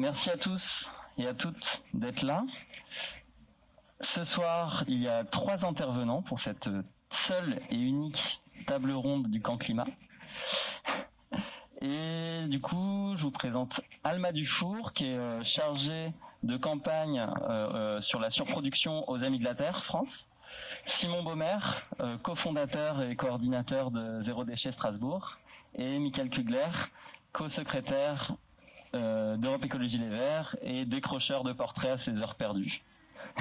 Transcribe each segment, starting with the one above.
merci à tous et à toutes d'être là. Ce soir, il y a trois intervenants pour cette seule et unique table ronde du camp climat. Et du coup, je vous présente Alma Dufour, qui est euh, chargée de campagne euh, euh, sur la surproduction aux Amis de la Terre, France. Simon Baumer, cofondateur et coordinateur de Zéro Déchet Strasbourg. Et Michael Kugler, co-secrétaire d'Europe Écologie Les Verts et décrocheur de portraits à ses heures perdues.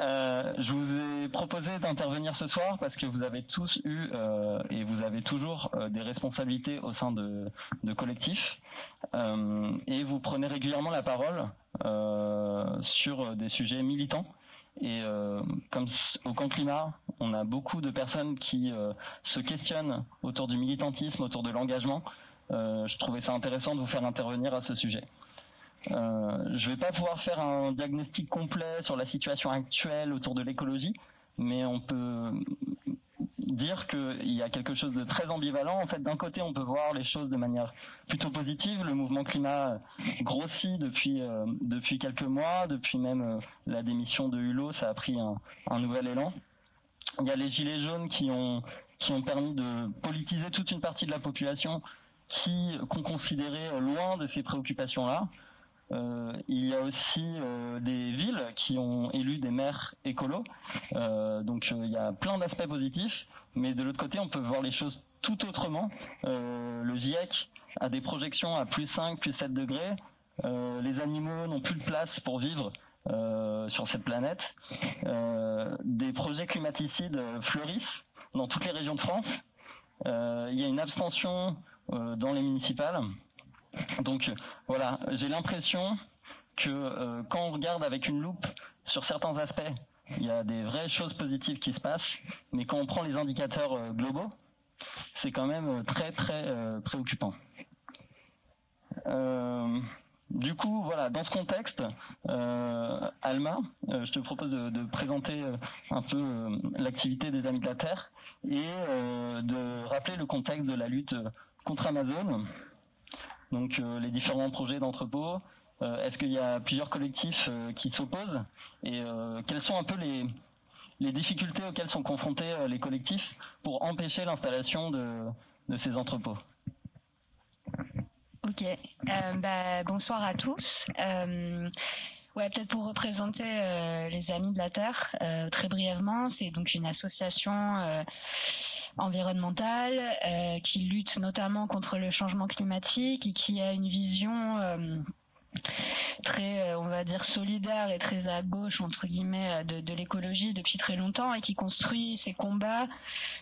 Euh, je vous ai proposé d'intervenir ce soir parce que vous avez tous eu euh, et vous avez toujours euh, des responsabilités au sein de, de collectifs et vous prenez régulièrement la parole sur des sujets militants. Et comme au camp climat, on a beaucoup de personnes qui se questionnent autour du militantisme, autour de l'engagement. je trouvais ça intéressant de vous faire intervenir à ce sujet. Euh, je ne vais pas pouvoir faire un diagnostic complet sur la situation actuelle autour de l'écologie, mais on peut dire qu'il y a quelque chose de très ambivalent. En fait, d'un côté, on peut voir les choses de manière plutôt positive. Le mouvement climat grossit depuis euh, depuis quelques mois, depuis même euh, la démission de Hulot, ça a pris un, un, nouvel élan. Il y a les gilets jaunes qui ont qui ont permis de politiser toute une partie de la population qui qu'on considérait loin de ces préoccupations-là. Euh, il y a aussi euh, des villes qui ont élu des maires écolos. Euh, donc il y a plein d'aspects positifs, mais de l'autre côté, on peut voir les choses tout autrement. le GIEC a des projections à plus 5, plus 7 degrés. les animaux n'ont plus de place pour vivre sur cette planète. des projets climaticides fleurissent dans toutes les régions de France. il y a une abstention dans les municipales. Donc voilà, j'ai l'impression que euh, quand on regarde avec une loupe sur certains aspects, il y a des vraies choses positives qui se passent, mais quand on prend les indicateurs euh, globaux, c'est quand même euh, très très préoccupant. du coup, voilà, dans ce contexte, Alma, je te propose de, de présenter un peu l'activité des Amis de la Terre et de rappeler le contexte de la lutte contre Amazon donc euh, les différents projets d'entrepôt. Euh, est-ce qu'il y a plusieurs collectifs euh, qui s'opposent et quelles sont un peu les, difficultés auxquelles sont confrontés les collectifs pour empêcher l'installation de, de, ces entrepôts? Ok, bah, bonsoir à tous. Ouais, peut-être pour représenter les Amis de la Terre, très brièvement, c'est donc une association environnementale euh, qui lutte notamment contre le changement climatique et qui a une vision euh, très, euh, on va dire, solidaire et très à gauche, entre guillemets, de, l'écologie depuis très longtemps et qui construit ses combats,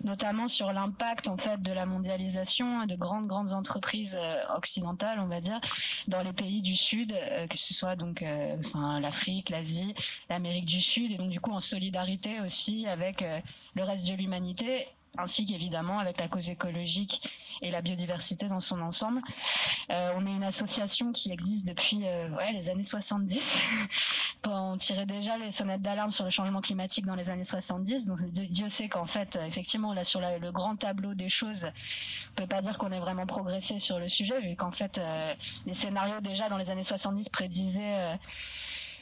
notamment sur l'impact, en fait, de la mondialisation de grandes, grandes entreprises occidentales, on va dire, dans les pays du Sud, que ce soit donc, enfin, l'Afrique, l'Asie, l'Amérique du Sud, et donc, du coup, en solidarité aussi avec le reste de l'humanité ainsi qu'évidemment avec la cause écologique et la biodiversité dans son ensemble. Euh, on est une association qui existe depuis euh, les années 70. on tirait déjà les sonnettes d'alarme sur le changement climatique dans les années 70. Donc Dieu sait qu'en fait, effectivement, là sur le grand tableau des choses, on peut pas dire qu'on ait vraiment progressé sur le sujet, vu qu'en fait, euh, les scénarios déjà dans les années 70 prédisaient euh,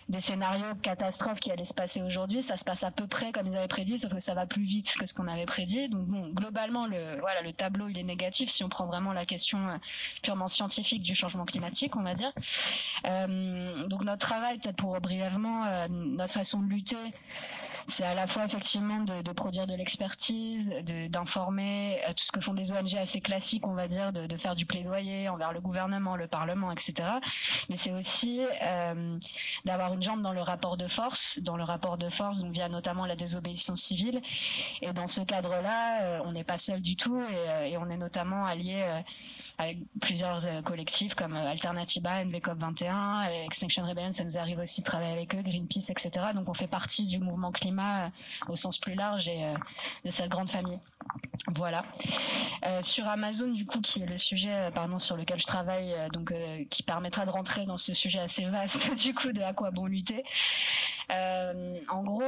des scénarios catastrophes qui allaient se passer aujourd'hui, ça se passe à peu près comme ils avaient prédit, sauf que ça va plus vite que ce qu'on avait prédit. Donc bon, globalement, le voilà, le tableau il est négatif si on prend vraiment la question euh, purement scientifique du changement climatique, on va dire. Euh, donc notre travail, peut-être pour brièvement, euh, notre façon de lutter, c'est à la fois effectivement de, produire de l'expertise, d'informer, tout ce que font des ONG assez classiques, on va dire, de, de, faire du plaidoyer envers le gouvernement, le Parlement, etc. Mais c'est aussi d'avoir une jambe dans le rapport de force, dans le rapport de force, donc via notamment la désobéissance civile. Et dans ce cadre-là, euh, on n'est pas seul du tout et, euh, on est notamment allié euh, avec plusieurs collectifs comme Alternativa, NVCOP 21, Extinction Rebellion, ça nous arrive aussi de travailler avec eux, Greenpeace, etc. Donc on fait partie du mouvement climat au sens plus large et de cette grande famille. Voilà. Sur Amazon, du coup, qui est le sujet, pardon, sur lequel je travaille, donc qui permettra de rentrer dans ce sujet assez vaste, du coup, de à quoi bon lutter. En gros,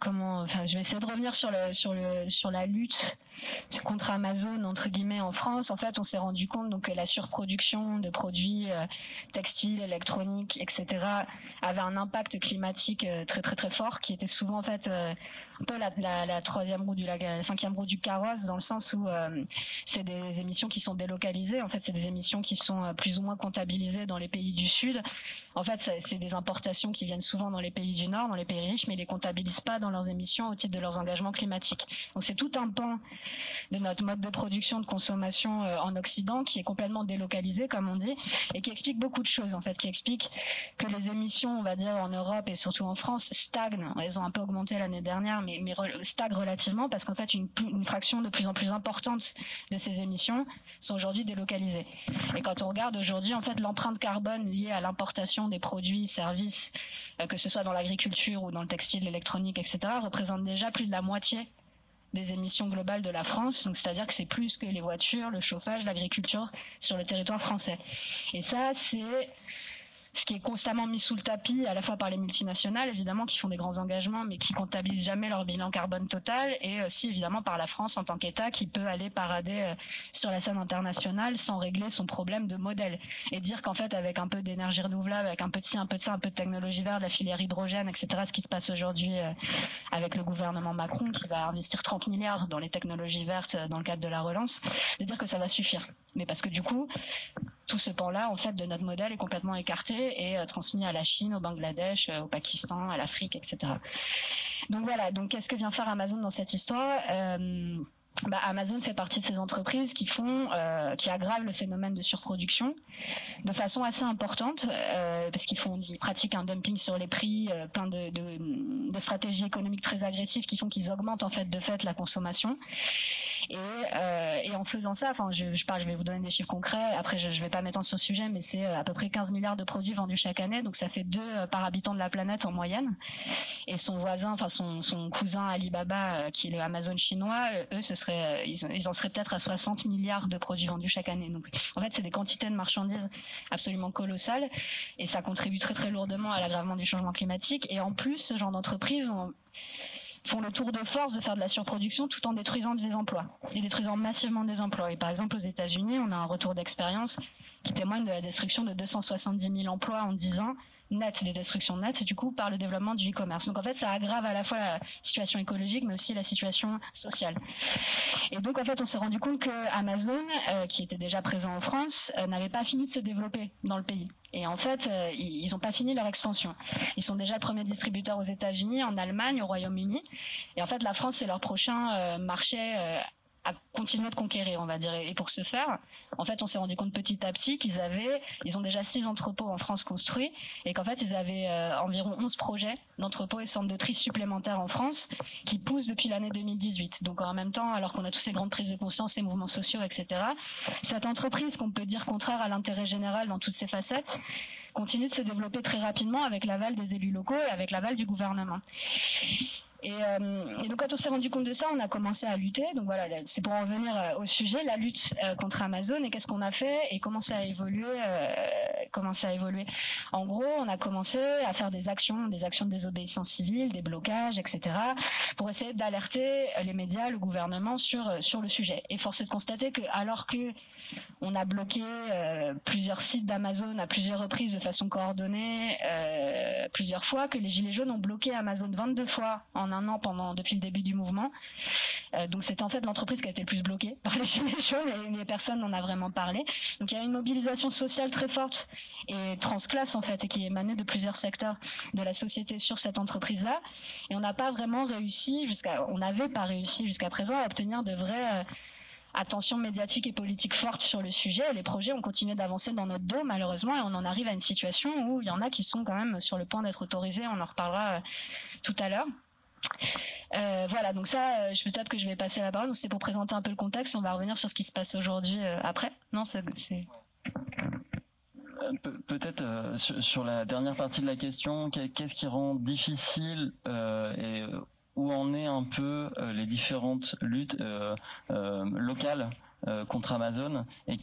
comment, enfin, je vais essayer de revenir sur le sur le sur la lutte contre Amazon entre guillemets en France, en fait, on s'est rendu compte donc que la surproduction de produits euh, textiles, électroniques, etc. avait un impact climatique euh, très très très fort, qui était souvent en fait un peu la, troisième roue du la cinquième roue du carrosse dans le sens où c'est des émissions qui sont délocalisées. En fait, c'est des émissions qui sont plus ou moins comptabilisées dans les pays du Sud. En fait, c'est des importations qui viennent souvent dans les pays du Nord, dans les pays riches, mais ils les comptabilisent pas dans leurs émissions au titre de leurs engagements climatiques. Donc c'est tout un pan de notre mode de production, de consommation euh, en Occident qui est complètement délocalisé, comme on dit, et qui explique beaucoup de choses en fait, qui explique que les émissions, on va dire en Europe et surtout en France, stagnent. Elles ont un peu augmenté l'année dernière, mais, stagnent relativement parce qu'en fait une, une fraction de plus en plus importante de ces émissions sont aujourd'hui délocalisées. Et quand on regarde aujourd'hui en fait l'empreinte carbone liée à l'importation des produits, services, euh, que ce soit dans l'agriculture ou dans le textile, l'électronique, etc., représente déjà plus de la moitié des émissions globales de la France. Donc, c'est-à-dire que c'est plus que les voitures, le chauffage, l'agriculture sur le territoire français. Et ça, c'est ce qui est constamment mis sous le tapis à la fois par les multinationales évidemment qui font des grands engagements mais qui comptabilisent jamais leur bilan carbone total et aussi évidemment par la France en tant qu'État qui peut aller parader euh, sur la scène internationale sans régler son problème de modèle et dire qu'en fait avec un peu d'énergie renouvelable, avec un peu de ci, un peu de ça, un peu de technologie verte, la filière hydrogène, etc. Ce qui se passe aujourd'hui euh, avec le gouvernement Macron qui va investir 30 milliards dans les technologies vertes euh, dans le cadre de la relance, de dire que ça va suffire. Mais parce que du coup, tout ce pan-là, en fait, de notre modèle est complètement écarté et euh, transmis à la Chine, au Bangladesh, euh, au Pakistan, à l'Afrique, etc. Donc voilà. Donc qu'est-ce que vient faire Amazon dans cette histoire? Euh, bah, Amazon fait partie de ces entreprises qui font, euh, qui aggravent le phénomène de surproduction de façon assez importante, euh, parce qu'ils font, ils pratiquent un dumping sur les prix, euh, plein de, stratégies économiques très agressives qui font qu'ils augmentent en fait de fait la consommation. Et, euh, en faisant ça, enfin, je, parle, je vais vous donner des chiffres concrets. Après, je, je vais pas m'étendre sur le sujet, mais c'est à peu près 15 milliards de produits vendus chaque année, donc ça fait deux par habitant de la planète en moyenne. Et son voisin, enfin son, son cousin Alibaba, qui est le Amazon chinois, eux, ce euh, ils, en seraient peut-être à 60 milliards de produits vendus chaque année. En fait, c'est des quantités de marchandises absolument colossales et ça contribue très très lourdement à l'aggravement du changement climatique. Et en plus, ce genre d'entreprises font le tour de force de faire de la surproduction tout en détruisant des emplois et détruisant massivement des emplois. Par exemple, aux États-Unis, on a un retour d'expérience qui témoigne de la destruction de 270 000 emplois en 10 ans net, des destructions nettes, du coup, par le développement du e-commerce. Donc en fait, ça aggrave à la fois la situation écologique, mais aussi la situation sociale. Et donc en fait, on s'est rendu compte que Amazon, euh, qui était déjà présent en France, euh, n'avait pas fini de se développer dans le pays. Et en fait, euh, ils n'ont pas fini leur expansion. Ils sont déjà le premier distributeur aux États-Unis, en Allemagne, au Royaume-Uni. Et en fait, la France, c'est leur prochain marché à continuer de conquérir, on va dire. Et pour ce faire, en fait, on s'est rendu compte petit à petit qu'ils avaient, ils ont déjà six entrepôts en France construits, et qu'en fait, ils avaient euh, environ 11 projets d'entrepôts et centres de tri supplémentaires en France qui poussent depuis l'année 2018. Donc en même temps, alors qu'on a tous ces grandes prises de conscience, ces mouvements sociaux, etc., cette entreprise qu'on peut dire contraire à l'intérêt général dans toutes ses facettes, continue de se développer très rapidement avec l'aval des élus locaux et avec l'aval du gouvernement. Euh, et, donc quand on s'est rendu compte de ça, on a commencé à lutter. Donc voilà, c'est pour en revenir euh, au sujet, la lutte euh, contre Amazon et qu'est-ce qu'on a fait et comment ça a évolué. comment ça a évolué. En gros, on a commencé à faire des actions, des actions de désobéissance civile, des blocages, etc., pour essayer d'alerter les médias, le gouvernement sur sur le sujet. Et force est de constater que alors que on a bloqué plusieurs sites d'Amazon à plusieurs reprises de façon coordonnée, plusieurs fois, que les gilets jaunes ont bloqué Amazon 22 fois en un an depuis le début du mouvement. Euh, donc c'était en fait l'entreprise qui a été le plus bloquée par les gilets jaunes et les personnes n'en a vraiment parlé. Donc il y a une mobilisation sociale très forte et transclasse en fait et qui émanait de plusieurs secteurs de la société sur cette entreprise-là. Et on n'a pas vraiment réussi on n'avait pas réussi jusqu'à présent à obtenir de vraies euh, attention médiatique et politique forte sur le sujet. Les projets ont continué d'avancer dans notre dos, malheureusement, et on en arrive à une situation où il y en a qui sont quand même sur le point d'être autorisés. On en reparlera euh, tout à l'heure. Euh, voilà, donc ça, euh, peut-être que je vais passer la parole. C'est pour présenter un peu le contexte. On va revenir sur ce qui se passe aujourd'hui euh, après. Non, c'est. Peut-être sur, la dernière partie de la question, qu'est-ce qui rend difficile et où en est un peu les différentes luttes locales contre Amazon et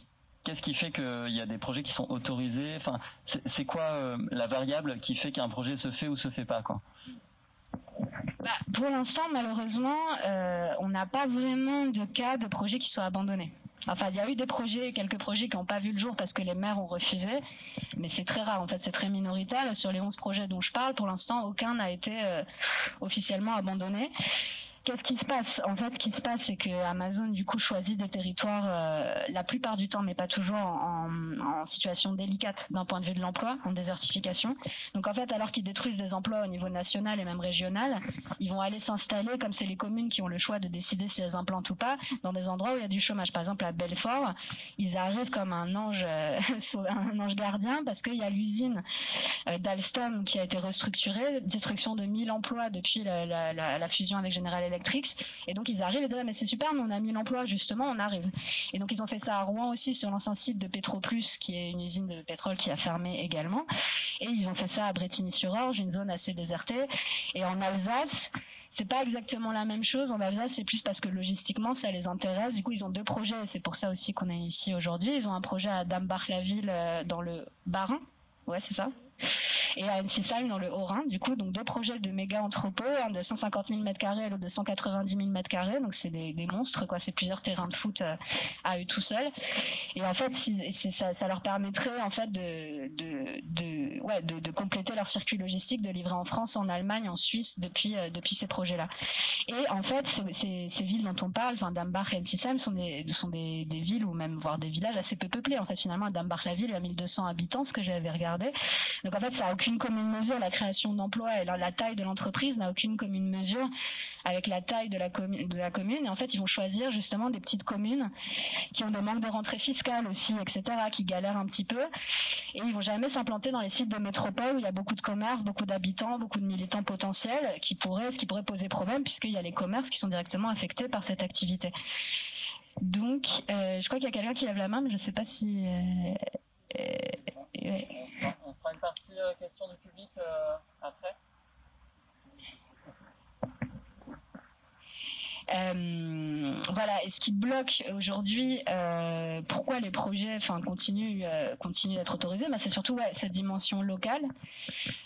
qu'est-ce qui fait qu'il y a des projets qui sont autorisés? Enfin, c'est quoi la variable qui fait qu'un projet se fait ou se fait pas bah, Pour l'instant, malheureusement, on n'a pas vraiment de cas de projets qui soient abandonnés. Enfin, il y a eu des projets, quelques projets qui n'ont pas vu le jour parce que les maires ont refusé, mais c'est très rare. En fait, c'est très minoritaire. Sur les 11 projets dont je parle, pour l'instant, aucun n'a été officiellement abandonné. Qu'est-ce qui se passe? En fait, ce qui se passe, c'est que Amazon du coup choisit des territoires, euh, la plupart du temps, mais pas toujours, en, situation délicate d'un point de vue de l'emploi, en désertification. Donc en fait, alors qu'ils détruisent des emplois au niveau national et même régional, ils vont aller s'installer, comme c'est les communes qui ont le choix de décider si elles implantent ou pas, dans des endroits où il y a du chômage. Par exemple, à Belfort, ils arrivent comme un ange, euh, un ange gardien, parce qu'il y a l'usine euh, d'Alstom qui a été restructurée, destruction de 1000 emplois depuis la, fusion avec General et donc ils arrivent et disent ah, mais c'est super, mais on a mis l'emploi justement, on arrive. Et donc ils ont fait ça à Rouen aussi sur l'ancien site de Petroplus, qui est une usine de pétrole qui a fermé également. Et ils ont fait ça à Bretigny-sur-Orge, une zone assez désertée. Et en Alsace, c'est pas exactement la même chose. En Alsace, c'est plus parce que logistiquement, ça les intéresse. Du coup, ils ont deux projets. C'est pour ça aussi qu'on est ici aujourd'hui. Ils ont un projet à Dambach-la-Ville euh, dans le Bas-Rhin. Ouais, c'est ça? Et à Ensisheim dans le Haut-Rhin. Du coup, donc deux projets de méga entrepôts, un de 150 000 mètres carrés et l'autre de 190 000 mètres carrés. Donc c'est des, monstres, quoi. C'est plusieurs terrains de foot euh, à eux tout seuls. Et en fait, ça, leur permettrait en fait de, compléter leur circuit logistique, de livrer en France, en Allemagne, en Suisse depuis euh, ces projets-là. Et en fait, ces, villes dont on parle, enfin Dambach et Ensisheim, sont des villes ou même voire des villages assez peu peuplés. En fait, finalement, à Dambach-la-Ville, il y a 1200 habitants, ce que j'avais regardé. En fait, ça a aucune commune mesure. La création d'emplois et la, taille de l'entreprise n'a aucune commune mesure avec la taille de la, commune. Et en fait, ils vont choisir justement des petites communes qui ont des manques de rentrée fiscale aussi, etc., qui galèrent un petit peu. Et ils vont jamais s'implanter dans les sites de métropole où il y a beaucoup de commerces, beaucoup d'habitants, beaucoup de militants potentiels qui pourraient, ce qui pourrait poser problème puisqu'il y a les commerces qui sont directement affectés par cette activité. Donc, euh, je crois qu'il y a quelqu'un qui lève la main, mais je ne sais pas si. Euh, on fera une partie euh, question du public euh, après. Voilà, et ce qui bloque aujourd'hui, euh, pourquoi les projets, continuent, euh, continuent d'être autorisés, bah, c'est surtout cette dimension locale,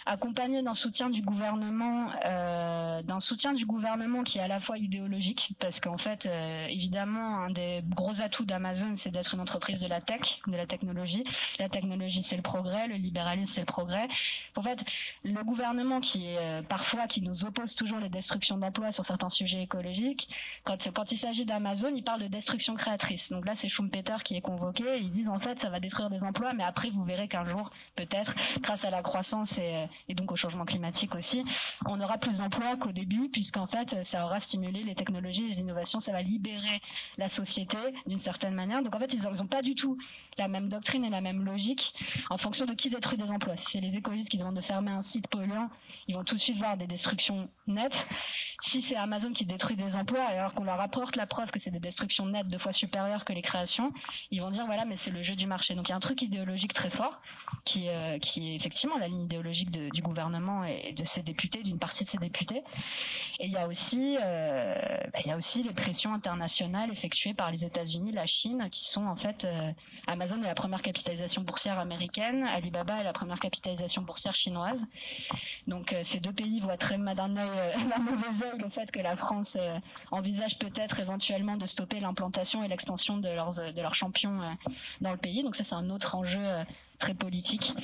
accompagnée d'un soutien du gouvernement, euh, d'un soutien du gouvernement qui est à la fois idéologique, parce qu'en fait, euh, évidemment, un des gros atouts d'Amazon, c'est d'être une entreprise de la tech, de la technologie. La technologie, c'est le progrès, le libéralisme, c'est le progrès. En fait, le gouvernement qui est euh, parfois qui nous oppose toujours les destructions d'emplois sur certains sujets écologiques quand, il s'agit d'Amazon, ils parlent de destruction créatrice. Donc là, c'est Schumpeter qui est convoqué. Ils disent en fait, ça va détruire des emplois, mais après, vous verrez qu'un jour, peut-être, grâce à la croissance et, et, donc au changement climatique aussi, on aura plus d'emplois qu'au début, puisqu'en fait, ça aura stimulé les technologies, les innovations, ça va libérer la société d'une certaine manière. Donc en fait, ils n'ont pas du tout la même doctrine et la même logique en fonction de qui détruit des emplois. Si c'est les écologistes qui demandent de fermer un site polluant, ils vont tout de suite voir des destructions nettes. Si c'est Amazon qui détruit des emplois, alors qu'on leur apporte la preuve que c'est des destructions nettes deux fois supérieures que les créations, ils vont dire voilà, mais c'est le jeu du marché. Donc il y a un truc idéologique très fort qui, euh, qui est effectivement la ligne idéologique du gouvernement et de ses députés, d'une partie de ses députés. Et il y a aussi, euh, bah, il y a aussi les pressions internationales effectuées par les États-Unis, la Chine, qui sont en fait euh, Amazon est la première capitalisation boursière américaine, Alibaba est la première capitalisation boursière chinoise. Donc ces deux pays voient très d'un œil, la mauvaise œil le fait que la France euh, envisage peut-être éventuellement de stopper l'implantation et l'extension de leurs leurs champions dans le pays. Donc ça c'est un autre enjeu très politique.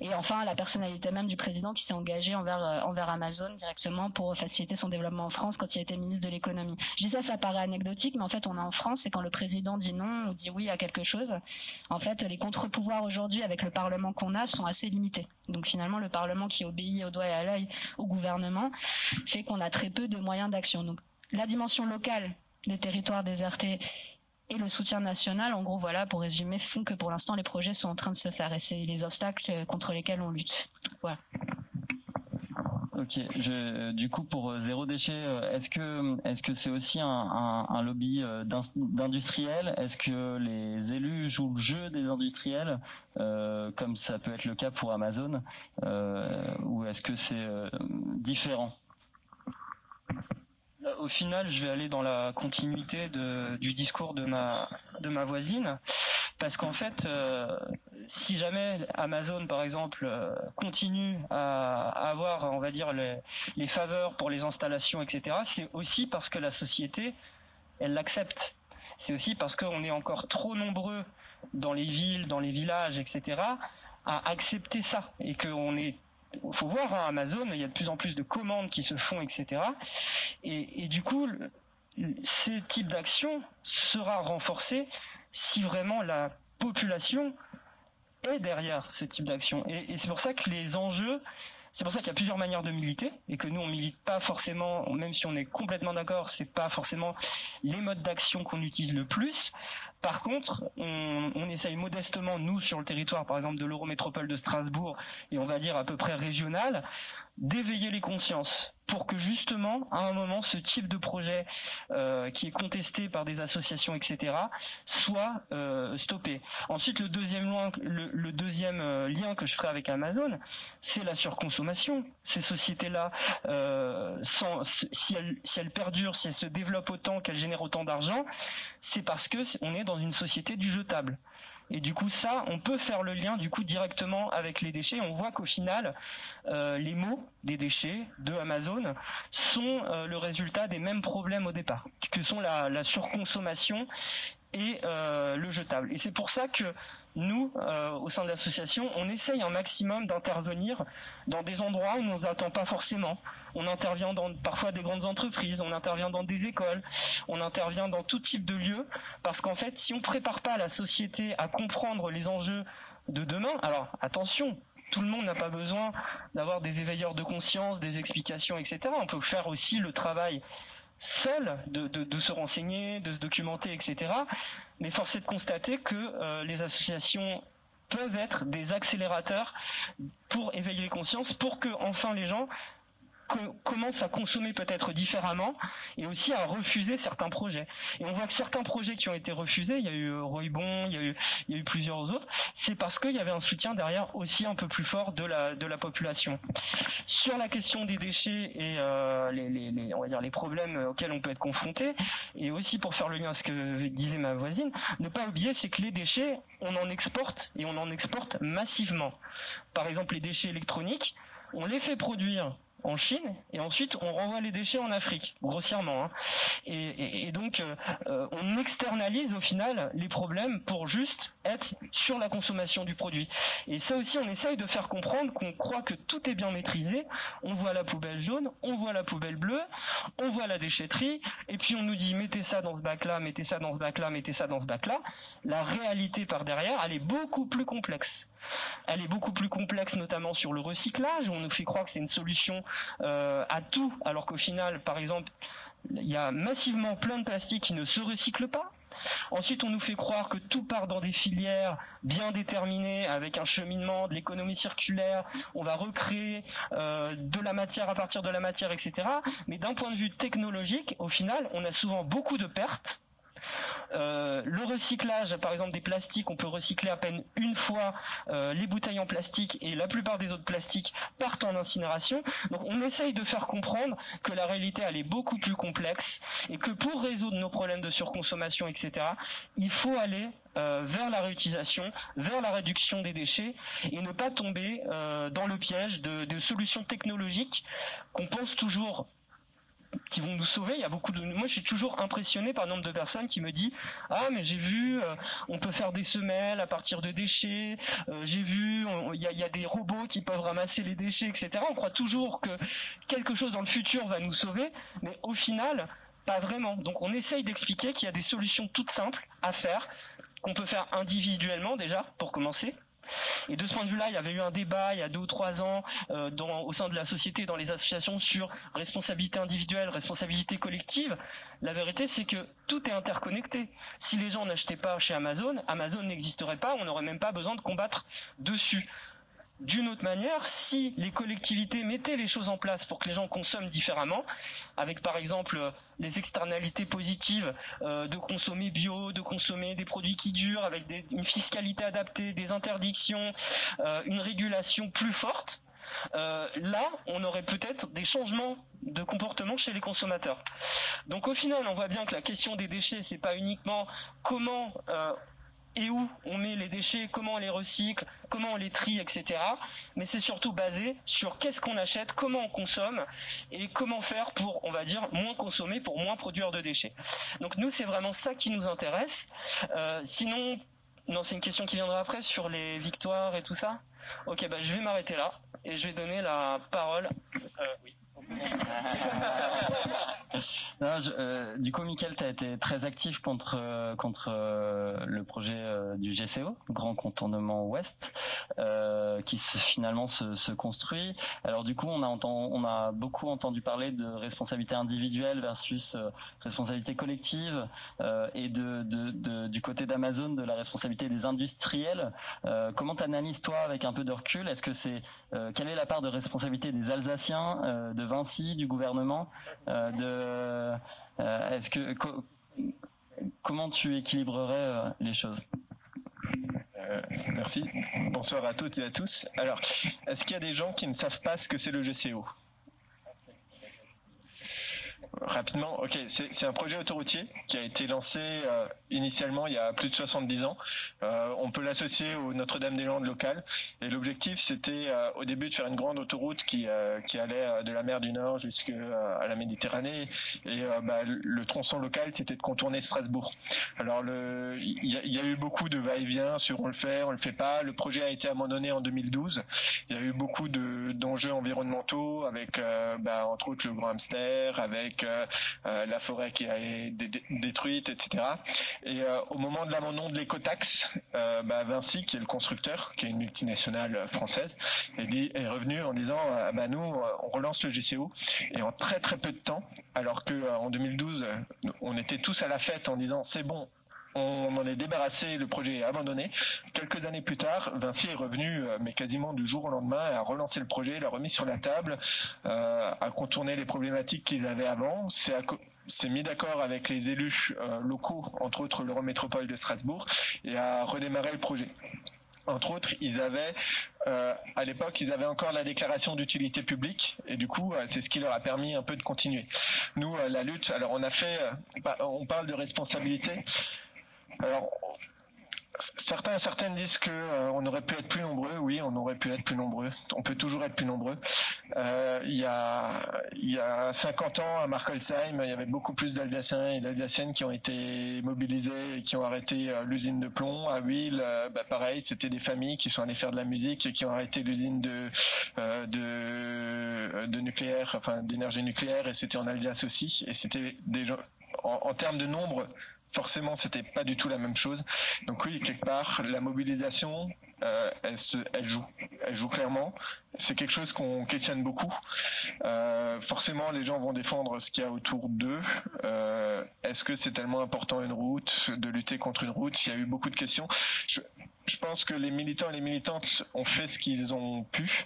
Et enfin, la personnalité même du président qui s'est engagé envers, euh, Amazon directement pour faciliter son développement en France quand il était ministre de l'économie. Je dis ça, ça paraît anecdotique, mais en fait, on est en France et quand le président dit non ou dit oui à quelque chose, en fait, les contre-pouvoirs aujourd'hui avec le Parlement qu'on a sont assez limités. Donc finalement, le Parlement qui obéit au doigt et à l'œil au gouvernement fait qu'on a très peu de moyens d'action. La dimension locale des territoires désertés et le soutien national, en gros, voilà, pour résumer, font que pour l'instant, les projets sont en train de se faire et c'est les obstacles contre lesquels on lutte. Voilà. Ok, du coup pour euh, zéro déchet, euh, est-ce que c'est aussi un, lobby euh, d'industriels? Est-ce que les élus jouent le jeu des industriels, comme ça peut être le cas pour Amazon, ou est-ce que c'est différent? Au final, je vais aller dans la continuité de, du discours de ma, de voisine, parce qu'en fait, euh, si jamais Amazon, par exemple, euh, continue à, avoir, on va dire, les, faveurs pour les installations, etc., c'est aussi parce que la société, elle l'accepte. C'est aussi parce qu'on est encore trop nombreux dans les villes, dans les villages, etc., à accepter ça. Et qu'on est faut voir hein, Amazon, il y a de plus en plus de commandes qui se font, etc. Et, et du coup, ce type d'action sera renforcé si vraiment la population est derrière ce type d'action. Et, c'est pour ça que les enjeux, c'est pour ça qu'il y a plusieurs manières de militer et que nous on milite pas forcément, même si on est complètement d'accord, c'est pas forcément les modes d'action qu'on utilise le plus. Par contre, on, essaye modestement, nous, sur le territoire, par exemple, de l'Eurométropole de Strasbourg, et on va dire à peu près régional, d'éveiller les consciences pour que justement, à un moment, ce type de projet euh, qui est contesté par des associations, etc., soit euh, stoppé. Ensuite, le deuxième, euh, lien que je ferai avec Amazon, c'est la surconsommation. Ces sociétés-là, si, elles, si elles perdurent, si elles se développent autant, qu'elles génèrent autant d'argent, c'est parce que on est dans une société du jetable. Et du coup, ça, on peut faire le lien du coup directement avec les déchets. On voit qu'au final, euh, les mots des déchets de Amazon sont euh, le résultat des mêmes problèmes au départ, que sont la, la surconsommation et euh, le jetable. Et c'est pour ça que nous, euh, au sein de l'association, on essaye un maximum d'intervenir dans des endroits où on nous attend pas forcément. On intervient dans parfois des grandes entreprises, on intervient dans des écoles, on intervient dans tout type de lieux, parce qu'en fait, si on prépare pas la société à comprendre les enjeux de demain, alors attention, tout le monde n'a pas besoin d'avoir des éveilleurs de conscience, des explications, etc. On peut faire aussi le travail seul de, se renseigner, de se documenter, etc. Mais force est de constater que euh, les associations peuvent être des accélérateurs pour éveiller les consciences, pour que enfin les gens commence à consommer peut-être différemment et aussi à refuser certains projets. Et on voit que certains projets qui ont été refusés, il y a eu euh, Roybon, il y a eu, plusieurs autres, c'est parce qu'il y avait un soutien derrière aussi un peu plus fort de la, population. Sur la question des déchets et euh, les problèmes auxquels on peut être confronté, et aussi pour faire le lien à ce que disait ma voisine, ne pas oublier c'est que les déchets, on en exporte et on en exporte massivement. Par exemple les déchets électroniques, on les fait produire en Chine et ensuite on renvoie les déchets en Afrique, grossièrement. Hein. Et, donc euh, euh, on externalise au final les problèmes pour juste être sur la consommation du produit. Et ça aussi on essaye de faire comprendre qu'on croit que tout est bien maîtrisé. On voit la poubelle jaune, on voit la poubelle bleue, on voit la déchetterie, et puis on nous dit mettez ça dans ce bac-là, mettez ça dans ce bac-là, mettez ça dans ce bac-là. La réalité par derrière, elle est beaucoup plus complexe. Elle est beaucoup plus complexe, notamment sur le recyclage. On nous fait croire que c'est une solution euh, à tout, alors qu'au final, par exemple, il y a massivement plein de plastiques qui ne se recyclent pas. Ensuite, on nous fait croire que tout part dans des filières bien déterminées, avec un cheminement, de l'économie circulaire. On va recréer euh, de la matière à partir de la matière, etc. Mais d'un point de vue technologique, au final, on a souvent beaucoup de pertes euh, le recyclage, par exemple des plastiques, on peut recycler à peine une fois euh, les bouteilles en plastique et la plupart des autres plastiques partent en incinération. Donc on essaye de faire comprendre que la réalité elle est beaucoup plus complexe et que pour résoudre nos problèmes de surconsommation, etc., il faut aller euh, vers la réutilisation, vers la réduction des déchets et ne pas tomber dans le piège de, de solutions technologiques qu'on pense toujours qui vont nous sauver. Moi, je suis toujours impressionné par le nombre de personnes qui me disent ah mais j'ai vu, euh, on peut faire des semelles à partir de déchets. Euh, j'ai vu, il y a, des robots qui peuvent ramasser les déchets, etc. On croit toujours que quelque chose dans le futur va nous sauver, mais au final, pas vraiment. Donc, on essaye d'expliquer qu'il y a des solutions toutes simples à faire qu'on peut faire individuellement déjà pour commencer et de ce point de vue-là, il y avait eu un débat il y a deux ou trois ans euh, au sein de la société, dans les associations, sur responsabilité individuelle, responsabilité collective. La vérité, c'est que tout est interconnecté. Si les gens n'achetaient pas chez Amazon, Amazon n'existerait pas, on n'aurait même pas besoin de combattre dessus. D'une autre manière, si les collectivités mettaient les choses en place pour que les gens consomment différemment, avec par exemple les externalités positives euh, de consommer bio, de consommer des produits qui durent, avec une fiscalité adaptée, des interdictions, euh, une régulation plus forte, euh, là, on aurait peut-être des changements de comportement chez les consommateurs. Donc au final, on voit bien que la question des déchets, c'est pas uniquement comment et où on met les déchets, comment on les recycle, comment on les trie, etc. Mais c'est surtout basé sur qu'est-ce qu'on achète, comment on consomme et comment faire pour, on va dire, moins consommer, pour moins produire de déchets. Donc nous, c'est vraiment ça qui nous intéresse. Euh, sinon, non, c'est une question qui viendra après sur les victoires et tout ça. Ok, bah je vais m'arrêter là et je vais donner la parole. Euh, oui. Euh, du coup, Mickaël, tu as été très actif contre euh, contre euh, le projet du GCO, Grand Contournement Ouest, qui finalement se, construit. Alors du coup, on a entendu, on a beaucoup entendu parler de responsabilité individuelle versus responsabilité collective, et de, de, du côté d'Amazon de la responsabilité des industriels. comment t'analyses toi avec un peu de recul Est-ce que c'est quelle est la part de responsabilité des Alsaciens, de Vinci, du gouvernement, de euh, est-ce que comment tu équilibrerais euh, les choses? Euh, merci. Bonsoir à toutes et à tous. Alors, est-ce qu'il y a des gens qui ne savent pas ce que c'est le GCO rapidement, ok, c'est un projet autoroutier qui a été lancé euh, initialement il y a plus de 70 ans. Euh, on peut l'associer au Notre-Dame-des-Landes local. Et l'objectif, c'était euh, au début de faire une grande autoroute qui, qui allait de la mer du Nord jusqu'à la Méditerranée. Et bah, le tronçon local, c'était de contourner Strasbourg. Alors, il y, a eu beaucoup de va-et-vient sur on le fait, on le fait pas. Le projet a été abandonné en 2012. Il y a eu beaucoup d'enjeux environnementaux avec, bah, entre autres, le Grand Hamster, avec euh, la forêt qui a été détruite, etc. Et euh, au moment de l'abandon de l'écotaxe, euh, bah, Vinci, qui est le constructeur, qui est une multinationale française, est, revenu en disant bah, nous, on relance le GCO. Et en très très peu de temps, alors que en 2012, on était tous à la fête en disant c'est bon, on en est débarrassé, le projet est abandonné. Quelques années plus tard, Vinci est revenu, euh, mais quasiment du jour au lendemain, a relancé le projet, l'a remis sur la table, euh, a contourné les problématiques qu'ils avaient avant, s'est mis d'accord avec les élus euh, locaux, entre autres l'Eurométropole de Strasbourg, et a redémarré le projet entre autres, ils avaient à l'époque, ils avaient encore la déclaration d'utilité publique et du coup, c'est ce qui leur a permis un peu de continuer. Nous, la lutte, alors on a fait, bah, on parle de responsabilité. Alors, certains certaines disent que euh, on aurait pu être plus nombreux. Oui, on aurait pu être plus nombreux. On peut toujours être plus nombreux. Euh, il y a y a 50 ans à Markolsheim, il y avait beaucoup plus d'Alsaciens et d'Alsaciennes qui ont été mobilisés et qui ont arrêté euh, l'usine de plomb. À Will, bah, pareil, c'était des familles qui sont allées faire de la musique et qui ont arrêté l'usine de d'énergie nucléaire, et c'était en Alsace aussi. Et c'était des gens en, en termes de nombre forcément c'était pas du tout la même chose. Donc oui, quelque part, la mobilisation, euh, se, elle joue, elle joue clairement. C'est quelque chose qu'on questionne beaucoup. Euh, forcément, les gens vont défendre ce qu'il y a autour d'eux. Euh, Est-ce que c'est tellement important une route, de lutter contre une route? Il y a eu beaucoup de questions. Je, pense que les militants et les militantes ont fait ce qu'ils ont pu.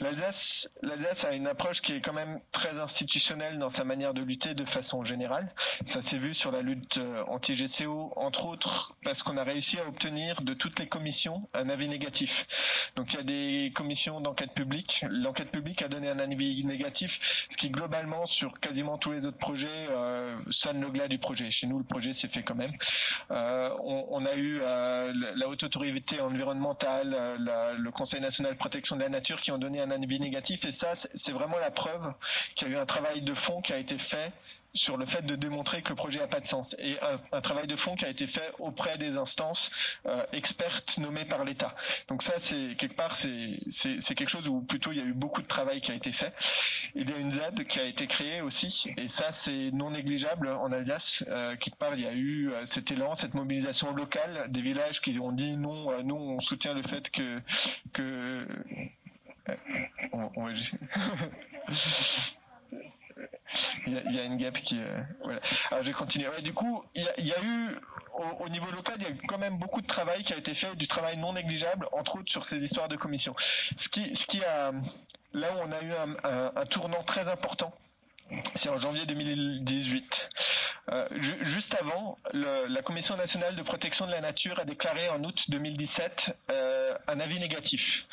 L'Alsace, l'Alsace a une approche qui est quand même très institutionnelle dans sa manière de lutter de façon générale. Ça s'est vu sur la lutte euh, anti-GCO, entre autres parce qu'on a réussi à obtenir de toutes les commissions un avis négatif. Donc il y a des commissions d'enquête publique. L'enquête publique a donné un avis négatif, ce qui globalement sur quasiment tous les autres projets euh, sonne le glas du projet. Chez nous, le projet s'est fait quand même. Euh, on, a eu euh, la haute autorité environnementale, le Conseil national de protection de la nature qui ont donné un avis négatif. Et ça, c'est vraiment la preuve qu'il y a eu un travail de fond qui a été fait sur le fait de démontrer que le projet n'a pas de sens et un, travail de fond qui a été fait auprès des instances euh, expertes nommées par l'État. Donc ça, c'est quelque part, c'est quelque chose où plutôt il y a eu beaucoup de travail qui a été fait. Il y a une ZAD qui a été créée aussi et ça, c'est non négligeable en Alsace. Euh, quelque part, il y a eu euh, cet élan, cette mobilisation locale des villages qui ont dit non, euh, nous on soutient le fait que que on, on il y, a, une gap qui. Euh, voilà. Je vais continuer. du coup, il y, a, eu au, niveau local, il y a quand même beaucoup de travail qui a été fait, du travail non négligeable, entre autres sur ces histoires de commission. Ce qui, ce qui a, là où on a eu un, tournant très important, c'est en janvier 2018. Euh, juste avant, la Commission nationale de protection de la nature a déclaré en août 2017 euh, un avis négatif.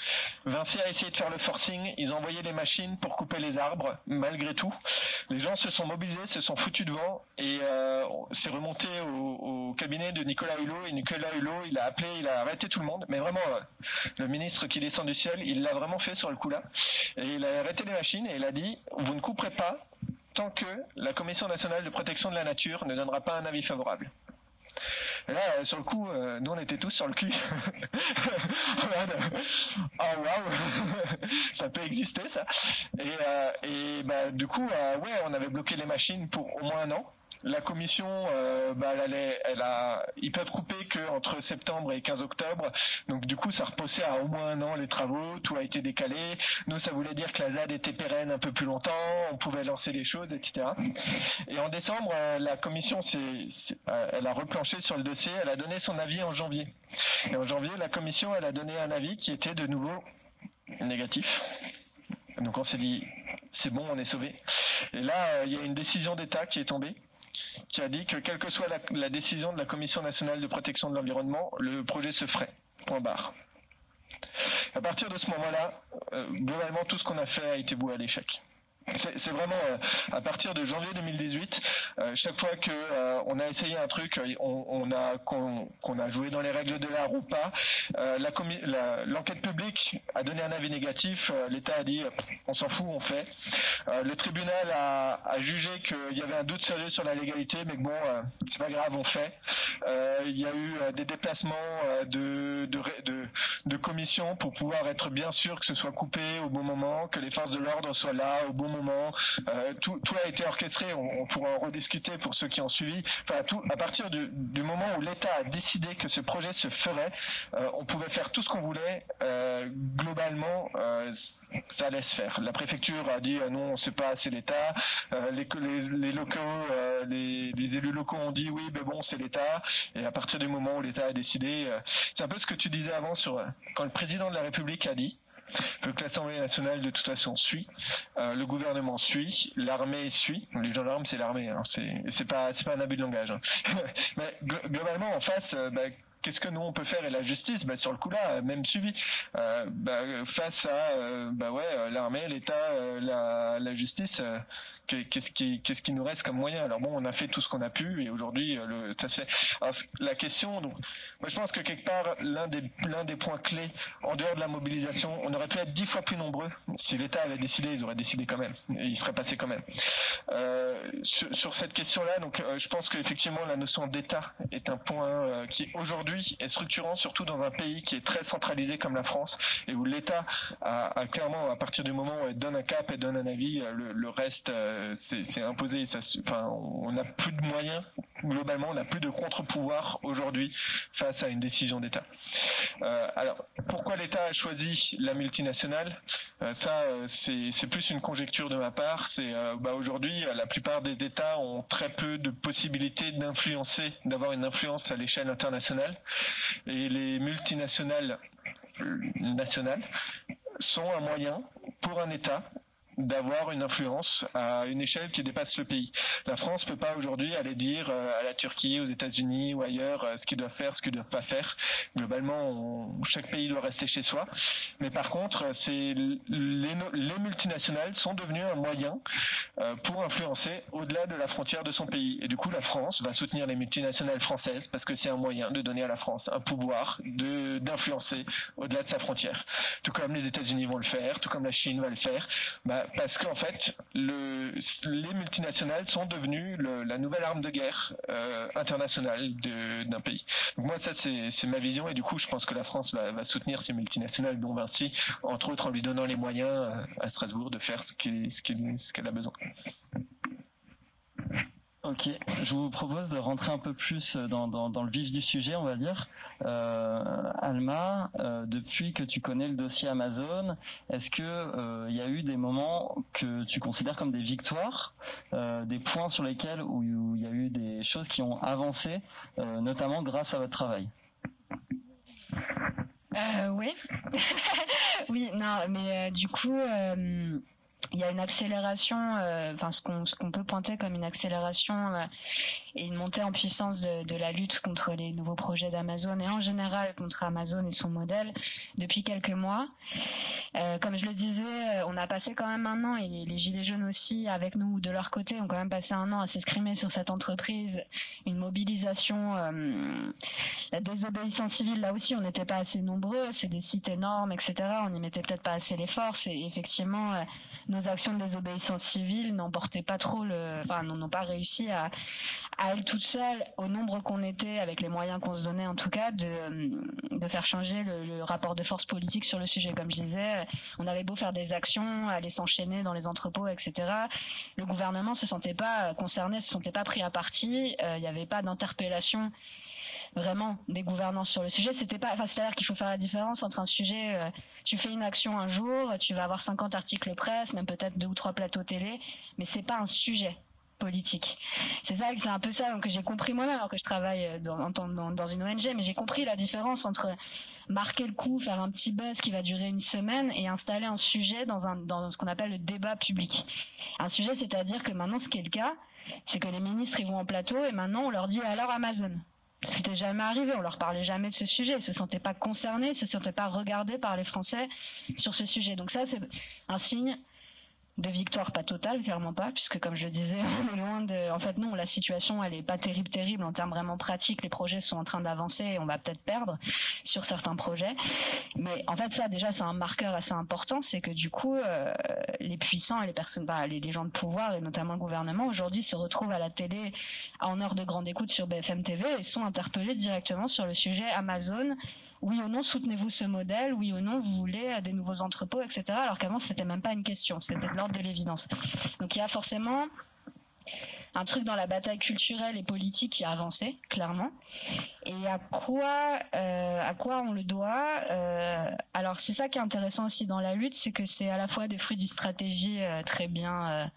Vinci a essayé de faire le forcing, ils ont envoyé des machines pour couper les arbres, malgré tout. Les gens se sont mobilisés, se sont foutus devant et euh, c'est remonté au, au, cabinet de Nicolas Hulot et Nicolas Hulot, il a appelé, il a arrêté tout le monde, mais vraiment, euh, le ministre qui descend du ciel, il l'a vraiment fait sur le coup là. Et il a arrêté les machines et il a dit, vous ne couperez pas tant que la Commission nationale de protection de la nature ne donnera pas un avis favorable. Là, euh, sur le coup, euh, nous on était tous sur le cul. oh waouh, ça peut exister ça. Et, euh, bah, du coup, ouais, on avait bloqué les machines pour au moins un an la commission, euh, bah, ils peuvent couper que entre septembre et 15 octobre. Donc du coup, ça repoussait à au moins un an les travaux. Tout a été décalé. Nous, ça voulait dire que la ZAD était pérenne un peu plus longtemps. On pouvait lancer les choses, etc. Et en décembre, euh, la commission, euh, elle a replanché sur le dossier. Elle a donné son avis en janvier. Et en janvier, la commission, elle a donné un avis qui était de nouveau négatif. Donc on s'est dit, c'est bon, on est sauvé. Et là, il y a une décision d'État qui est tombée qui a dit que quelle que soit la, décision de la Commission nationale de protection de l'environnement, le projet se ferait. Point barre. À partir de ce moment-là, euh, globalement, tout ce qu'on a fait a été voué à l'échec. C'est vraiment euh, à partir de janvier 2018, euh, chaque fois que euh, on a essayé un truc, on, a qu'on a joué dans les règles de l'art ou pas, l'enquête publique a donné un avis négatif. L'État a dit on s'en fout, on fait. Le tribunal a, jugé qu'il y avait un doute sérieux sur la légalité, mais que bon, c'est pas grave, on fait. Il y a eu des déplacements de, de, de, de commissions pour pouvoir être bien sûr que ce soit coupé au bon moment, que les forces de l'ordre soient là au bon moment. Euh, tout, tout, a été orchestré. On, on, pourra en rediscuter pour ceux qui ont suivi. Enfin, tout, à partir du, du moment où l'État a décidé que ce projet se ferait, euh, on pouvait faire tout ce qu'on voulait. Euh, globalement, ça allait se faire. La préfecture a dit non, c'est pas, c'est l'État. Les, les, les, locaux, les, les, élus locaux ont dit oui, mais bon, c'est l'État. Et à partir du moment où l'État a décidé, c'est un peu ce que tu disais avant sur quand le président de la République a dit que l'Assemblée nationale de toute façon suit, euh, le gouvernement suit, l'armée suit. Les gendarmes c'est l'armée, hein. c'est pas c'est pas un abus de langage. Hein. Mais globalement en face, euh, bah, qu'est-ce que nous on peut faire et la justice bah, sur le coup là même suivi euh, bah, face à ouais l'armée l'État la, justice qu'est-ce qui nous reste comme moyen. Alors bon on a fait tout ce qu'on a pu et aujourd'hui le ça se fait. La question donc moi je pense que quelque part l'un des points clés en dehors de la mobilisation on aurait pu être dix fois plus nombreux si l'État avait décidé ils auraient décidé quand même. Ils seraient passés quand même. Sur, sur, cette question là donc je pense qu'effectivement la notion d'État est un point qui aujourd'hui est structurant, surtout dans un pays qui est très centralisé comme la France et où l'État a, clairement, à partir du moment où elle donne un cap et donne un avis, le, reste euh, c'est imposé. On n'a plus de moyens. Globalement, on n'a plus de contre-pouvoir aujourd'hui face à une décision d'État. Euh, alors, pourquoi l'État a choisi la multinationale? Euh, Ça, c'est plus une conjecture de ma part. Bah, aujourd'hui, la plupart des États ont très peu de possibilités d'influencer, d'avoir une influence à l'échelle internationale et les multinationales nationales sont un moyen pour un État d'avoir une influence à une échelle qui dépasse le pays. La France peut pas aujourd'hui aller dire à la Turquie, aux États-Unis ou ailleurs ce qu'ils doivent faire, ce qu'ils doivent pas faire. Globalement, chaque pays doit rester chez soi. Mais par contre, les, les, multinationales sont devenues un moyen euh, pour influencer au-delà de la frontière de son pays. Et du coup, la France va soutenir les multinationales françaises parce que c'est un moyen de donner à la France un pouvoir d'influencer au-delà de sa frontière. Tout comme les États-Unis vont le faire, tout comme la Chine va le faire. Bah, parce qu'en fait, le, les multinationales sont devenues la nouvelle arme de guerre euh, internationale d'un pays. Donc moi, ça, c'est ma vision, et du coup, je pense que la France va, soutenir ces multinationales, dont Vinci, entre autres en lui donnant les moyens à Strasbourg de faire ce qu'elle qu qu a besoin. Ok, je vous propose de rentrer un peu plus dans, le vif du sujet, on va dire. Euh, Alma, euh, depuis que tu connais le dossier Amazon, est-ce que euh, il y a eu des moments que tu considères comme des victoires, euh, des points sur lesquels où, il y a eu des choses qui ont avancé, euh, notamment grâce à votre travail? Oui, oui, non, mais du coup il y a une accélération, euh, enfin ce qu'on ce qu'on peut pointer comme une accélération euh, et une montée en puissance de, la lutte contre les nouveaux projets d'Amazon et en général contre Amazon et son modèle depuis quelques mois. Euh, comme je le disais, euh, on a passé quand même un an et les, gilets jaunes aussi avec nous de leur côté ont quand même passé un an à s'exprimer sur cette entreprise, une mobilisation, euh, la désobéissance civile là aussi on n'était pas assez nombreux, c'est des sites énormes etc. On n'y mettait peut-être pas assez les forces et effectivement nos actions de désobéissance civile n'emportaient pas trop le, enfin, n'ont pas réussi à elles toutes seules, au nombre qu'on était, avec les moyens qu'on se donnait en tout cas, de, faire changer le, le, rapport de force politique sur le sujet. Comme je disais, on avait beau faire des actions, aller s'enchaîner dans les entrepôts, etc. Le gouvernement se sentait pas concerné, se sentait pas pris à partie. Euh, il n'y avait pas d'interpellation vraiment des gouvernants sur le sujet. C'était pas, enfin, c'est-à-dire qu'il faut faire la différence entre un sujet, euh, tu fais une action un jour, tu vas avoir 50 articles presse, même peut-être deux ou trois plateaux télé, mais c'est pas un sujet politique. C'est ça c'est un peu ça que j'ai compris moi-même alors que je travaille dans, dans, dans une ONG, mais j'ai compris la différence entre marquer le coup, faire un petit buzz qui va durer une semaine et installer un sujet dans ce qu'on appelle le débat public. Un sujet, c'est-à-dire que maintenant, ce qui est le cas, c'est que les ministres ils vont en plateau et maintenant on leur dit alors Amazon. C'était jamais arrivé, on leur parlait jamais de ce sujet, ils se sentaient pas concernés, ils se sentaient pas regardés par les Français sur ce sujet. Donc ça c'est un signe de victoire pas totale clairement pas puisque comme je disais on est loin de en fait non la situation elle est pas terrible terrible. En termes vraiment pratiques les projets sont en train d'avancer et on va peut-être perdre sur certains projets. Mais en fait ça déjà c'est un marqueur assez important c'est que du coup euh, les puissants et les personnes bah, les, les gens de pouvoir et notamment le gouvernement aujourd'hui se retrouvent à la télé en heure de grande écoute sur BFM TV et sont interpellés directement sur le sujet Amazon oui ou non soutenez-vous ce modèle, oui ou non vous voulez euh, des nouveaux entrepôts, etc. Alors qu'avant c'était même pas une question, c'était de l'ordre de l'évidence. Donc il y a forcément un truc dans la bataille culturelle et politique qui a avancé clairement et à quoi euh, on le doit euh, alors c'est ça qui est intéressant aussi dans la lutte c'est que c'est à la fois des fruits d'une stratégie très bien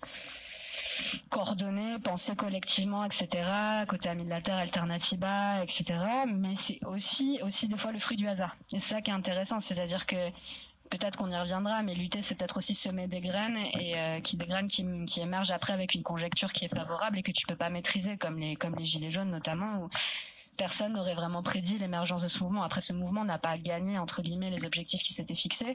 coordonner, penser collectivement, etc. Côté Amis de la Terre, Alternativa, etc. Mais c'est aussi, aussi des fois le fruit du hasard. Et c'est ça qui est intéressant, c'est-à-dire que peut-être qu'on y reviendra, mais lutter, c'est peut-être aussi semer des graines et euh, qui des graines qui, qui émergent après avec une conjecture qui est favorable et que tu peux pas maîtriser, comme les comme les gilets jaunes notamment, où personne n'aurait vraiment prédit l'émergence de ce mouvement. Après, ce mouvement n'a pas gagné, entre guillemets, les objectifs qui s'étaient fixés.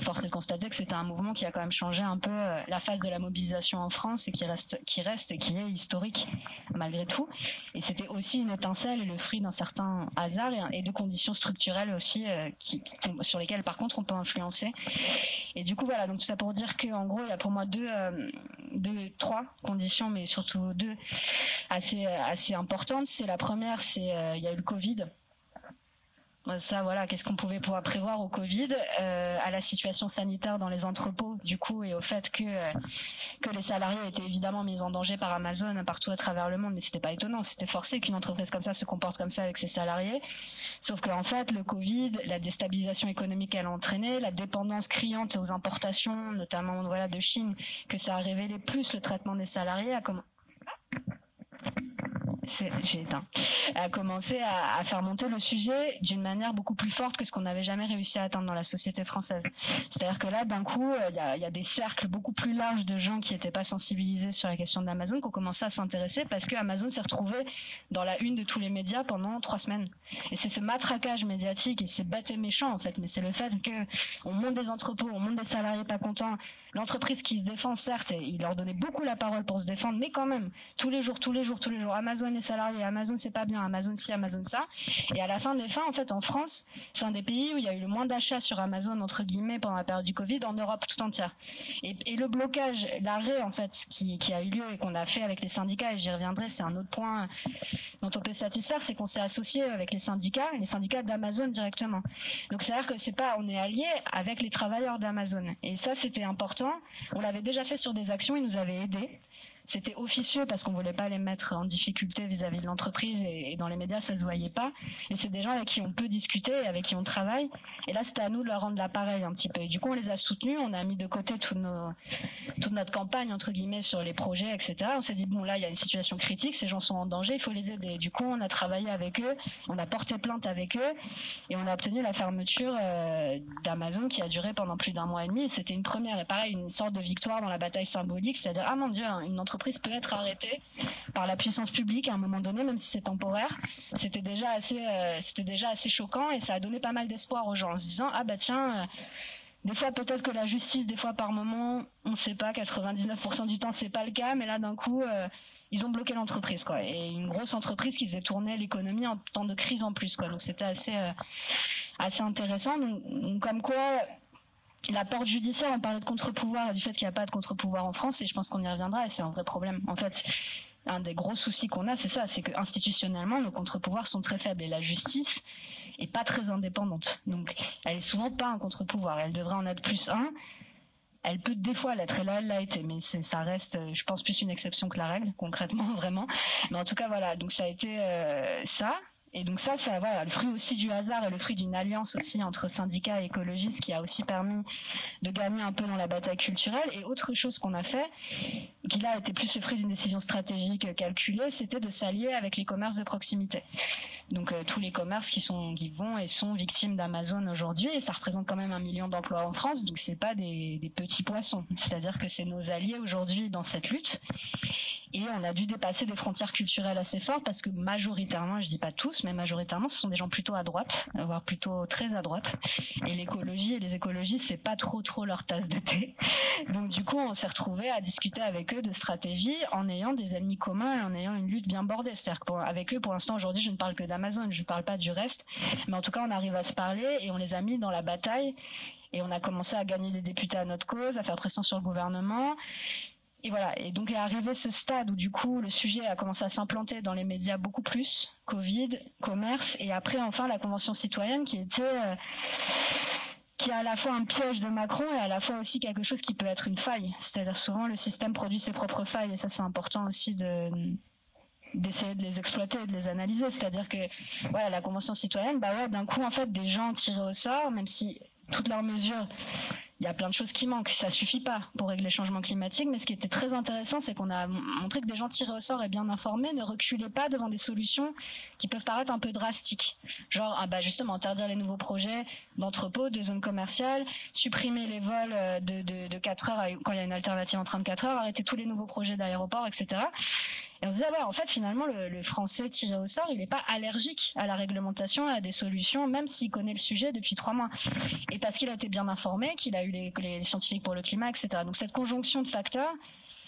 Force est de constater que c'était un mouvement qui a quand même changé un peu euh, la phase de la mobilisation en France et qui reste, qui reste et qui est historique malgré tout. Et c'était aussi une étincelle et le fruit d'un certain hasard et, de conditions structurelles aussi euh, sur lesquelles, par contre, on peut influencer. Et du coup, voilà. Donc tout ça pour dire que, en gros, il y a pour moi deux, euh, deux, trois conditions, mais surtout deux assez, assez importantes. C'est la première, c'est euh, il y a eu le Covid. Ça, voilà, qu'est-ce qu'on pouvait pouvoir prévoir au Covid, euh, à la situation sanitaire dans les entrepôts, du coup, et au fait que euh, que les salariés étaient évidemment mis en danger par Amazon partout à travers le monde, mais c'était pas étonnant, c'était forcé qu'une entreprise comme ça se comporte comme ça avec ses salariés. Sauf qu'en fait, le Covid, la déstabilisation économique qu'elle a entraîné, la dépendance criante aux importations, notamment de Chine, que ça a révélé plus le traitement des salariés, a j'ai éteint, a commencé à, à, faire monter le sujet d'une manière beaucoup plus forte que ce qu'on n'avait jamais réussi à atteindre dans la société française. C'est-à-dire que là, d'un coup, il y a, y a, des cercles beaucoup plus larges de gens qui n'étaient pas sensibilisés sur la question d'Amazon qui ont commencé à s'intéresser parce que Amazon s'est retrouvé dans la une de tous les médias pendant trois semaines. Et c'est ce matraquage médiatique et c'est bête et méchant en fait, mais c'est le fait que on monte des entrepôts, on monte des salariés pas contents, l'entreprise qui se défend certes, il leur donnait beaucoup la parole pour se défendre, mais quand même tous les jours, tous les jours, tous les jours, Amazon les salariés, Amazon c'est pas bien, Amazon ci, Amazon ça. Et à la fin des fins, en fait, en France, c'est un des pays où il y a eu le moins d'achats sur Amazon entre guillemets pendant la période du Covid en Europe tout entière. Et, et le blocage, l'arrêt en fait qui, a eu lieu et qu'on a fait avec les syndicats, et j'y reviendrai, c'est un autre point dont on peut se satisfaire, c'est qu'on s'est associé avec les syndicats, les syndicats d'Amazon directement. Donc c'est à dire que c'est pas, on est allié avec les travailleurs d'Amazon. Et ça c'était important. On l'avait déjà fait sur des actions, ils nous avaient aidés c'était officieux parce qu'on voulait pas les mettre en difficulté vis-à-vis de l'entreprise et, dans les médias ça se voyait pas. Et c'est des gens avec qui on peut discuter, et avec qui on travaille. Et là c'était à nous de leur rendre l'appareil un petit peu. Et du coup on les a soutenus, on a mis de côté toute notre campagne entre guillemets sur les projets, etc. On s'est dit bon là il y a une situation critique, ces gens sont en danger, il faut les aider. Du coup on a travaillé avec eux, on a porté plainte avec eux et on a obtenu la fermeture euh, d'Amazon qui a duré pendant plus d'un mois et demi. C'était une première et pareil une sorte de victoire dans la bataille symbolique, c'est-à-dire ah mon dieu une entreprise peut être arrêtée par la puissance publique à un moment donné, même si c'est temporaire. C'était déjà assez, euh, c'était déjà assez choquant et ça a donné pas mal d'espoir aux gens en se disant ah bah tiens. Euh, des fois peut-être que la justice, des fois par moment, on ne sait pas, 99% du temps c'est pas le cas, mais là d'un coup euh, ils ont bloqué l'entreprise quoi, et une grosse entreprise qui faisait tourner l'économie en temps de crise en plus quoi, donc c'était assez assez intéressant. Donc, comme quoi la porte judiciaire, on parlait de contre-pouvoir et du fait qu'il n'y a pas de contre-pouvoir en France, et je pense qu'on y reviendra, et c'est un vrai problème. En fait, un des gros soucis qu'on a, c'est ça, c'est que institutionnellement, nos contre-pouvoirs sont très faibles, et la justice est pas très indépendante. Donc, elle est souvent pas un contre-pouvoir, elle devrait en être plus un. Elle peut des fois l'être, et là, elle l'a été, mais ça reste, je pense, plus une exception que la règle, concrètement, vraiment. Mais en tout cas, voilà, donc ça a été euh, ça. Et donc ça, c'est voilà, le fruit aussi du hasard et le fruit d'une alliance aussi entre syndicats et écologistes qui a aussi permis de gagner un peu dans la bataille culturelle. Et autre chose qu'on a fait, qui là était plus le fruit d'une décision stratégique calculée, c'était de s'allier avec les commerces de proximité. Donc euh, tous les commerces qui vont et sont victimes d'Amazon aujourd'hui, et ça représente quand même un million d'emplois en France, donc c'est pas des, petits poissons. C'est-à-dire que c'est nos alliés aujourd'hui dans cette lutte. Et on a dû dépasser des frontières culturelles assez fortes parce que majoritairement, je dis pas tous, mais majoritairement, ce sont des gens plutôt à droite, voire plutôt très à droite. Et l'écologie et les écologistes, c'est pas trop trop leur tasse de thé. Donc du coup, on s'est retrouvé à discuter avec eux de stratégie en ayant des ennemis communs et en ayant une lutte bien bordée. C'est-à-dire qu'avec eux, pour l'instant, aujourd'hui, je ne parle que d'Amazon, je ne parle pas du reste. Mais en tout cas, on arrive à se parler et on les a mis dans la bataille et on a commencé à gagner des députés à notre cause, à faire pression sur le gouvernement. Et voilà. Et donc est arrivé ce stade où du coup le sujet a commencé à s'implanter dans les médias beaucoup plus, Covid, commerce, et après enfin la convention citoyenne qui était euh, qui est à la fois un piège de Macron et à la fois aussi quelque chose qui peut être une faille. C'est-à-dire souvent le système produit ses propres failles et ça c'est important aussi de d'essayer de les exploiter et de les analyser. C'est-à-dire que voilà la convention citoyenne, bah ouais d'un coup en fait des gens tirés au sort, même si toutes leurs mesures il y a plein de choses qui manquent. Ça suffit pas pour régler le changement climatique, mais ce qui était très intéressant, c'est qu'on a montré que des gens tirés au sort et bien informés ne reculaient pas devant des solutions qui peuvent paraître un peu drastiques. Genre, ah bah justement, interdire les nouveaux projets d'entrepôts, de zones commerciales, supprimer les vols euh, de, de, de 4 heures quand il y a une alternative en 34 heures, arrêter tous les nouveaux projets d'aéroports, etc. Et on se disait, ah ouais, en fait, finalement, le, français tiré au sort, il n'est pas allergique à la réglementation, à des solutions, même s'il connaît le sujet depuis trois mois. Et parce qu'il a été bien informé, qu'il a eu les, scientifiques pour le climat, etc. Donc cette conjonction de facteurs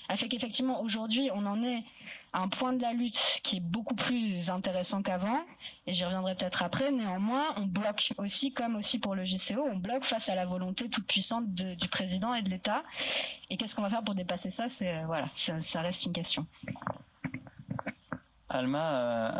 a fait qu'effectivement aujourd'hui on en est à un point de la lutte qui est beaucoup plus intéressant qu'avant. Et j'y reviendrai peut-être après. Néanmoins on bloque aussi comme aussi pour le GCO on bloque face à la volonté toute puissante du président et de l'État. Et qu'est-ce qu'on va faire pour dépasser ça? C'est voilà ça, ça reste une question Alma euh,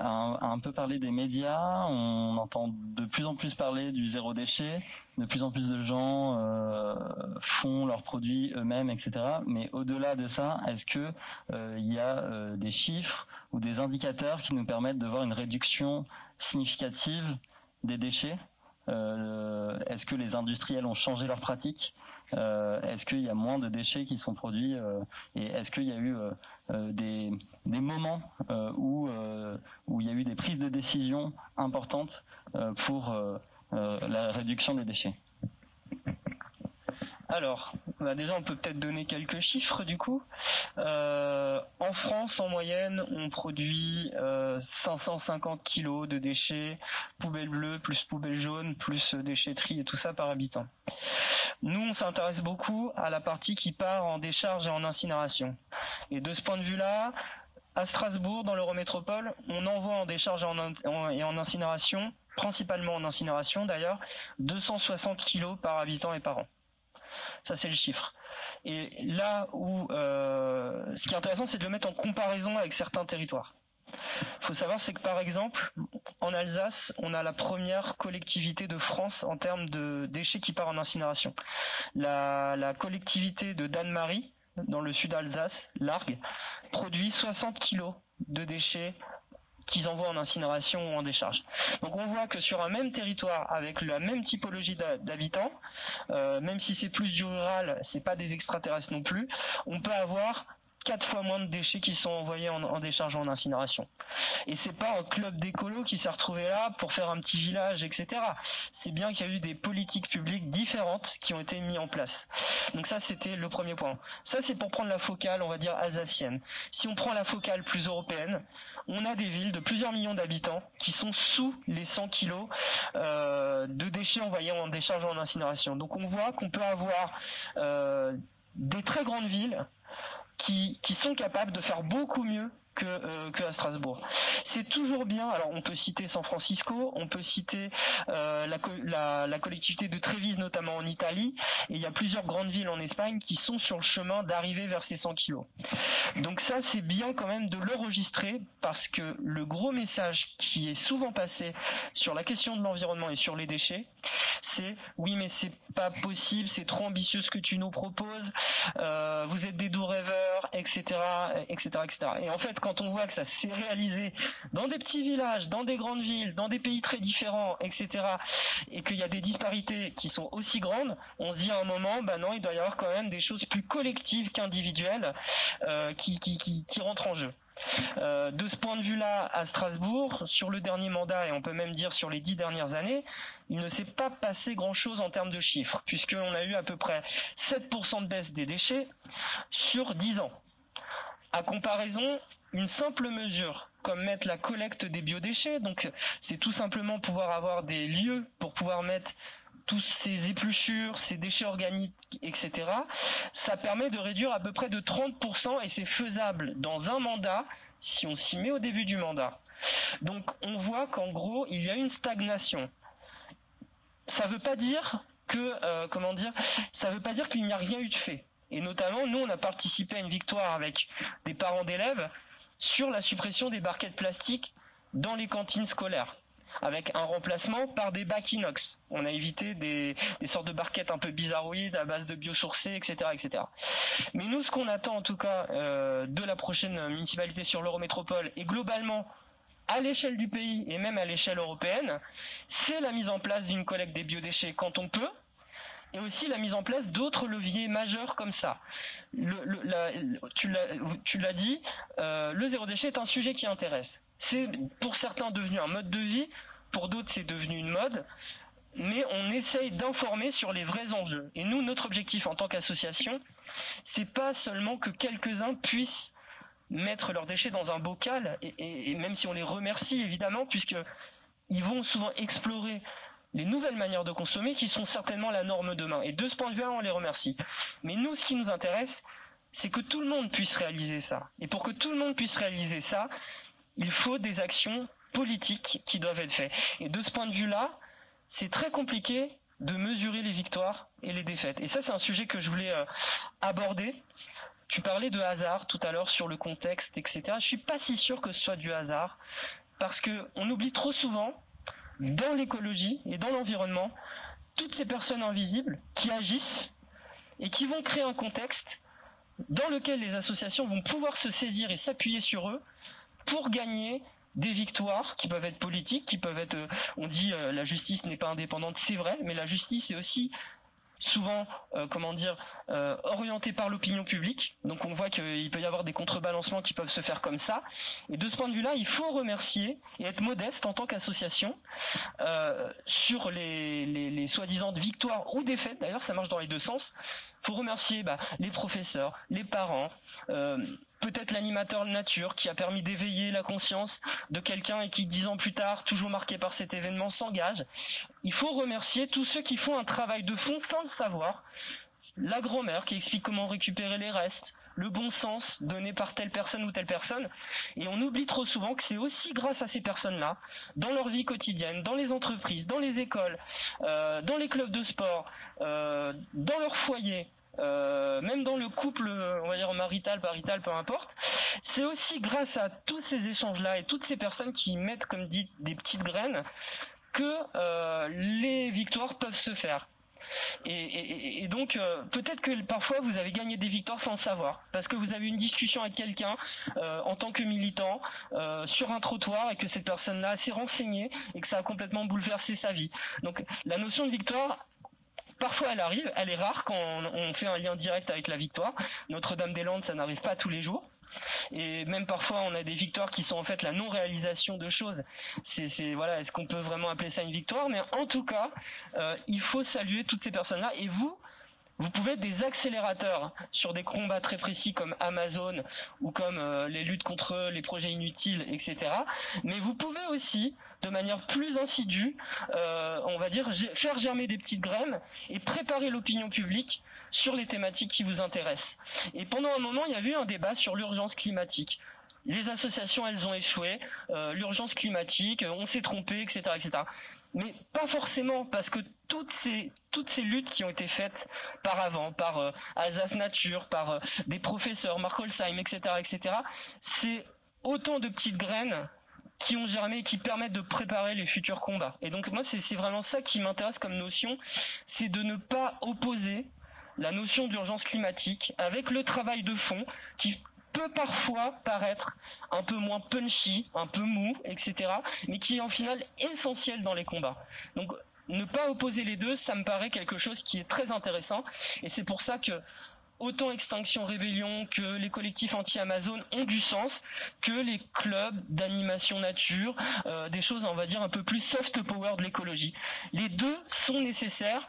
a, un, peu parlé des médias. On entend de plus en plus parler du zéro déchet. De plus en plus de gens euh, font leurs produits eux-mêmes, etc. Mais au-delà de ça, est-ce que euh, il y a des chiffres ou des indicateurs qui nous permettent de voir une réduction significative des déchets? Est-ce que les industriels ont changé leurs pratiques? euh, est-ce qu'il y a moins de déchets qui sont produits euh, et est-ce qu'il y a eu euh, des, moments où, il y a eu des prises de décision importantes pour la réduction des déchets? Alors, bah déjà, on peut peut-être donner quelques chiffres du coup. Euh, en France, en moyenne, on produit 550 kilos de déchets, poubelles bleues plus poubelles jaunes plus déchetterie et tout ça par habitant. Nous, on s'intéresse beaucoup à la partie qui part en décharge et en incinération. Et de ce point de vue-là, à Strasbourg, dans l'Eurométropole, on envoie en décharge et en, incinération, principalement en incinération d'ailleurs, 260 kilos par habitant et par an. Ça, c'est le chiffre. Et là où, euh, ce qui est intéressant, c'est de le mettre en comparaison avec certains territoires. Il faut savoir, c'est que par exemple, en Alsace, on a la première collectivité de France en termes de déchets qui part en incinération. La, collectivité de Danemarie, dans le sud d'Alsace, Largue, produit 60 kilos de déchets qu'ils envoient en incinération ou en décharge. Donc on voit que sur un même territoire avec la même typologie d'habitants, euh, même si c'est plus du rural, c'est pas des extraterrestres non plus, on peut avoir quatre fois moins de déchets qui sont envoyés en, décharge ou en incinération. Et c'est pas un club d'écolo qui s'est retrouvé là pour faire un petit village, etc. C'est bien qu'il y a eu des politiques publiques différentes qui ont été mises en place. Donc ça, c'était le premier point. Ça, c'est pour prendre la focale, on va dire, alsacienne. Si on prend la focale plus européenne, on a des villes de plusieurs millions d'habitants qui sont sous les 100 kilos euh, de déchets envoyés en décharge ou en incinération. Donc on voit qu'on peut avoir euh, des très grandes villes qui, sont capables de faire beaucoup mieux euh, que à Strasbourg. C'est toujours bien. Alors on peut citer San Francisco, on peut citer euh, la, collectivité de Trévise notamment en Italie, et il y a plusieurs grandes villes en Espagne qui sont sur le chemin d'arriver vers ces 100 kilos. Donc ça c'est bien quand même de l'enregistrer parce que le gros message qui est souvent passé sur la question de l'environnement et sur les déchets, c'est oui mais c'est pas possible, c'est trop ambitieux ce que tu nous proposes, euh, vous êtes des doux rêveurs, etc., etc., etc. Et en fait quand on voit que ça s'est réalisé dans des petits villages, dans des grandes villes, dans des pays très différents, etc., et qu'il y a des disparités qui sont aussi grandes, on se dit à un moment, bah non, il doit y avoir quand même des choses plus collectives qu'individuelles euh, qui, rentrent en jeu. Euh, de ce point de vue-là, à Strasbourg, sur le dernier mandat, et on peut même dire sur les dix dernières années, il ne s'est pas passé grand-chose en termes de chiffres, puisqu'on a eu à peu près 7% de baisse des déchets sur 10 ans. À comparaison, une simple mesure comme mettre la collecte des biodéchets, donc c'est tout simplement pouvoir avoir des lieux pour pouvoir mettre tous ces épluchures, ces déchets organiques, etc., ça permet de réduire à peu près de 30% et c'est faisable dans un mandat si on s'y met au début du mandat. Donc on voit qu'en gros, il y a une stagnation. Ça ne veut pas dire que, euh, comment dire, ça veut pas dire qu'il n'y a rien eu de fait. Et notamment, nous, on a participé à une victoire avec des parents d'élèves sur la suppression des barquettes plastiques dans les cantines scolaires avec un remplacement par des bacs inox. On a évité des, sortes de barquettes un peu bizarroïdes à base de biosourcés, etc., etc. Mais nous, ce qu'on attend en tout cas euh, de la prochaine municipalité sur l'Eurométropole et globalement à l'échelle du pays et même à l'échelle européenne, c'est la mise en place d'une collecte des biodéchets quand on peut, et aussi la mise en place d'autres leviers majeurs comme ça. tu l'as dit, euh, le zéro déchet est un sujet qui intéresse. C'est pour certains devenu un mode de vie, pour d'autres c'est devenu une mode, mais on essaye d'informer sur les vrais enjeux. Et nous, notre objectif en tant qu'association, c'est pas seulement que quelques-uns puissent mettre leurs déchets dans un bocal, et, même si on les remercie évidemment, puisque ils vont souvent explorer les nouvelles manières de consommer qui seront certainement la norme demain. Et de ce point de vue-là, on les remercie. Mais nous, ce qui nous intéresse, c'est que tout le monde puisse réaliser ça. Et pour que tout le monde puisse réaliser ça, il faut des actions politiques qui doivent être faites. Et de ce point de vue-là, c'est très compliqué de mesurer les victoires et les défaites. Et ça, c'est un sujet que je voulais euh, aborder. Tu parlais de hasard tout à l'heure sur le contexte, etc. Je suis pas si sûr que ce soit du hasard parce que on oublie trop souvent dans l'écologie et dans l'environnement toutes ces personnes invisibles qui agissent et qui vont créer un contexte dans lequel les associations vont pouvoir se saisir et s'appuyer sur eux pour gagner des victoires qui peuvent être politiques, qui peuvent être, euh, on dit euh, la justice n'est pas indépendante, c'est vrai, mais la justice est aussi souvent, euh, comment dire, euh, orienté par l'opinion publique. Donc on voit qu'il peut y avoir des contrebalancements qui peuvent se faire comme ça. Et de ce point de vue-là, il faut remercier et être modeste en tant qu'association euh, sur les, les, les soi-disant victoires ou défaites. D'ailleurs, ça marche dans les deux sens. Il faut remercier bah, les professeurs, les parents, euh, peut-être l'animateur nature qui a permis d'éveiller la conscience de quelqu'un et qui dix ans plus tard, toujours marqué par cet événement, s'engage. Il faut remercier tous ceux qui font un travail de fond sans le savoir. La grand-mère qui explique comment récupérer les restes, le bon sens donné par telle personne ou telle personne. Et on oublie trop souvent que c'est aussi grâce à ces personnes-là, dans leur vie quotidienne, dans les entreprises, dans les écoles, euh, dans les clubs de sport, euh, dans leur foyer, euh, même dans le couple, on va dire marital, parital, peu importe, c'est aussi grâce à tous ces échanges-là et toutes ces personnes qui mettent, comme dit, des petites graines, que euh, les victoires peuvent se faire. Et, donc euh, peut-être que parfois vous avez gagné des victoires sans le savoir, parce que vous avez une discussion avec quelqu'un en tant que militant sur un trottoir et que cette personne-là s'est renseignée et que ça a complètement bouleversé sa vie. Donc la notion de victoire, Parfois, elle arrive, elle est rare quand on, fait un lien direct avec la victoire. Notre-Dame-des-Landes, ça n'arrive pas tous les jours. Et même parfois, on a des victoires qui sont en fait la non-réalisation de choses. C'est, voilà, est-ce qu'on peut vraiment appeler ça une victoire? Mais en tout cas, euh, il faut saluer toutes ces personnes-là. Et vous, vous pouvez être des accélérateurs sur des combats très précis comme Amazon ou comme euh, les luttes contre les projets inutiles, etc. Mais vous pouvez aussi, de manière plus insidue, euh, on va dire, faire germer des petites graines et préparer l'opinion publique sur les thématiques qui vous intéressent. Et pendant un moment, il y a eu un débat sur l'urgence climatique les associations elles ont échoué, euh, l'urgence climatique, on s'est trompé, etc., etc mais pas forcément parce que toutes ces toutes ces luttes qui ont été faites par avant par euh, Alsace Nature par euh, des professeurs Mark Holzheim etc etc c'est autant de petites graines qui ont germé qui permettent de préparer les futurs combats et donc moi c'est vraiment ça qui m'intéresse comme notion c'est de ne pas opposer la notion d'urgence climatique avec le travail de fond qui peut parfois paraître un peu moins punchy, un peu mou, etc., mais qui est en final essentiel dans les combats. Donc ne pas opposer les deux, ça me paraît quelque chose qui est très intéressant, et c'est pour ça que autant Extinction Rébellion que les collectifs anti-Amazon ont du sens que les clubs d'animation nature, euh, des choses on va dire un peu plus soft power de l'écologie. Les deux sont nécessaires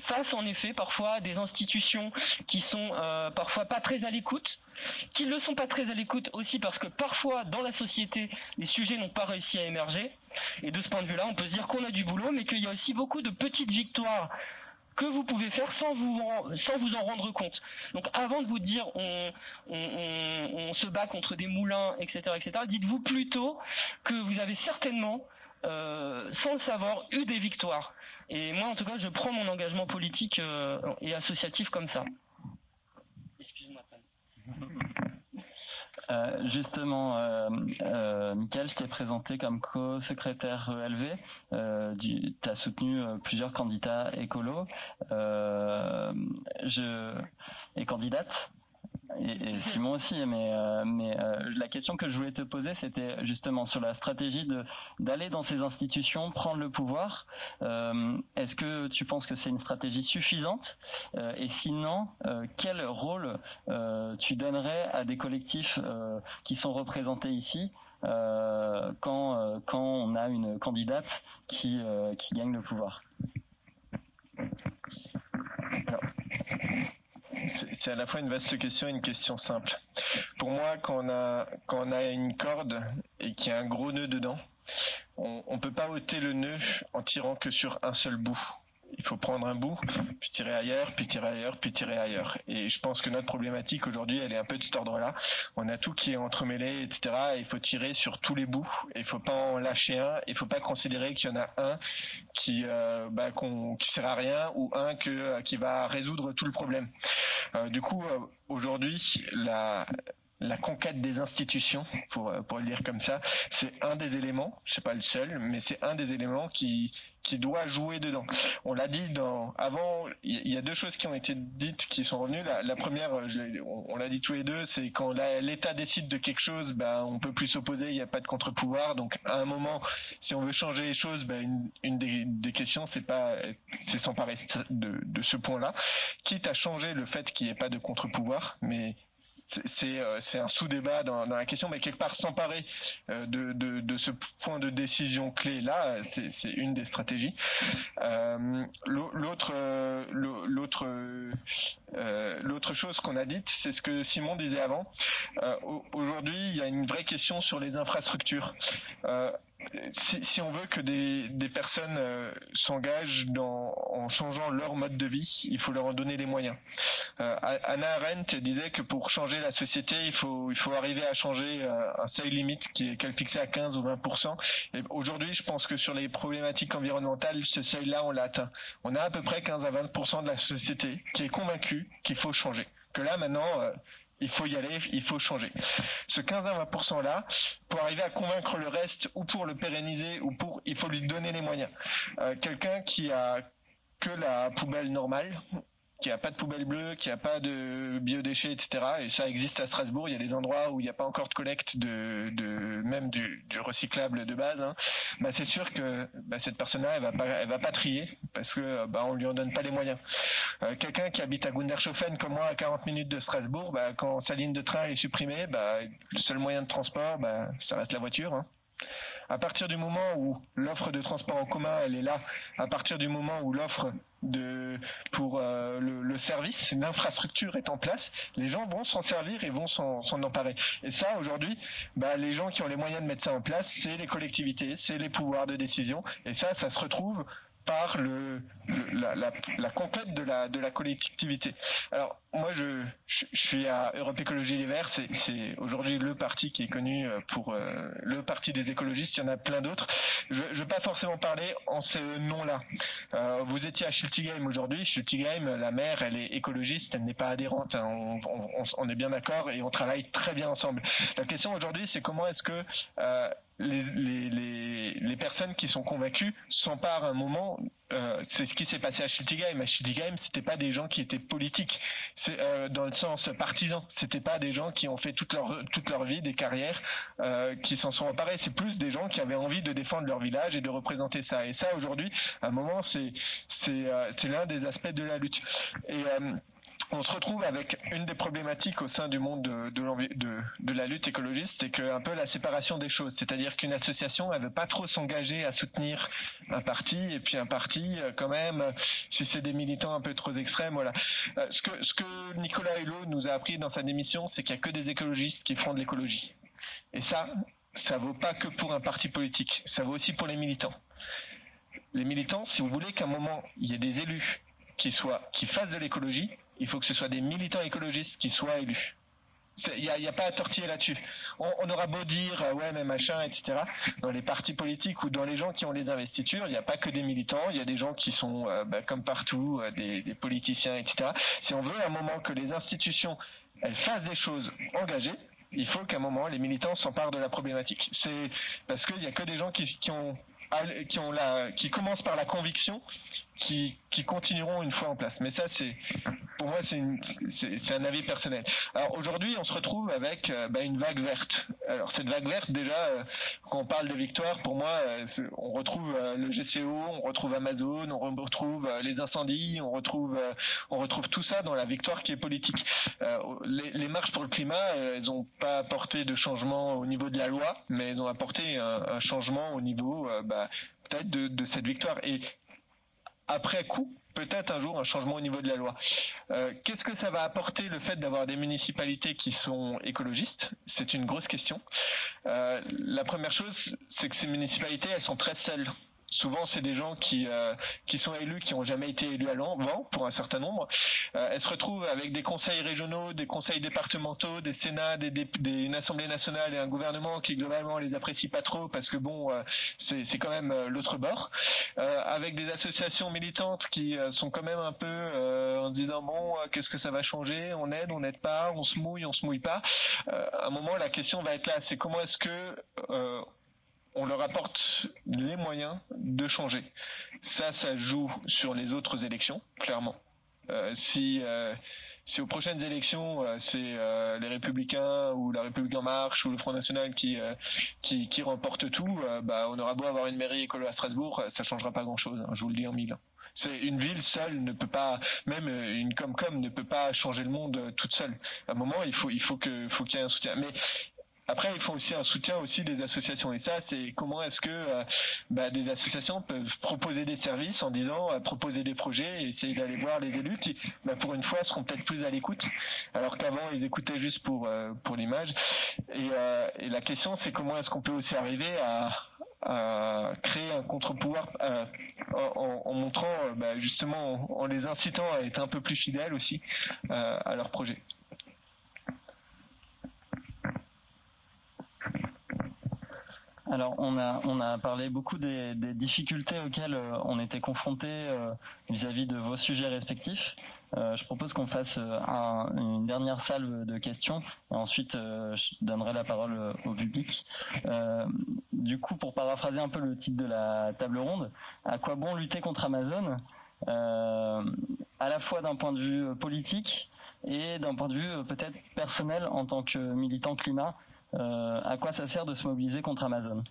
face en effet parfois à des institutions qui sont euh, parfois pas très à l'écoute, qui ne le sont pas très à l'écoute aussi parce que parfois dans la société les sujets n'ont pas réussi à émerger et de ce point de vue-là on peut se dire qu'on a du boulot mais qu'il y a aussi beaucoup de petites victoires que vous pouvez faire sans vous sans vous en rendre compte. Donc avant de vous dire on, on se bat contre des moulins, etc., etc., dites-vous plutôt que vous avez certainement euh, sans le savoir, eu des victoires. Et moi, en tout cas, je prends mon engagement politique euh, et associatif comme ça. Excuse-moi. Euh, justement, euh, euh, Michael, je t'ai présenté comme co-secrétaire ELV. Euh, tu as soutenu plusieurs candidats écolos je, et candidates et, Simon aussi, mais, euh, euh, la question que je voulais te poser, c'était justement sur la stratégie de d'aller dans ces institutions, prendre le pouvoir. Euh, Est-ce que tu penses que c'est une stratégie suffisante? Et sinon, quel rôle tu donnerais à des collectifs qui sont représentés ici quand quand on a une candidate qui qui gagne le pouvoir? C'est à la fois une vaste question et une question simple. Pour moi, quand on a, quand on a une corde et qu'il y a un gros nœud dedans, on ne peut pas ôter le nœud en tirant que sur un seul bout il faut prendre un bout, puis tirer ailleurs, puis tirer ailleurs, puis tirer ailleurs. Et je pense que notre problématique aujourd'hui, elle est un peu de cet ordre-là. On a tout qui est entremêlé, etc. Et il faut tirer sur tous les bouts. Il faut pas en lâcher un. Il faut pas considérer qu'il y en a un qui, euh, bah, sert à rien ou un que, qui va résoudre tout le problème. Euh, du coup, euh, aujourd'hui, la la conquête des institutions, pour, pour le dire comme ça, c'est un des éléments, c'est pas le seul, mais c'est un des éléments qui, qui doit jouer dedans. On l'a dit dans avant, il y a deux choses qui ont été dites qui sont revenues. La, première, on, l'a dit tous les deux, c'est quand l'État décide de quelque chose, ben on peut plus s'opposer, il n'y a pas de contre-pouvoir. Donc à un moment, si on veut changer les choses, ben une, des, des, questions, c'est pas, c'est s'emparer de, de ce point-là, quitte à changer le fait qu'il n'y ait pas de contre-pouvoir, mais euh, c'est un sous-débat dans, la question, mais quelque part s'emparer euh, de, ce point de décision clé là, c'est une des stratégies. Euh, l'autre chose qu'on a dite, c'est ce que Simon disait avant. Aujourd'hui, il y a une vraie question sur les infrastructures si, on veut que des, personnes euh, s'engagent en changeant leur mode de vie, il faut leur en donner les moyens. Euh, Anna Arendt disait que pour changer la société, il faut, arriver à changer euh, un seuil limite qu'elle fixait à 15 ou 20 Et aujourd'hui, je pense que sur les problématiques environnementales, ce seuil-là, on l'a atteint. On a à peu près 15 à 20% de la société qui est convaincue qu'il faut changer. Que là, maintenant, il faut y aller, il faut changer. Ce 15 à 20% là, pour arriver à convaincre le reste ou pour le pérenniser ou pour, il faut lui donner les moyens. Euh, quelqu'un qui a que la poubelle normale qu'il n'y a pas de poubelle bleue, qu'il n'y a pas de biodéchets, etc. Et ça existe à Strasbourg. Il y a des endroits où il n'y a pas encore de collecte de, même du, recyclable de base. Hein. Bah, c'est sûr que bah, cette personne-là, elle va pas, elle va pas trier parce que bah, on lui en donne pas les moyens. Euh, Quelqu'un qui habite à Gundershofen comme moi, à 40 minutes de Strasbourg, bah, quand sa ligne de train est supprimée, le seul moyen de transport, bah, ça reste la voiture. Hein à partir du moment où l'offre de transport en commun elle est là, à partir du moment où l'offre de pour euh, le, service, l'infrastructure est en place, les gens vont s'en servir et vont s'en emparer. Et ça, aujourd'hui, bah, les gens qui ont les moyens de mettre ça en place, c'est les collectivités, c'est les pouvoirs de décision. Et ça, ça se retrouve par la, la, conquête de la, collectivité. Alors moi je, suis à Europe Écologie Les Verts, c'est, aujourd'hui le parti qui est connu euh, pour euh, le parti des écologistes, il y en a plein d'autres. Je ne vais pas forcément parler en ce nom-là. Euh, vous étiez à Schultigheim aujourd'hui, Schultigheim, la maire, elle est écologiste, elle n'est pas adhérente, hein. on, est bien d'accord et on travaille très bien ensemble. La question aujourd'hui c'est comment est-ce que les, personnes qui sont convaincues s'emparent un moment. Euh, c'est ce qui s'est passé à Schiltigheim. À Schiltigheim, c'était pas des gens qui étaient politiques, c'est euh, dans le sens partisan. C'était pas des gens qui ont fait toute leur toute leur vie des carrières euh, qui s'en sont emparés. C'est plus des gens qui avaient envie de défendre leur village et de représenter ça. Et ça, aujourd'hui, à un moment, c'est c'est c'est l'un des aspects de la lutte. On se retrouve avec une des problématiques au sein du monde de, la lutte écologiste, c'est que un peu la séparation des choses. C'est-à-dire qu'une association, elle veut pas trop s'engager à soutenir un parti, et puis un parti, euh, quand même, si c'est des militants un peu trop extrêmes, voilà. Euh, ce que, Nicolas Hulot nous a appris dans sa démission, c'est qu'il y a que des écologistes qui font de l'écologie. Et ça, ça vaut pas que pour un parti politique, ça vaut aussi pour les militants. Les militants, si vous voulez qu'à un moment, il y ait des élus qui soient, qui fassent de l'écologie, il faut que ce soit des militants écologistes qui soient élus. Il n'y a, pas à tortiller là-dessus. On, aura beau dire euh, ouais mais machin etc. Dans les partis politiques ou dans les gens qui ont les investitures, il n'y a pas que des militants, il y a des gens qui sont euh, bah, comme partout euh, des, des, politiciens etc. Si on veut à un moment que les institutions elles fassent des choses engagées, il faut qu'à un moment les militants s'emparent de la problématique. C'est parce qu'il n'y a que des gens qui, qui ont qui ont la, qui commencent par la conviction, qui, qui continueront une fois en place. Mais ça, c'est, pour moi, c'est, un avis personnel. Alors aujourd'hui, on se retrouve avec euh, bah, une vague verte. Alors cette vague verte, déjà, euh, quand on parle de victoire, pour moi, euh, on retrouve le GCO, on retrouve Amazon, on retrouve les incendies, on retrouve, tout ça dans la victoire qui est politique. Les, marches pour le climat, elles n'ont pas apporté de changement au niveau de la loi, mais elles ont apporté un, changement au niveau bah, peut-être de, cette victoire. Après coup, peut-être un jour un changement au niveau de la loi. Euh, Qu'est-ce que ça va apporter le fait d'avoir des municipalités qui sont écologistes? C'est une grosse question. Euh, la première chose, c'est que ces municipalités, elles sont très seules souvent c'est des gens qui euh, qui sont élus qui ont jamais été élus à l'avant pour un certain nombre. Euh, elles se retrouvent avec des conseils régionaux des conseils départementaux des sénats des, des, une assemblée nationale et un gouvernement qui globalement les apprécie pas trop parce que bon euh, c'est c'est quand même euh, l'autre bord. Euh, avec des associations militantes qui euh, sont quand même un peu en disant bon qu'est-ce que ça va changer? On aide on n'aide pas? On se mouille on se mouille pas? À un moment la question va être là c'est comment est-ce que on leur apporte les moyens de changer. Ça, ça joue sur les autres élections, clairement. Euh, si euh, si aux prochaines élections euh, c'est les Républicains ou la République en marche ou le Front National qui qui, qui remporte tout, bah on aura beau avoir une mairie écolo à Strasbourg, ça changera pas grand chose. Hein, je vous le dis en mille. C'est une ville seule ne peut pas, même une Comcom ne peut pas changer le monde toute seule. À un moment, il faut, il faut qu'il y ait un soutien. Mais après, il faut aussi un soutien aussi des associations. Et ça, c'est comment est-ce que euh, bah, des associations peuvent proposer des services en disant, euh, proposer des projets et essayer d'aller voir les élus qui, bah, pour une fois, seront peut-être plus à l'écoute, alors qu'avant, ils écoutaient juste pour euh, pour l'image. Et, la question, c'est comment est-ce qu'on peut aussi arriver à, créer un contre-pouvoir en, montrant bah, justement en, en, les incitant à être un peu plus fidèles aussi à leur projet. Alors on a on a parlé beaucoup des, difficultés auxquelles euh, on était confrontés euh, vis-à-vis de vos sujets respectifs. Euh, je propose qu'on fasse un, une dernière salve de questions et ensuite je donnerai la parole au public. du coup, pour paraphraser un peu le titre de la table ronde, à quoi bon lutter contre Amazon? À la fois d'un point de vue politique et d'un point de vue peut-être personnel en tant que militant climat. À quoi ça sert de se mobiliser contre Amazon?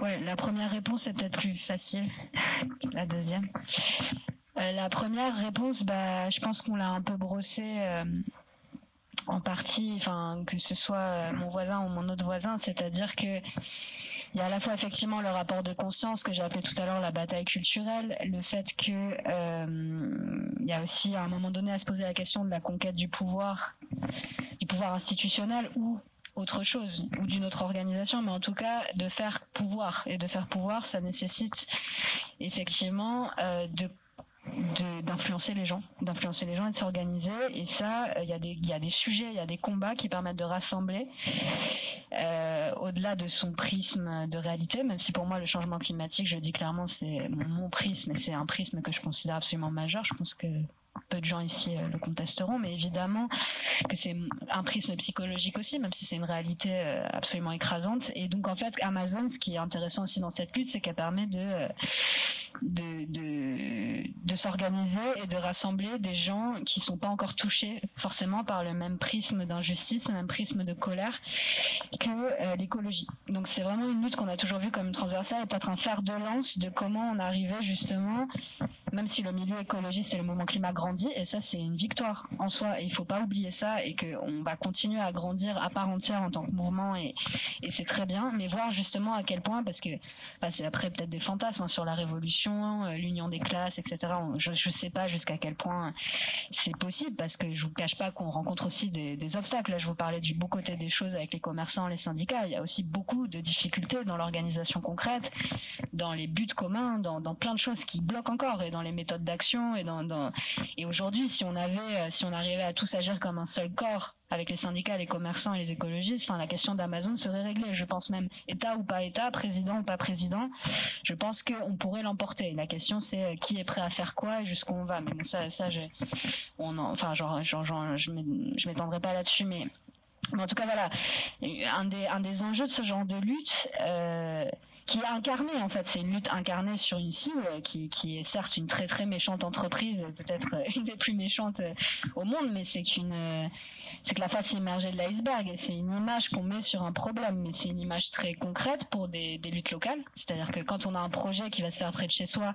Ouais, la première réponse est peut-être plus facile que la deuxième. Euh, la première réponse, bah, je pense qu'on l'a un peu brossé euh, en partie, enfin que ce soit euh, mon voisin ou mon autre voisin, c'est-à-dire que il y a à la fois effectivement le rapport de conscience que j'ai appelé tout à l'heure la bataille culturelle, le fait que il y a aussi à un moment donné à se poser la question de la conquête du pouvoir, du pouvoir institutionnel ou autre chose ou d'une autre organisation, mais en tout cas de faire pouvoir. Et de faire pouvoir, ça nécessite effectivement euh, de d'influencer les gens, d'influencer les gens et de s'organiser. Et ça, il y, a des, il y a des sujets, il y a des combats qui permettent de rassembler euh, au-delà de son prisme de réalité, même si pour moi le changement climatique, je le dis clairement, c'est mon prisme et c'est un prisme que je considère absolument majeur. Je pense que peu de gens ici euh, le contesteront, mais évidemment que c'est un prisme psychologique aussi, même si c'est une réalité euh, absolument écrasante. Et donc en fait, Amazon, ce qui est intéressant aussi dans cette lutte, c'est qu'elle permet de euh, s'organiser et de rassembler des gens qui sont pas encore touchés forcément par le même prisme d'injustice, le même prisme de colère que l'écologie. Donc c'est vraiment une lutte qu'on a toujours vue comme transversale et peut-être un fer de lance de comment on arrivait justement, même si le milieu écologiste et le mouvement climat grandit et ça c'est une victoire en soi. Et il faut pas oublier ça et qu'on va continuer à grandir à part entière en tant que mouvement et, c'est très bien. Mais voir justement à quel point parce que bah, c'est après peut-être des fantasmes hein, sur la révolution euh, l'union des classes etc je, je sais pas jusqu'à quel point c'est possible parce que je vous cache pas qu'on rencontre aussi des, obstacles. Là je vous parlais du beau côté des choses avec les commerçants les syndicats. Il y a aussi beaucoup de difficultés dans l'organisation concrète dans les buts communs dans, plein de choses qui bloquent encore et dans les méthodes d'action et dans et aujourd'hui, si on avait, euh, si on arrivait à tous agir comme un seul corps avec les syndicats, les commerçants et les écologistes, enfin la question d'Amazon serait réglée. Je pense même État ou pas État, président ou pas président. Je pense qu'on pourrait l'emporter. La question c'est euh, qui est prêt à faire quoi et jusqu'où on va. Mais ça, ça, je, on, enfin, genre, genre, je m'étendrai pas là-dessus, mais, mais en tout cas voilà, un des, un des enjeux de ce genre de lutte. Euh, qui est incarnée en fait. C'est une lutte incarnée sur une cible qui, est certes une très très méchante entreprise, peut-être une des plus méchantes euh, au monde, mais c'est qu'une euh, c'est que la face immergée de l'iceberg et c'est une image qu'on met sur un problème, mais c'est une image très concrète pour des luttes locales. C'est-à-dire que quand on a un projet qui va se faire près de chez soi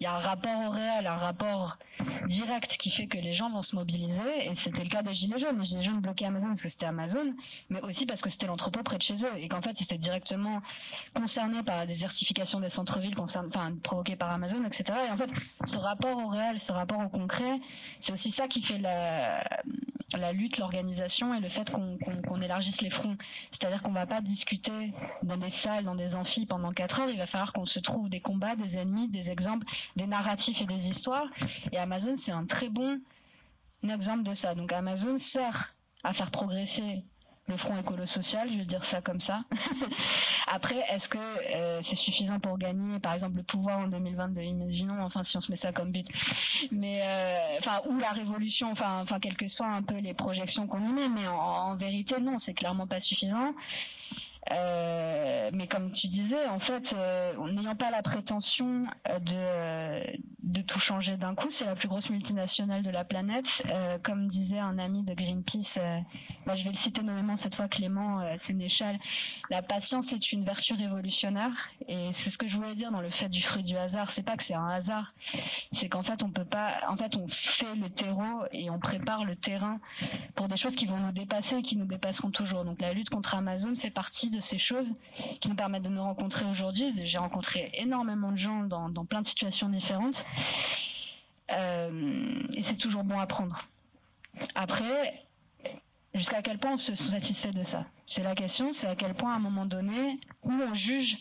il y a un rapport au réel, un rapport direct qui fait que les gens vont se mobiliser. Et c'était le cas des Gilets jaunes. Les Gilets jaunes bloquaient Amazon parce que c'était Amazon, mais aussi parce que c'était l'entrepôt près de chez eux. Et qu'en fait, ils étaient directement concernés par la désertification des centres-villes enfin, provoquée par Amazon, etc. Et en fait, ce rapport au réel, ce rapport au concret, c'est aussi ça qui fait la, lutte, l'organisation et le fait qu'on élargisse les fronts. C'est-à-dire qu'on va pas discuter dans des salles, dans des amphis pendant quatre heures. Il va falloir qu'on se trouve des combats, des ennemis, des exemples, des narratifs et des histoires. Et Amazon, c'est un très bon exemple de ça. Donc Amazon sert à faire progresser le front écolo-social, je vais dire ça comme ça. Après, est-ce que euh, c'est suffisant pour gagner, par exemple, le pouvoir en 2022 Imaginons, enfin, si on se met ça comme but. Mais, euh, enfin, ou la révolution, enfin, enfin, quelles que soient un peu les projections qu'on y met, mais en, en vérité, non, c'est clairement pas suffisant. Euh, mais comme tu disais, en fait, euh, n'ayant pas la prétention euh, de, tout changer d'un coup, c'est la plus grosse multinationale de la planète. Comme disait un ami de Greenpeace, bah, je vais le citer nommément cette fois, Clément Sénéchal, la patience est une vertu révolutionnaire. Et c'est ce que je voulais dire dans le fait du fruit du hasard. C'est pas que c'est un hasard, c'est qu'en fait on peut pas, en fait on fait le terreau et on prépare le terrain pour des choses qui vont nous dépasser et qui nous dépasseront toujours. Donc la lutte contre Amazon fait partie de ces choses qui nous permettent de nous rencontrer aujourd'hui. J'ai rencontré énormément de gens dans, plein de situations différentes. Euh, et c'est toujours bon à prendre. Après, jusqu'à quel point on se satisfait de ça? C'est la question, c'est à quel point à un moment donné, où on juge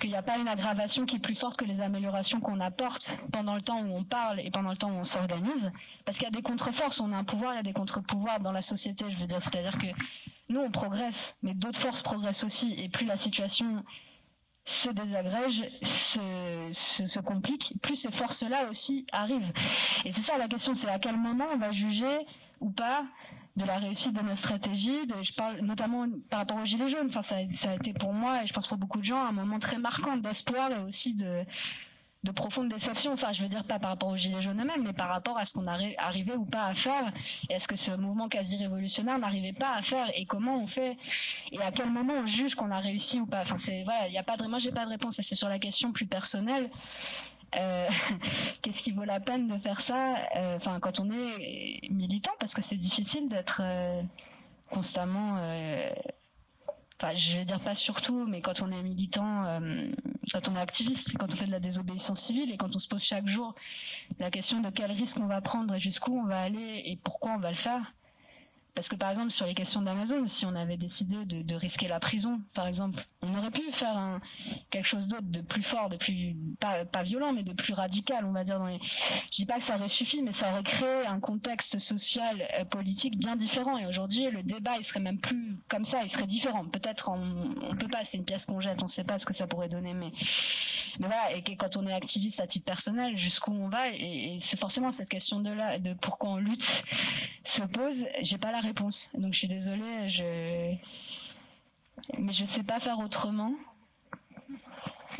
qu'il n'y a pas une aggravation qui est plus forte que les améliorations qu'on apporte pendant le temps où on parle et pendant le temps où on s'organise. Parce qu'il y a des contre-forces, on a un pouvoir, il y a des contre-pouvoirs dans la société, je veux dire. C'est-à-dire que nous, on progresse, mais d'autres forces progressent aussi. Et plus la situation se désagrège, se, se, complique, plus ces forces-là aussi arrivent. Et c'est ça la question, c'est à quel moment on va juger ou pas de la réussite de notre stratégie. Je parle notamment par rapport aux Gilets jaunes. Enfin, ça, a été pour moi, et je pense pour beaucoup de gens, un moment très marquant d'espoir et aussi de, de profonde déception. Enfin, je veux dire pas par rapport aux gilets jaunes eux-mêmes, mais par rapport à ce qu'on arrivait ou pas à faire. Est-ce que ce mouvement quasi révolutionnaire n'arrivait pas à faire et comment on fait et à quel moment on juge qu'on a réussi ou pas. Enfin, c'est voilà, il y a pas de, moi j'ai pas de réponse. C'est sur la question plus personnelle. Euh, qu'est-ce qui vaut la peine de faire ça euh, Enfin, quand on est militant, parce que c'est difficile d'être euh, constamment enfin je vais dire pas surtout, mais quand on est militant, quand on est activiste, quand on fait de la désobéissance civile et quand on se pose chaque jour la question de quel risque on va prendre et jusqu'où on va aller et pourquoi on va le faire, parce que par exemple sur les questions d'Amazon, si on avait décidé de, risquer la prison, par exemple, on aurait pu faire quelque chose d'autre, de plus fort, de plus pas, pas, violent, mais de plus radical, on va dire. Dans les... Je dis pas que ça aurait suffi, mais ça aurait créé un contexte social, euh, politique bien différent. Et aujourd'hui, le débat, il serait même plus comme ça, il serait différent. Peut-être on, on peut pas, c'est une pièce qu'on jette, on sait pas ce que ça pourrait donner, mais mais voilà. Et quand on est activiste à titre personnel, jusqu'où on va, et, c'est forcément cette question de là, de pourquoi on lutte, se pose. J'ai pas la réponse. Donc je suis désolée, mais je sais pas faire autrement.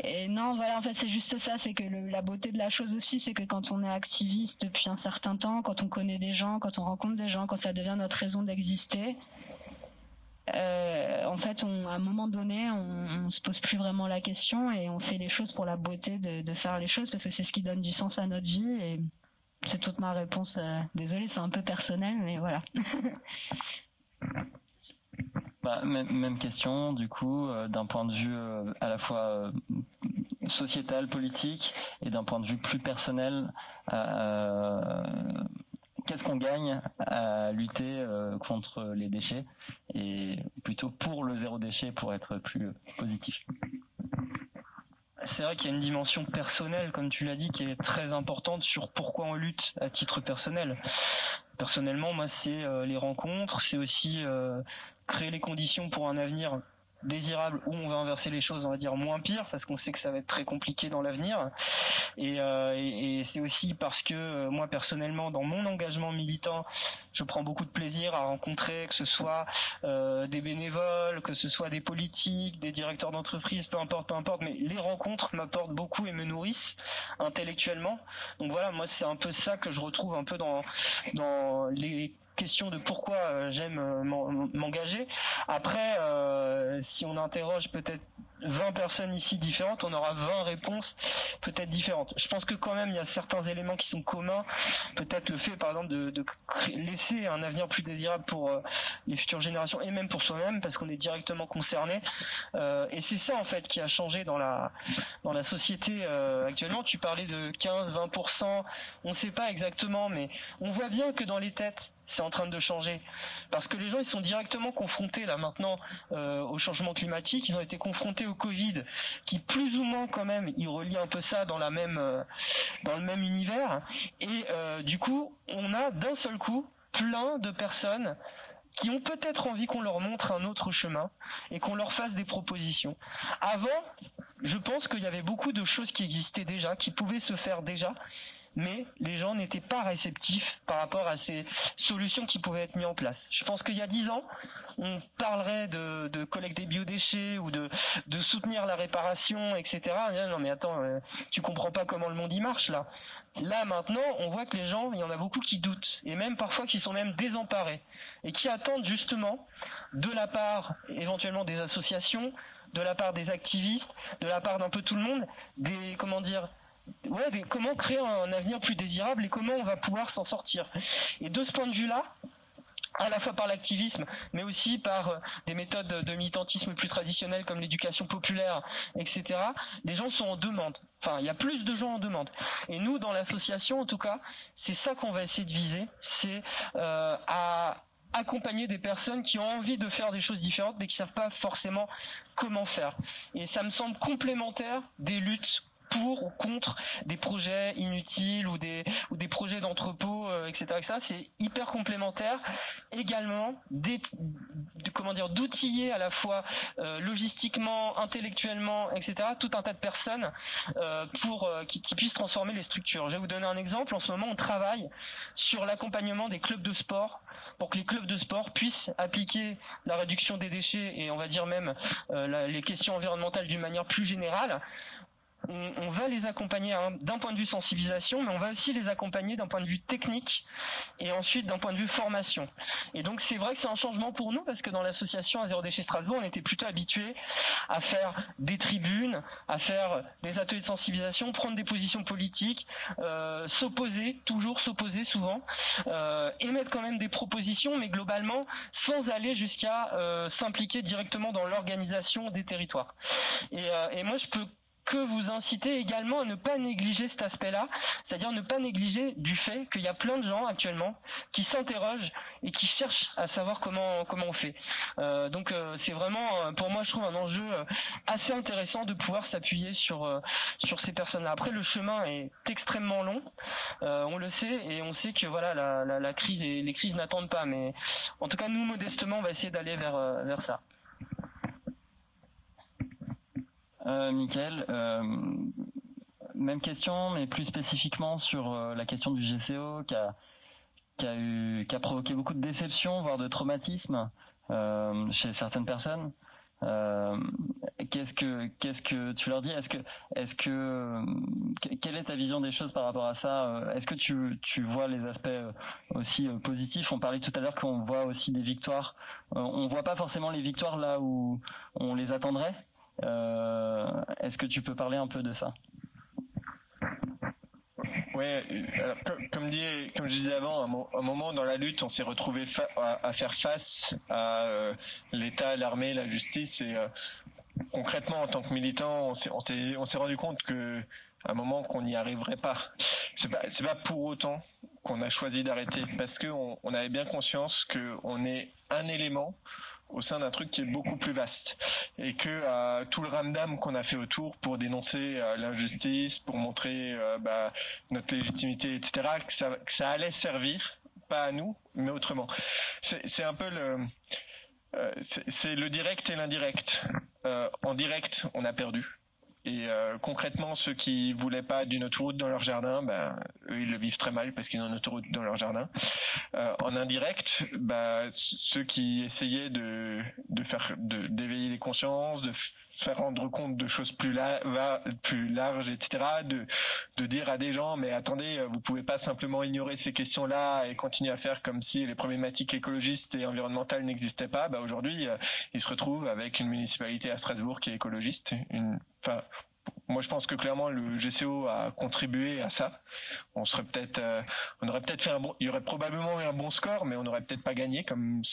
Et non, voilà, en fait, c'est juste ça, c'est que la beauté de la chose aussi, c'est que quand on est activiste depuis un certain temps, quand on connaît des gens, quand on rencontre des gens, quand ça devient notre raison d'exister, euh, en fait, à un moment donné, on, on, se pose plus vraiment la question et on fait les choses pour la beauté de, faire les choses parce que c'est ce qui donne du sens à notre vie c'est toute ma réponse. Euh, désolée, c'est un peu personnel, mais voilà. Bah, même, question, du coup, euh, d'un point de vue euh, à la fois sociétal, politique, et d'un point de vue plus personnel, qu'est-ce qu'on gagne à lutter contre les déchets, et plutôt pour le zéro déchet pour être plus positif? C'est vrai qu'il y a une dimension personnelle, comme tu l'as dit, qui est très importante sur pourquoi on lutte à titre personnel. Personnellement, moi, c'est euh, les rencontres, c'est aussi euh, créer les conditions pour un avenir désirable où on va inverser les choses, on va dire moins pire, parce qu'on sait que ça va être très compliqué dans l'avenir. Et, euh, et, c'est aussi parce que euh, moi personnellement, dans mon engagement militant, je prends beaucoup de plaisir à rencontrer, que ce soit euh, des bénévoles, que ce soit des politiques, des directeurs d'entreprise, peu importe, peu importe. Mais les rencontres m'apportent beaucoup et me nourrissent intellectuellement. Donc voilà, moi c'est un peu ça que je retrouve un peu dans dans les question de pourquoi euh, j'aime euh, m'engager. Après, euh, si on interroge peut-être 20 personnes ici différentes, on aura 20 réponses peut-être différentes. Je pense que quand même il y a certains éléments qui sont communs. Peut-être le fait par exemple de, laisser un avenir plus désirable pour les futures générations et même pour soi-même parce qu'on est directement concerné. et c'est ça en fait qui a changé dans la dans la société actuellement. Tu parlais de 15-20%, on ne sait pas exactement, mais on voit bien que dans les têtes c'est en train de changer. Parce que les gens ils sont directement confrontés là maintenant euh, au changement climatique. Ils ont été confrontés au Covid qui plus ou moins quand même il relie un peu ça dans la même euh, dans le même univers. Et euh, du coup on a d'un seul coup plein de personnes qui ont peut-être envie qu'on leur montre un autre chemin et qu'on leur fasse des propositions. Avant, je pense qu'il y avait beaucoup de choses qui existaient déjà, qui pouvaient se faire déjà, mais les gens n'étaient pas réceptifs par rapport à ces solutions qui pouvaient être mises en place. Je pense qu'il y a dix ans, on parlerait de, de collecter biodéchets ou de, de soutenir la réparation, etc. Non mais attends, euh, tu comprends pas comment le monde y marche là. Là maintenant, on voit que les gens, il y en a beaucoup qui doutent et même parfois qui sont même désemparés et qui attendent justement de la part éventuellement des associations, de la part des activistes, de la part d'un peu tout le monde, des comment dire comment créer un avenir plus désirable et comment on va pouvoir s'en sortir? Et de ce point de vue-là, à la fois par l'activisme, mais aussi par euh, des méthodes de militantisme plus traditionnelles comme l'éducation populaire, etc. Les gens sont en demande. Enfin, il y a plus de gens en demande. Et nous, dans l'association, en tout cas, c'est ça qu'on va essayer de viser, c'est euh, à accompagner des personnes qui ont envie de faire des choses différentes mais qui savent pas forcément comment faire. Et ça me semble complémentaire des luttes pour ou contre des projets inutiles ou des ou des projets d'entrepôt, euh, etc., etc. C'est hyper complémentaire. Également, des, comment dire, d'outiller à la fois euh, logistiquement, intellectuellement, etc. Tout un tas de personnes euh, pour qui, qui puissent transformer les structures. Je vais vous donner un exemple. En ce moment, on travaille sur l'accompagnement des clubs de sport pour que les clubs de sport puissent appliquer la réduction des déchets et on va dire même les questions environnementales d'une manière plus générale on, va les accompagner hein, d'un point de vue sensibilisation, mais on va aussi les accompagner d'un point de vue technique et ensuite d'un point de vue formation. Et donc c'est vrai que c'est un changement pour nous parce que dans l'association à zéro déchet Strasbourg, on était plutôt habitué à faire des tribunes, à faire des ateliers de sensibilisation, prendre des positions politiques, euh, s'opposer, toujours s'opposer souvent, euh, émettre quand même des propositions, mais globalement sans aller jusqu'à euh, s'impliquer directement dans l'organisation des territoires. Euh, et moi je peux que vous incitez également à ne pas négliger cet aspect-là, c'est-à-dire ne pas négliger du fait qu'il y a plein de gens actuellement qui s'interrogent et qui cherchent à savoir comment comment on fait. Euh, donc euh, c'est vraiment euh, pour moi je trouve un enjeu assez intéressant de pouvoir s'appuyer sur sur ces personnes-là. Après le chemin est extrêmement long, on le sait et on sait que voilà la, la, la crise et les crises n'attendent pas, mais en tout cas nous modestement on va essayer d'aller vers vers ça. Euh, Michael, euh, même question, mais plus spécifiquement sur euh, la question du GCO qui a, eu, qui a provoqué beaucoup de déception, voire de traumatisme chez certaines personnes. qu'est-ce que qu'est-ce que tu leur dis? Est-ce que est-ce que quelle est ta vision des choses par rapport à ça? Est-ce que tu tu vois les aspects aussi positifs? On parlait tout à l'heure qu'on voit aussi des victoires. on voit pas forcément les victoires là où on les attendrait. Euh, est-ce que tu peux parler un peu de ça? Comme, dit, comme je disais avant, à un moment dans la lutte, on s'est retrouvé à, faire face à euh, l'État, l'armée, la justice, et euh, concrètement, en tant que militant, on s'est rendu compte que un moment qu'on n'y arriverait pas. C'est pas, pas pour autant qu'on a choisi d'arrêter, parce qu'on on avait bien conscience qu'on est un élément au sein d'un truc qui est beaucoup plus vaste et que euh, tout le ramdam qu'on a fait autour pour dénoncer euh, l'injustice, pour montrer euh, bah, notre légitimité, etc., que ça, que ça, allait servir, pas à nous, mais autrement. C'est un peu le, c'est le direct et l'indirect. en direct, on a perdu et euh, concrètement, ceux qui voulaient pas d'une autoroute dans leur jardin, ben, eux, ils le vivent très mal parce qu'ils ont une autoroute dans leur jardin. Euh, en indirect, ben, ceux qui essayaient de, de faire, d'éveiller les consciences, de faire rendre compte de choses plus, larges, etc. De, dire à des gens, mais attendez, vous pouvez pas simplement ignorer ces questions-là et continuer à faire comme si les problématiques écologistes et environnementales n'existaient pas. Ben, aujourd'hui, euh, ils se retrouvent avec une municipalité à Strasbourg qui est écologiste, moi je pense que clairement le GCO a contribué à ça. On serait peut-être, euh, on aurait peut-être fait un il y aurait probablement eu un bon score, mais on n'aurait peut-être pas gagné comme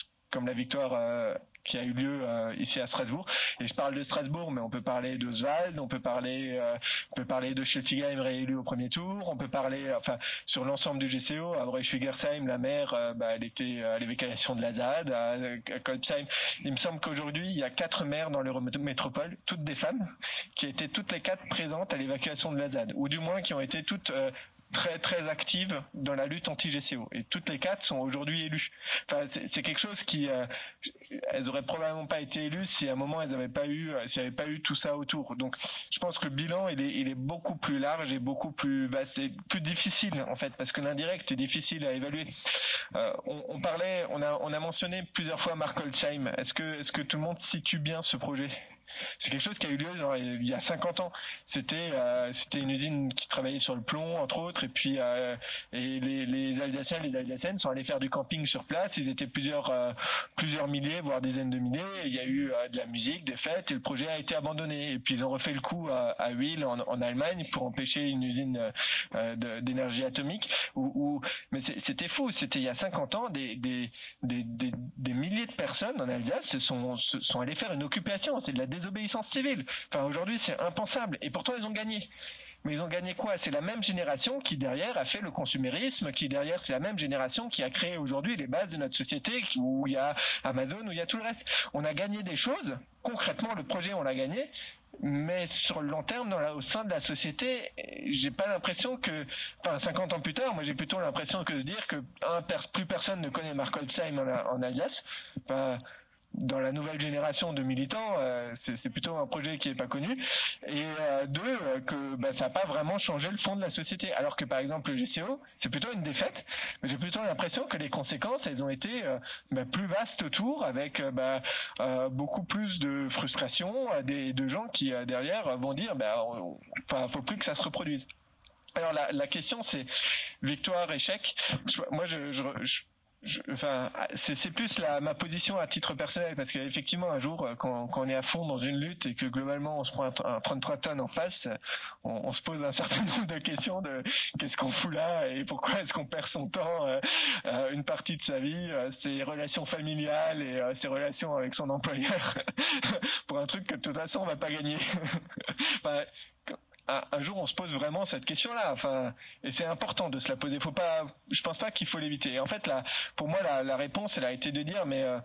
la victoire euh, qui a eu lieu euh, ici à Strasbourg. Et je parle de Strasbourg, mais on peut parler d'Oswald, on peut parler, euh, on peut parler de Schiltigheim réélu au premier tour, on peut parler, enfin, sur l'ensemble du GCO, à Breschwigersheim, la maire, euh, bah, elle était à l'évacuation de la ZAD, à, Kolbsheim. Il me semble qu'aujourd'hui, il y a quatre maires dans l'Eurométropole, toutes des femmes, qui étaient toutes les quatre présentes à l'évacuation de la ZAD, ou du moins qui ont été toutes très très actives dans la lutte anti-GCO. Et toutes les quatre sont aujourd'hui élues. Enfin, c'est quelque chose qui, elles auraient probablement pas été élues si à un moment elles n'avaient pas eu, s'il n'y avait pas eu tout ça autour. Donc, je pense que le bilan, il est, il est beaucoup plus large et beaucoup plus, bah, c'est plus difficile en fait, parce que l'indirect est difficile à évaluer. Euh, on, on, parlait, on a, on a mentionné plusieurs fois Mark Holzheim. Est-ce que, est-ce que tout le monde situe bien ce projet? C'est quelque chose qui a eu lieu il y a 50 ans. C'était euh, c'était une usine qui travaillait sur le plomb entre autres et puis euh, et les, Alsaciens les Alsaciennes sont allés faire du camping sur place. Ils étaient plusieurs euh, milliers voire dizaines de milliers. il y a eu de la musique, des fêtes et le projet a été abandonné. Et puis ils ont refait le coup à, à Huile en, Allemagne pour empêcher une usine d'énergie atomique. Mais c'était fou. C'était il y a 50 ans des milliers de personnes en Alsace sont se sont allés faire une occupation. C'est de la désobéissance civile. Enfin, aujourd'hui, c'est impensable. Et pourtant, ils ont gagné. Mais ils ont gagné quoi? C'est la même génération qui derrière a fait le consumérisme, qui derrière c'est la même génération qui a créé aujourd'hui les bases de notre société, où il y a Amazon, où il y a tout le reste. On a gagné des choses. Concrètement, le projet, on l'a gagné. Mais sur le long terme, au sein de la société, j'ai pas l'impression que, enfin, 50 ans plus tard, moi j'ai plutôt l'impression que de dire que un, plus personne ne connaît Mark Holzheim en, en Alsace. Enfin, dans la nouvelle génération de militants, euh, c'est plutôt un projet qui est pas connu. Et euh, deux, euh, que bah, ça n'a pas vraiment changé le fond de la société. Alors que par exemple le GCO, c'est plutôt une défaite, mais j'ai plutôt l'impression que les conséquences, elles ont été bah, plus vastes autour, avec bah, beaucoup plus de frustration, des, de gens qui derrière vont dire, bah, enfin, faut plus que ça se reproduise. Alors la, question c'est victoire échec. moi je enfin, c'est plus la, ma position à titre personnel parce qu'effectivement un jour quand, quand, on est à fond dans une lutte et que globalement on se prend un, 33 tonnes en face, on, on, se pose un certain nombre de questions de qu'est-ce qu'on fout là et pourquoi est-ce qu'on perd son temps, euh, euh une partie de sa vie, euh, ses relations familiales et euh, ses relations avec son employeur pour un truc que de toute façon on va pas gagner. un, jour on se pose vraiment cette question-là. Enfin, et c'est important de se la poser. Faut pas, je pense pas qu'il faut l'éviter. En fait, pour moi, la, réponse, elle a été de dire, mais euh,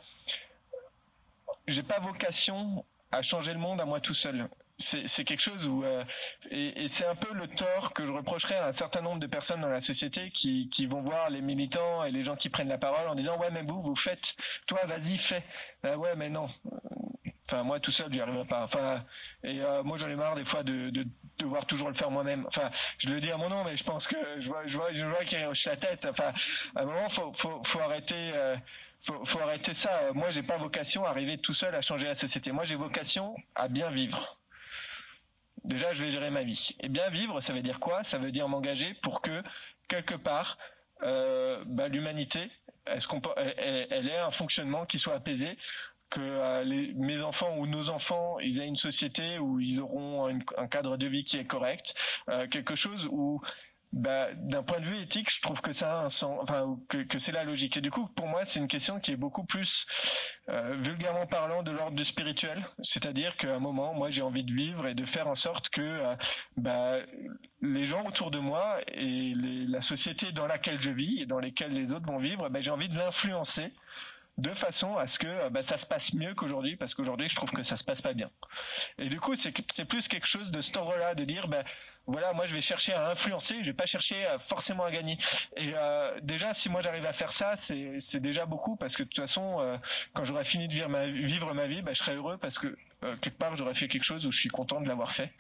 j'ai pas vocation à changer le monde à moi tout seul. C'est quelque chose où euh, et, c'est un peu le tort que je reprocherais à un certain nombre de personnes dans la société qui, vont voir les militants et les gens qui prennent la parole en disant ouais mais vous vous faites toi vas-y fais ah ouais mais non Enfin, moi tout seul, j'y arriverai pas. Enfin, et euh, moi j'en ai marre des fois de, de, devoir toujours le faire moi-même. Enfin, je le dis à mon nom, mais je pense que je vois, je vois, je vois qu'il hoche la tête. Enfin, à un moment, faut, faut, arrêter. Euh, faut, faut arrêter ça. Moi, j'ai pas vocation à arriver tout seul à changer la société. Moi, j'ai vocation à bien vivre. Déjà, je vais gérer ma vie. Et bien vivre, ça veut dire quoi? Ça veut dire m'engager pour que quelque part, euh, bah, l'humanité, elle, ait un fonctionnement qui soit apaisé, que euh, mes enfants ou nos enfants, ils aient une société où ils auront un cadre de vie qui est correct, euh, quelque chose où bah, d'un point de vue éthique, je trouve que c'est la logique. Et du coup, pour moi, c'est une question qui est beaucoup plus euh, vulgairement parlant de l'ordre du spirituel. C'est-à-dire qu'à un moment, moi, j'ai envie de vivre et de faire en sorte que bah, les gens autour de moi et la société dans laquelle je vis et dans lesquelles les autres vont vivre, bah, j'ai envie de l'influencer de façon à ce que euh, bah, ça se passe mieux qu'aujourd'hui, parce qu'aujourd'hui, je trouve que ça se passe pas bien. Et du coup, c'est plus quelque chose de cet ordre-là, de dire, ben voilà, moi, je vais chercher à influencer, je vais pas chercher forcément à gagner. Et euh, déjà, si moi j'arrive à faire ça, c'est déjà beaucoup, parce que de toute façon, euh, quand j'aurai fini de vivre ma, vivre ma vie, bah, je serai heureux, parce que euh, quelque part j'aurais fait quelque chose où je suis content de l'avoir fait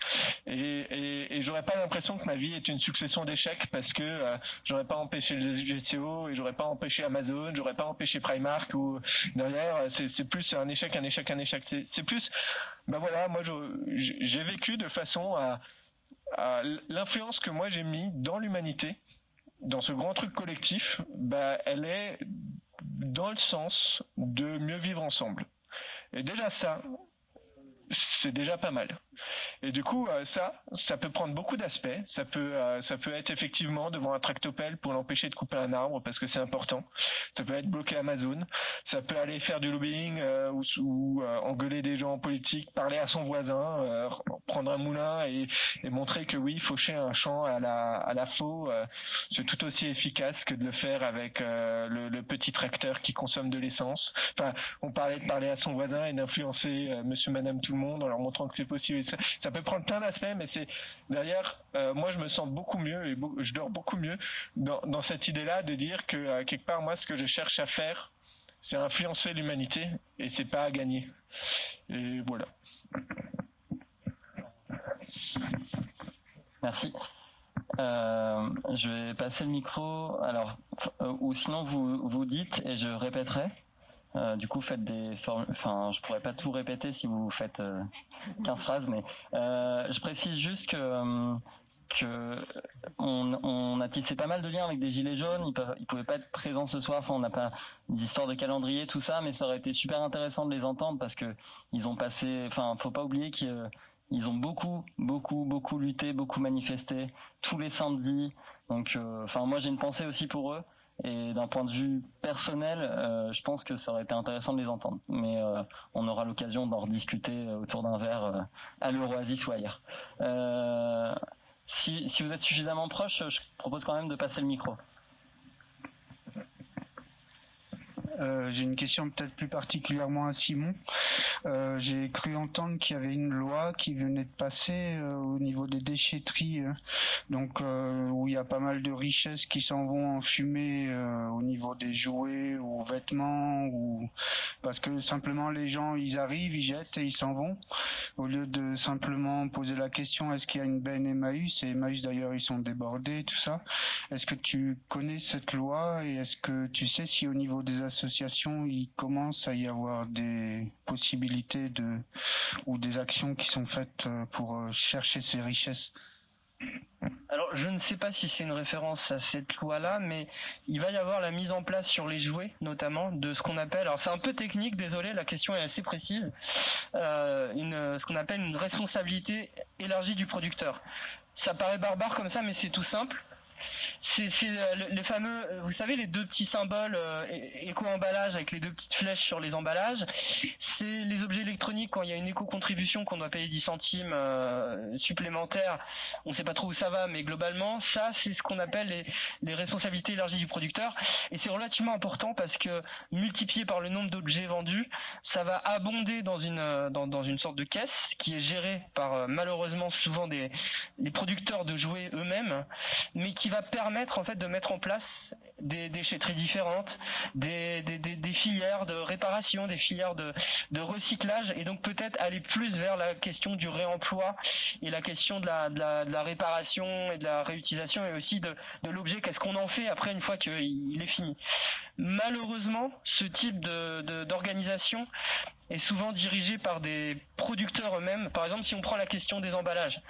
et, et, et j'aurais pas l'impression que ma vie est une succession d'échecs parce que euh, j'aurais pas empêché le GCO et j'aurais pas empêché Amazon j'aurais pas empêché Primark ou derrière c'est plus un échec un échec un échec c'est plus ben voilà moi j'ai vécu de façon à, à l'influence que moi j'ai mis dans l'humanité dans ce grand truc collectif, bah, elle est dans le sens de mieux vivre ensemble. Et déjà ça, c'est déjà pas mal. Et du coup, euh, ça, ça peut prendre beaucoup d'aspects. Ça peut, euh, ça peut être effectivement devant un tractopelle pour l'empêcher de couper un arbre parce que c'est important. Ça peut être bloquer Amazon. Ça peut aller faire du lobbying euh, ou, engueuler des gens politiques, parler à son voisin, prendre un moulin et, et, montrer que oui, faucher un champ à la, à la faux, c'est tout aussi efficace que de le faire avec le, le, petit tracteur qui consomme de l'essence. Enfin, on parlait de parler à son voisin et d'influencer Monsieur, Madame, tout le monde en leur montrant que c'est possible. Ça, peut prendre plein d'aspects, mais c'est derrière. Euh, moi, je me sens beaucoup mieux et je dors beaucoup mieux dans, cette idée-là de dire que euh, quelque part, moi, ce que je cherche à faire, c'est influencer l'humanité et c'est pas à gagner. Et voilà. Merci. Euh, je vais passer le micro. Alors, ou sinon vous vous dites et je répéterai. Euh, du coup, faites des. Enfin, je pourrais pas tout répéter si vous faites 15 euh, phrases, mais euh, je précise juste que que on, a tissé pas mal de liens avec des gilets jaunes. Ils, peuvent, ils pouvaient pas être présents ce soir. Enfin, on n'a pas d'histoire de calendrier, tout ça, mais ça aurait été super intéressant de les entendre parce que ils ont passé. Enfin, faut pas oublier qu'ils ont beaucoup, beaucoup, beaucoup lutté, beaucoup manifesté tous les samedis. Donc, enfin, moi j'ai une pensée aussi pour eux. Et d'un point de vue personnel, euh, je pense que ça aurait été intéressant de les entendre. Mais euh, on aura l'occasion d'en rediscuter euh, autour d'un verre à l'Euroasis ou ailleurs. Si, si, vous êtes suffisamment proche, je propose quand même de passer le micro. Euh, j'ai une question peut-être plus particulièrement à Simon. Euh, j'ai cru entendre qu'il y avait une loi qui venait de passer euh, au niveau des déchetteries, donc où il y a pas mal de richesses qui s'en vont en fumée au niveau des jouets ou vêtements, ou parce que simplement les gens ils arrivent, ils jettent et ils s'en vont, au lieu de simplement poser la question est-ce qu'il y a une benne Emmaüs? Et Emmaüs d'ailleurs ils sont débordés, tout ça. Est-ce que tu connais cette loi et est-ce que tu sais si au niveau des associations, il commence à y avoir des possibilités de ou des actions qui sont faites euh, pour euh, chercher ces richesses alors, je ne sais pas si c'est une référence à cette loi-là, mais il va y avoir la mise en place sur les jouets, notamment, de ce qu'on appelle, alors c'est un peu technique, désolé, la question est assez précise, euh, une, ce qu'on appelle une responsabilité élargie du producteur. Ça paraît barbare comme ça, mais c'est tout simple c'est euh, les fameux, euh, vous savez, les deux petits symboles euh, éco-emballage avec les deux petites flèches sur les emballages. C'est les objets électroniques quand il y a une éco-contribution qu'on doit payer 10 centimes supplémentaires. On ne sait pas trop où ça va, mais globalement, ça, c'est ce qu'on appelle les, responsabilités élargies du producteur. Et c'est relativement important parce que multiplié par le nombre d'objets vendus, ça va abonder dans une, dans une sorte de caisse qui est gérée par malheureusement souvent des les producteurs de jouets eux-mêmes, mais qui va permettre en fait de mettre en place des déchetteries différentes, des, filières de réparation, des filières de, recyclage, et donc peut-être aller plus vers la question du réemploi et la question de la, réparation et de la réutilisation, et aussi de, l'objet, qu'est-ce qu'on en fait après une fois qu'il est fini? Malheureusement, ce type d'organisation est souvent dirigé par des producteurs eux-mêmes. Par exemple, si on prend la question des emballages,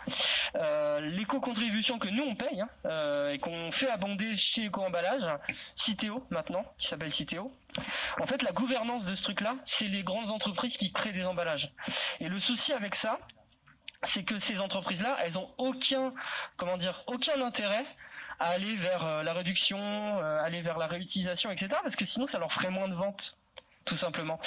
euh, l'éco-contribution que nous on paye hein, euh, et qu'on fait abonder chez Eco-emballage, Citeo maintenant, qui s'appelle Citeo. En fait, la gouvernance de ce truc-là, c'est les grandes entreprises qui créent des emballages. Et le souci avec ça, c'est que ces entreprises-là, elles ont aucun, comment dire, aucun intérêt à aller vers euh, la réduction, aller vers la réutilisation, etc. Parce que sinon, ça leur ferait moins de ventes tout simplement.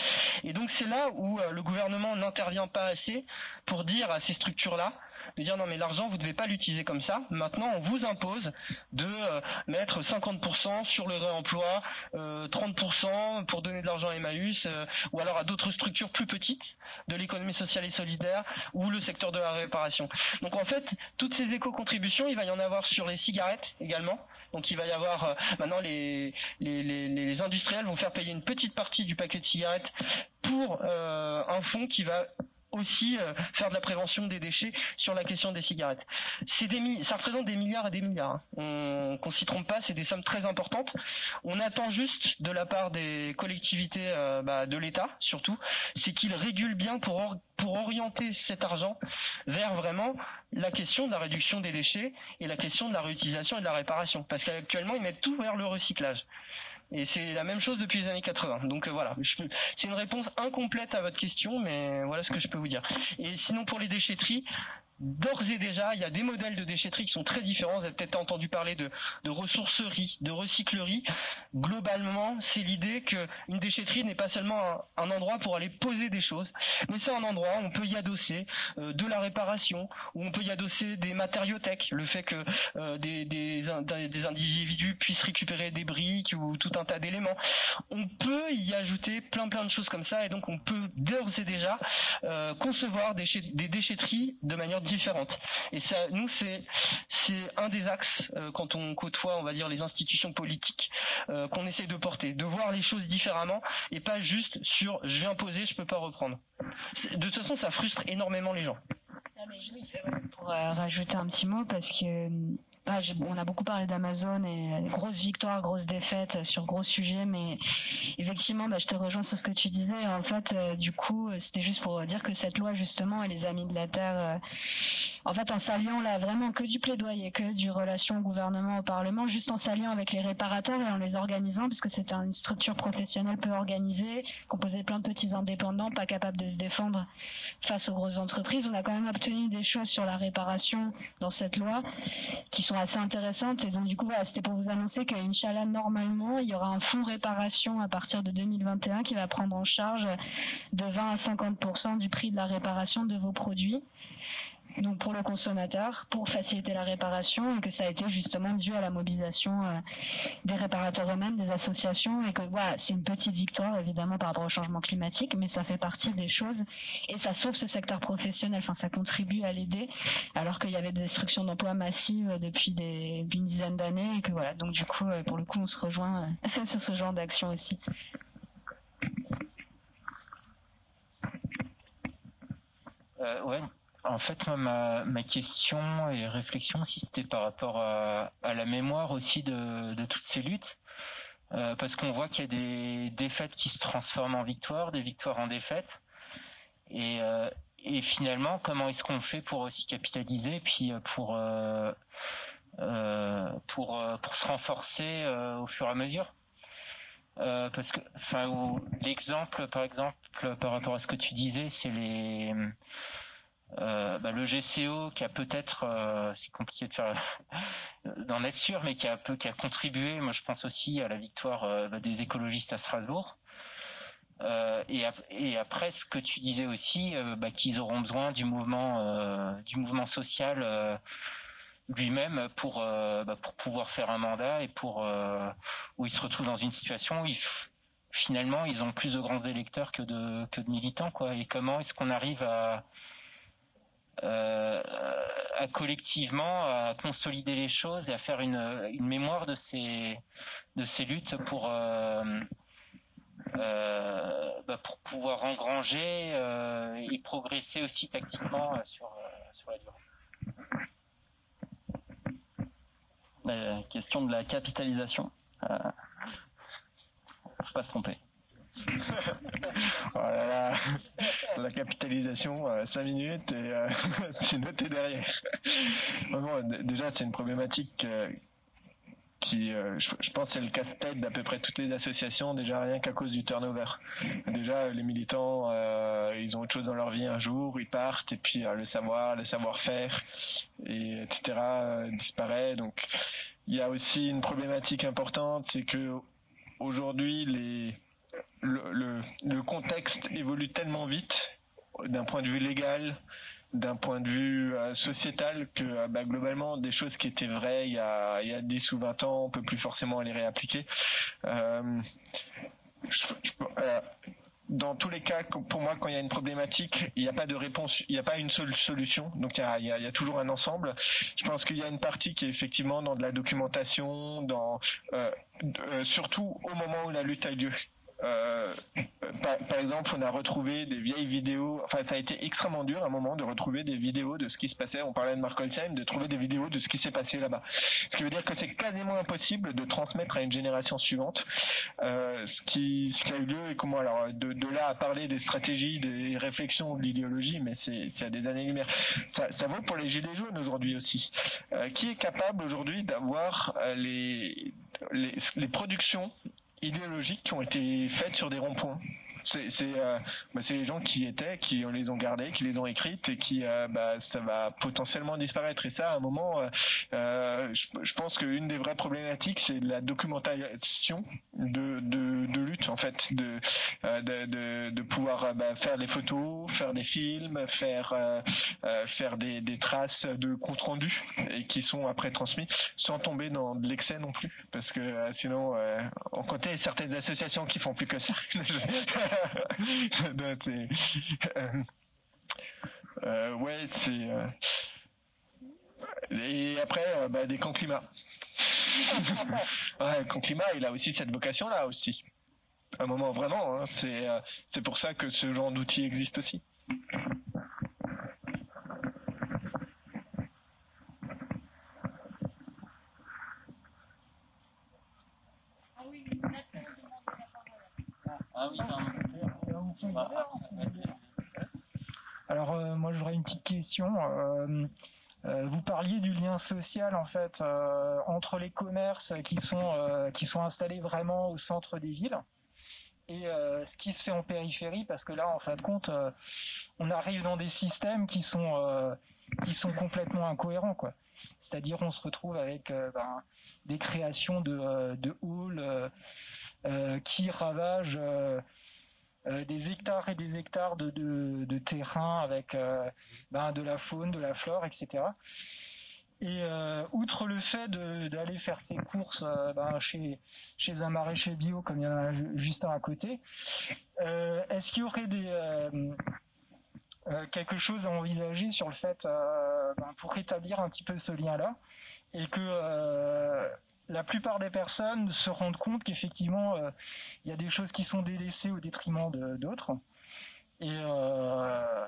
Et donc c'est là où euh, le gouvernement n'intervient pas assez pour dire à ces structures-là de dire non mais l'argent vous devez pas l'utiliser comme ça. Maintenant on vous impose de euh, mettre 50% sur le réemploi, 30% euh, pour donner de l'argent à Emmaüs euh, ou alors à d'autres structures plus petites de l'économie sociale et solidaire ou le secteur de la réparation. Donc en fait toutes ces éco-contributions il va y en avoir sur les cigarettes également. Donc il va y avoir maintenant les, les, les, les, industriels vont faire payer une petite partie du paquet de cigarettes pour un fonds qui va aussi euh, faire de la prévention des déchets sur la question des cigarettes. Ça représente des milliards et des milliards. Hein. On qu'on s'y trompe pas, c'est des sommes très importantes. On attend juste de la part des collectivités, euh, bah, de l'État surtout, c'est qu'ils régulent bien pour pour orienter cet argent vers vraiment la question de la réduction des déchets et la question de la réutilisation et de la réparation. Parce qu'actuellement, ils mettent tout vers le recyclage. Et c'est la même chose depuis les années 80. Donc euh, voilà, c'est une réponse incomplète à votre question, mais voilà ce que je peux vous dire. Et sinon pour les déchetteries, d'ores et déjà, il y a des modèles de déchetterie qui sont très différents. Vous avez peut-être entendu parler de, ressourcerie, de recyclerie. Globalement, c'est l'idée qu'une déchetterie n'est pas seulement un, endroit pour aller poser des choses, mais c'est un endroit où on peut y adosser euh, de la réparation, où on peut y adosser des matériothèques, le fait que euh, des, individus puissent récupérer des briques ou tout un tas d'éléments. On peut y ajouter plein plein de choses comme ça, et donc on peut d'ores et déjà euh, concevoir des, des déchetteries de manière différentes. Et ça, nous, c'est c'est un des axes euh, quand on côtoie, on va dire, les institutions politiques euh, qu'on essaie de porter, de voir les choses différemment et pas juste sur je vais imposer, je peux pas reprendre. De toute façon, ça frustre énormément les gens. pour euh, rajouter un petit mot parce que ah, on a beaucoup parlé d'Amazon et grosse victoire, grosse défaite sur gros sujets, mais effectivement, bah, je te rejoins sur ce que tu disais. En fait, du coup, c'était juste pour dire que cette loi, justement, et les Amis de la Terre en fait, en s'alliant là vraiment que du plaidoyer, que du relation au gouvernement, au Parlement, juste en s'alliant avec les réparateurs et en les organisant, puisque c'était une structure professionnelle peu organisée, composée de plein de petits indépendants, pas capables de se défendre face aux grosses entreprises. On a quand même obtenu des choses sur la réparation dans cette loi qui sont assez intéressantes. Et donc, du coup, voilà, c'était pour vous annoncer qu'Inch'Allah, normalement, il y aura un fonds réparation à partir de 2021 qui va prendre en charge de 20 à 50% du prix de la réparation de vos produits. Donc pour le consommateur, pour faciliter la réparation et que ça a été justement dû à la mobilisation euh, des réparateurs eux-mêmes, des associations et que voilà, c'est une petite victoire évidemment par rapport au changement climatique, mais ça fait partie des choses et ça sauve ce secteur professionnel. Enfin, ça contribue à l'aider alors qu'il y avait des destructions d'emplois massives depuis des une dizaine d'années et que voilà. Donc du coup, euh, pour le coup, on se rejoint euh, sur ce genre d'action aussi. Euh, ouais, en fait, moi, ma, question et réflexion, si c'était par rapport à, la mémoire aussi de, toutes ces luttes, euh, parce qu'on voit qu'il y a des défaites qui se transforment en victoires, des victoires en défaites, et, euh, finalement, comment est-ce qu'on fait pour aussi capitaliser, puis pour pour pour se renforcer au fur et à mesure? Parce que l'exemple par exemple par rapport à ce que tu disais c'est les euh, bah, le GCO qui a peut-être, euh, c'est compliqué de faire d'en être sûr, mais qui a contribué, moi je pense aussi à la victoire euh, bah, des écologistes à Strasbourg. Et, après, ce que tu disais aussi, bah, qu'ils auront besoin du mouvement, social lui-même pour pouvoir faire un mandat et pour où ils se retrouvent dans une situation où ils, finalement ils ont plus de grands électeurs que de militants. Et comment est-ce qu'on arrive à à collectivement à consolider les choses et à faire une, mémoire de ces de ces luttes pour euh, euh, bah pour pouvoir engranger euh, et progresser aussi tactiquement euh, sur sur la durée. La question de la capitalisation. Euh, faut pas se tromper. oh la capitalisation, 5 euh, minutes et euh, c'est noté derrière. déjà, c'est une problématique euh, qui, je, pense, c'est le casse-tête d'à peu près toutes les associations, déjà rien qu'à cause du turnover. Déjà, les militants, ils ont autre chose dans leur vie un jour, ils partent et puis le savoir, le savoir-faire, et etc. disparaît. Donc, il y a aussi une problématique importante, c'est que aujourd'hui, les le, contexte évolue tellement vite d'un point de vue légal, d'un point de vue euh, sociétal que euh, bah, globalement des choses qui étaient vraies il y, a, il y a 10 ou 20 ans on peut plus forcément les réappliquer euh, dans tous les cas, pour moi, quand il y a une problématique, il n'y a pas de réponse, il n'y a pas une seule solution. Donc il y a, il y a, toujours un ensemble. Je pense qu'il y a une partie qui est effectivement dans de la documentation, dans surtout au moment où la lutte a lieu. Euh, par, exemple, on a retrouvé des vieilles vidéos. Enfin, ça a été extrêmement dur à un moment de retrouver des vidéos de ce qui se passait. On parlait de Mark Holzheim, de trouver des vidéos de ce qui s'est passé là-bas. Ce qui veut dire que c'est quasiment impossible de transmettre à une génération suivante euh, ce qui a eu lieu et comment. Alors, de, là à parler des stratégies, des réflexions, de l'idéologie, mais c'est à des années-lumière. Ça, vaut pour les gilets jaunes aujourd'hui aussi. Euh, qui est capable aujourd'hui d'avoir les productions idéologiques qui ont été faites sur des ronds-points c'est euh, bah, les gens qui étaient, qui les ont gardées, qui les ont écrites et qui euh, bah, ça va potentiellement disparaître. Et ça, à un moment, euh, je, je, pense qu'une des vraies problématiques, c'est la documentation de, lutte en fait, de pouvoir bah, faire des photos, faire des films, faire des, traces de compte rendu et qui sont après transmis, sans tomber dans de l'excès non plus, parce que sinon, on comptait certaines associations qui font plus que ça. Euh, euh, ouais, c'est. Euh, et après, bah, des camps climat. ouais, le camp climat, il a aussi cette vocation-là aussi. un moment, vraiment, hein, c'est pour ça que ce genre d'outil existe aussi. Ah oui, alors euh, moi j'aurais Euh, euh, vous parliez du lien social en fait entre les commerces qui sont qui sont installés vraiment au centre des villes et ce qui se fait en périphérie parce que là en fin de compte on arrive dans des systèmes qui sont qui sont complètement incohérents quoi. C'est-à-dire on se retrouve avec ben, des créations de, de halls qui ravagent des hectares et des hectares de, de, terrain avec ben, de la faune, de la flore, etc. Et outre le fait d'aller faire ses courses ben, chez, chez un maraîcher bio comme il y en a juste à côté, est-ce qu'il y aurait quelque chose à envisager sur le fait ben, pour rétablir un petit peu ce lien-là et que la plupart des personnes se rendent compte qu'effectivement, euh, il y a des choses qui sont délaissées au détriment d'autres. Et, euh,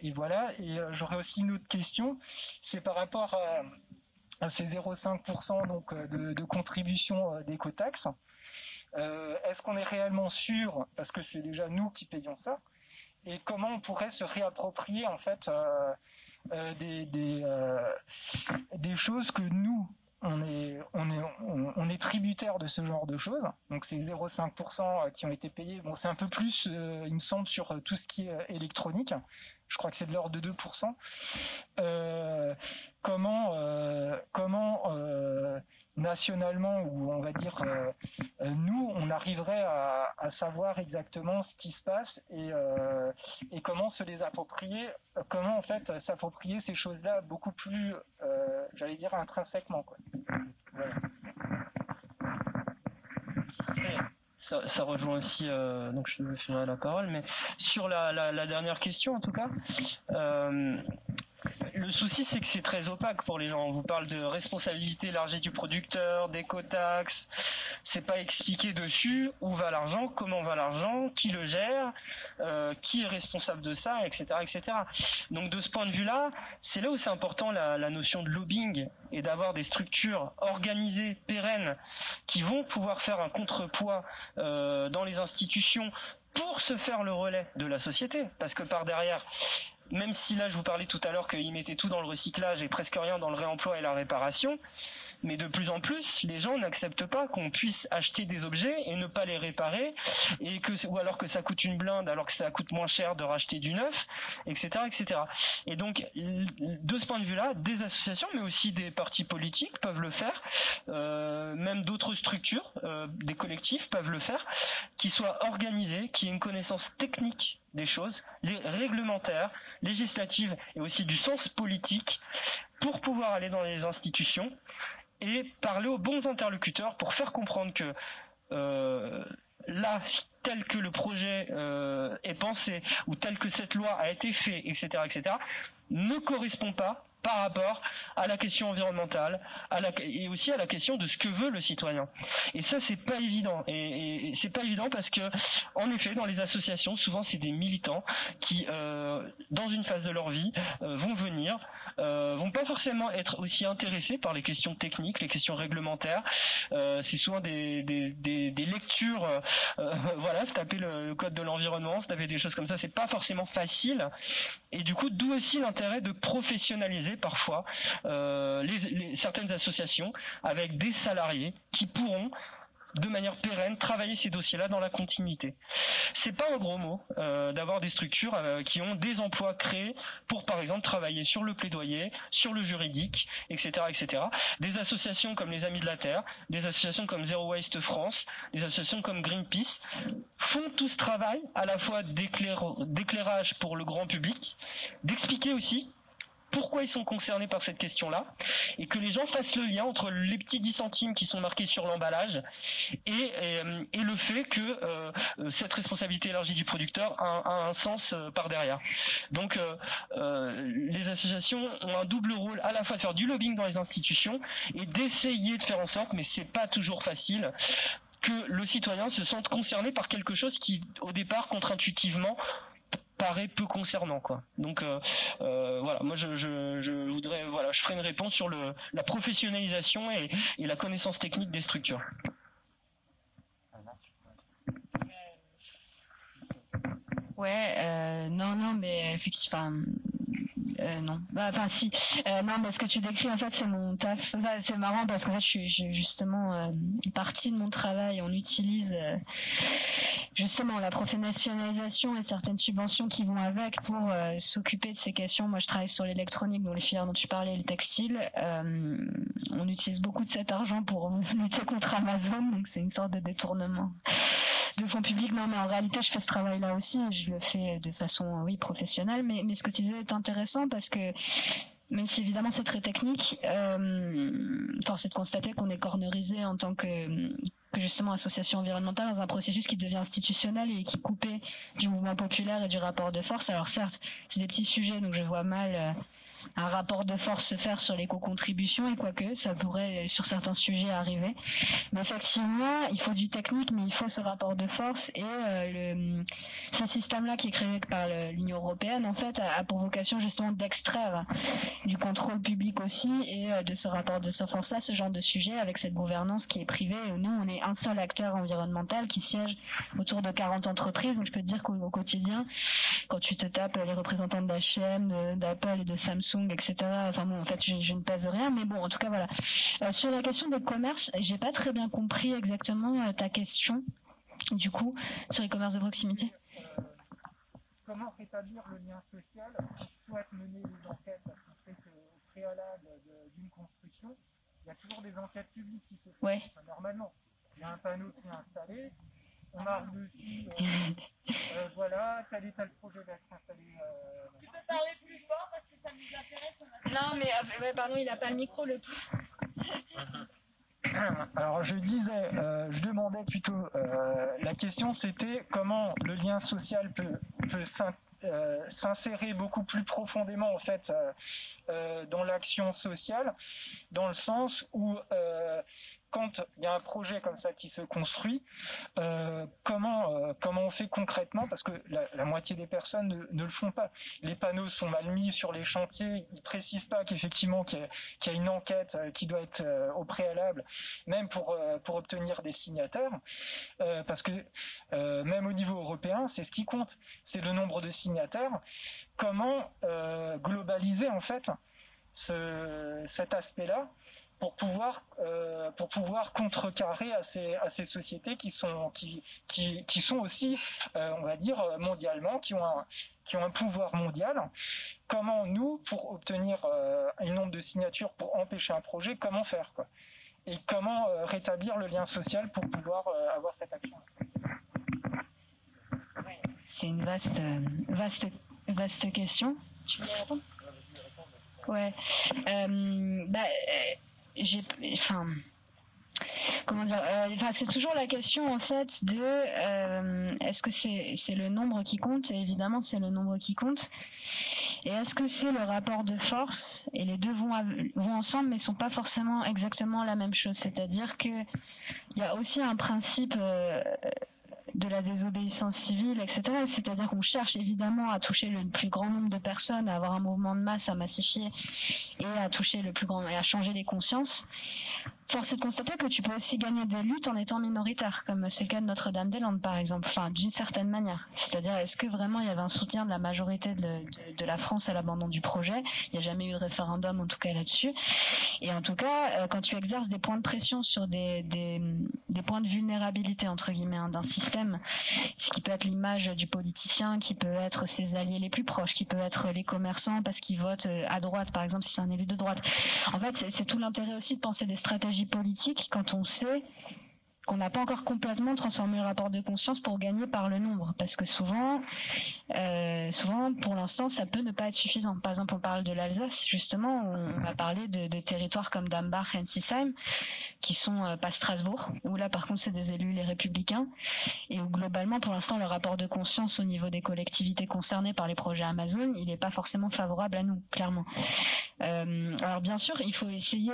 et, voilà. Et euh, j'aurais aussi une autre question, c'est par rapport à, ces 0,5% donc de, contribution d'écotaxe. Est-ce qu'on est réellement sûr, parce que c'est déjà nous qui payons ça, et comment on pourrait se réapproprier en fait des choses que nous on est, on est, on, est tributaire de ce genre de choses. Donc ces 0,5% euh, qui ont été payés, bon c'est un peu plus, euh, il me semble, sur euh, tout ce qui est électronique. Je crois que c'est de l'ordre de 2%. comment, comment nationalement ou on va dire euh, euh, nous on arriverait à, savoir exactement ce qui se passe et, euh, et comment se les approprier comment en fait s'approprier ces choses là beaucoup plus j'allais dire intrinsèquement quoi. Ça, rejoint aussi, donc je finirai la parole, mais sur la, la, dernière question en tout cas, le souci, c'est que c'est très opaque pour les gens. On vous parle de responsabilité élargie du producteur, d'éco-taxes. C'est pas expliqué dessus où va l'argent, comment va l'argent, qui le gère, euh, qui est responsable de ça, etc., etc. Donc de ce point de vue-là, c'est là où c'est important la, notion de lobbying et d'avoir des structures organisées, pérennes, qui vont pouvoir faire un contrepoids euh, dans les institutions pour se faire le relais de la société, parce que par derrière, même si là je vous parlais tout à l'heure qu'ils mettaient tout dans le recyclage et presque rien dans le réemploi et la réparation, mais de plus en plus, les gens n'acceptent pas qu'on puisse acheter des objets et ne pas les réparer, et que ou alors que ça coûte une blinde alors que ça coûte moins cher de racheter du neuf, etc., etc. Et donc, de ce point de vue-là, des associations, mais aussi des partis politiques peuvent le faire, euh, même d'autres structures, euh, des collectifs peuvent le faire, qui soient organisés, qui aient une connaissance technique des choses, réglementaires, législatives et aussi du sens politique pour pouvoir aller dans les institutions et parler aux bons interlocuteurs pour faire comprendre que euh, là, tel que le projet euh, est pensé ou tel que cette loi a été fait, etc., etc., ne correspond pas par rapport à la question environnementale, et aussi à la question de ce que veut le citoyen. Et ça, c'est pas évident. Et, et c'est pas évident parce que, en effet, dans les associations, souvent, c'est des militants qui, euh, dans une phase de leur vie, euh, vont venir, euh, vont pas forcément être aussi intéressés par les questions techniques, les questions réglementaires. C'est souvent des, lectures, voilà, se taper le, le code de l'environnement, se taper des choses comme ça, c'est pas forcément facile. Et du coup, d'où aussi l'intérêt de professionnaliser parfois euh, certaines associations avec des salariés qui pourront de manière pérenne travailler ces dossiers-là dans la continuité. C'est pas un gros mot euh, d'avoir des structures euh, qui ont des emplois créés pour par exemple travailler sur le plaidoyer, sur le juridique, etc., etc. Des associations comme les Amis de la Terre, des associations comme Zero Waste France, des associations comme Greenpeace font tout ce travail à la fois d'éclairage pour le grand public, d'expliquer aussi pourquoi ils sont concernés par cette question-là et que les gens fassent le lien entre les petits 10 centimes qui sont marqués sur l'emballage et, le fait que euh, cette responsabilité élargie du producteur a, un sens euh, par derrière. Donc euh, les associations ont un double rôle à la fois de faire du lobbying dans les institutions et d'essayer de faire en sorte, mais c'est pas toujours facile, que le citoyen se sente concerné par quelque chose qui, au départ, contre-intuitivement, peu concernant quoi. Donc euh, euh, voilà, moi je, je, voudrais voilà, je ferai une réponse sur le la professionnalisation et, et la connaissance technique des structures. Ouais, euh, non, non, mais effectivement, euh, non. Bah, enfin, si. Euh, non, mais ce que tu décris, en fait, c'est mon taf. C'est marrant parce qu'en fait, je suis, justement euh, partie de mon travail. On utilise justement la professionnalisation et certaines subventions qui vont avec pour s'occuper de ces questions. Moi, je travaille sur l'électronique, dont les filières dont tu parlais, le textile. On utilise beaucoup de cet argent pour lutter contre Amazon, donc c'est une sorte de détournement de fonds publics. Non, mais en réalité, je fais ce travail-là aussi. Je le fais de façon, oui, professionnelle. Mais, mais ce que tu disais est intéressant parce que même si évidemment c'est très technique, euh, force est de constater qu'on est cornerisé en tant que, justement association environnementale dans un processus qui devient institutionnel et qui est coupé du mouvement populaire et du rapport de force. Alors certes, c'est des petits sujets, donc je vois mal euh, un rapport de force se faire sur l'éco-contribution et quoique ça pourrait sur certains sujets arriver. Mais effectivement, il faut du technique, mais il faut ce rapport de force et euh, le, ce système-là qui est créé par l'Union européenne, en fait, a, a pour vocation justement d'extraire du contrôle public aussi et euh, de ce rapport de ce force-là, ce genre de sujet avec cette gouvernance qui est privée. Nous, on est un seul acteur environnemental qui siège autour de 40 entreprises. Donc je peux te dire qu'au au quotidien, quand tu te tapes les représentants d'H&M, d'Apple et de Samsung, etc. Enfin bon, en fait, je, je ne pèse rien, mais bon, en tout cas voilà. Euh, sur la question des commerces, j'ai pas très bien compris exactement euh, ta question. Du coup, sur les commerces de proximité. Comment rétablir le lien social souhaite mener des enquêtes? Parce qu'on sait qu'au préalable d'une construction, il y a toujours des enquêtes publiques qui se font. Ouais. Enfin, normalement, il y a un panneau qui est installé. On marque dessus, euh, euh, voilà, tel et tel projet va être installé. euh, Tu peux parler plus fort parce que ça nous intéresse. on a- Non, mais euh, ouais, pardon, il a pas le micro le plus. Alors je disais, euh, je demandais plutôt, euh, la question c'était comment le lien social peut, peut euh, s'insérer beaucoup plus profondément en fait euh, euh, dans l'action sociale, dans le sens où euh, quand il y a un projet comme ça qui se construit, euh, comment euh, comment on fait concrètement Parce que la, moitié des personnes ne, le font pas. Les panneaux sont mal mis sur les chantiers, ils précisent pas qu'effectivement qu'il y, a- une enquête euh, qui doit être au préalable même pour, pour obtenir des signataires, parce que même au niveau européen, c'est ce qui compte, c'est le nombre de signataires. Comment globaliser en fait ce, cet aspect-là pour pouvoir euh, pour pouvoir contrecarrer à ces à ces sociétés qui sont qui qui, qui sont aussi euh, on va dire mondialement qui ont un qui ont un pouvoir mondial comment nous pour obtenir euh, un nombre de signatures pour empêcher un projet comment faire quoi? Et comment euh, rétablir le lien social pour pouvoir euh, avoir cette action? C'est une vaste, euh, vaste, vaste question. Tu veux répondre? Ouais. Euh, bah, euh, euh, c'est toujours la question en fait de euh, est-ce que c'est le nombre qui compte? Évidemment, c'est le nombre qui compte. Et est-ce que c'est le rapport de force? Et les deux vont vont ensemble, mais sont pas forcément exactement la même chose. C'est-à-dire que il y a aussi un principe euh, de la désobéissance civile, etc. C'est-à-dire qu'on cherche évidemment à toucher le plus grand nombre de personnes, à avoir un mouvement de masse à massifier et à toucher le plus grand et à changer les consciences. Force est de constater que tu peux aussi gagner des luttes en étant minoritaire, comme c'est le cas de Notre-Dame-des-Landes par exemple, enfin d'une certaine manière. C'est-à-dire est-ce que vraiment il y avait un soutien de la majorité de, la France à l'abandon du projet? Il n'y a jamais eu de référendum en tout cas là-dessus. Et en tout cas, euh, quand tu exerces des points de pression sur des, points de vulnérabilité entre guillemets hein, d'un système, ce qui peut être l'image du politicien, qui peut être ses alliés les plus proches, qui peut être les commerçants parce qu'ils votent euh, à droite par exemple si c'est un élu de droite. En fait, c'est tout l'intérêt aussi de penser des stratégies politiques quand on sait qu'on n'a pas encore complètement transformé le rapport de conscience pour gagner par le nombre, parce que souvent, euh, souvent pour l'instant, ça peut ne pas être suffisant. Par exemple, on parle de l'Alsace, justement, on va parler de, territoires comme Dambach et Ensisheim, qui sont euh, pas Strasbourg, où là, par contre, c'est des élus les républicains, et où globalement, pour l'instant, le rapport de conscience au niveau des collectivités concernées par les projets Amazon, il n'est pas forcément favorable à nous, clairement. Euh, alors bien sûr, il faut essayer,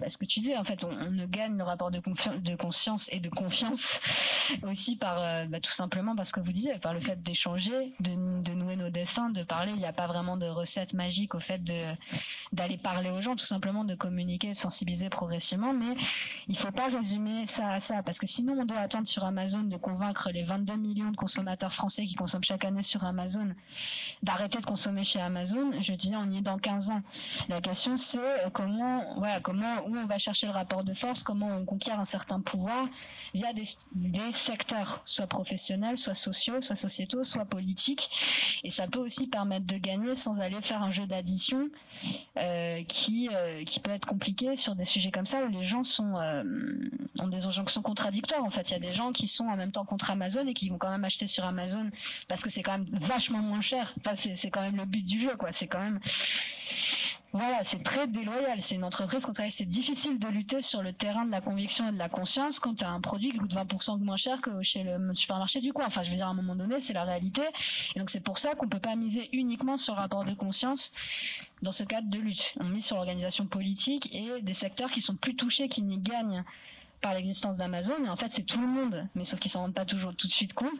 parce que tu disais, en fait, on, ne gagne le rapport de conscience conscience et de confiance aussi par euh, bah, tout simplement parce que vous disiez par le fait d'échanger, de, nouer nos dessins, de parler. Il n'y a pas vraiment de recette magique au fait d'aller parler aux gens, tout simplement de communiquer, de sensibiliser progressivement. Mais il faut pas résumer ça à ça parce que sinon on doit attendre sur Amazon de convaincre les 22 millions de consommateurs français qui consomment chaque année sur Amazon d'arrêter de consommer chez Amazon. Je dis on y est dans 15 ans. La question c'est euh, comment, voilà, comment où on va chercher le rapport de force, comment on conquiert un certain pouvoir via des, des secteurs, soit professionnels, soit sociaux, soit sociétaux, soit politiques. Et ça peut aussi permettre de gagner sans aller faire un jeu d'addition euh, qui euh, qui peut être compliqué sur des sujets comme ça où les gens sont euh, ont des injonctions contradictoires. En fait, il y a des gens qui sont en même temps contre Amazon et qui vont quand même acheter sur Amazon parce que c'est quand même vachement moins cher. Enfin, c'est quand même le but du jeu, quoi. C'est quand même voilà, c'est très déloyal. C'est une entreprise contre c'est difficile de lutter sur le terrain de la conviction et de la conscience quand tu as un produit qui coûte 20% moins cher que chez le supermarché du coin. Enfin, je veux dire, à un moment donné, c'est la réalité. Et donc, c'est pour ça qu'on peut pas miser uniquement sur le rapport de conscience dans ce cadre de lutte. On mise sur l'organisation politique et des secteurs qui sont plus touchés, qui n'y gagnent par l'existence d'Amazon et en fait c'est tout le monde mais sauf qu'ils s'en rendent pas toujours tout de suite compte.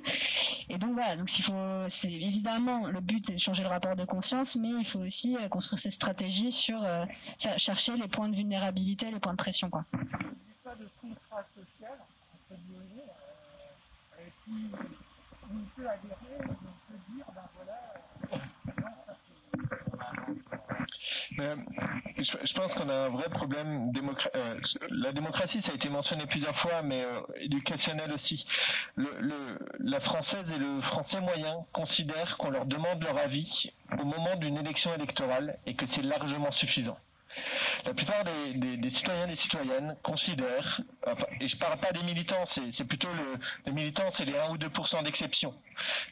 Et donc voilà donc s'il faut c'est évidemment le but c'est de changer le rapport de conscience mais il faut aussi euh, construire ces stratégies sur euh, chercher les points de vulnérabilité les points de pression quoi. Euh, on peut adhérer on peut dire ben voilà mais, je, pense qu'on a un vrai problème. Euh, la démocratie, ça a été mentionné plusieurs fois, mais euh, éducationnel aussi. La française et le français moyen considèrent qu'on leur demande leur avis au moment d'une élection électorale et que c'est largement suffisant. La plupart des, des, citoyens et des citoyennes considèrent, et je parle pas des militants, c'est plutôt le, les militants, c'est les 1 ou 2% d'exception.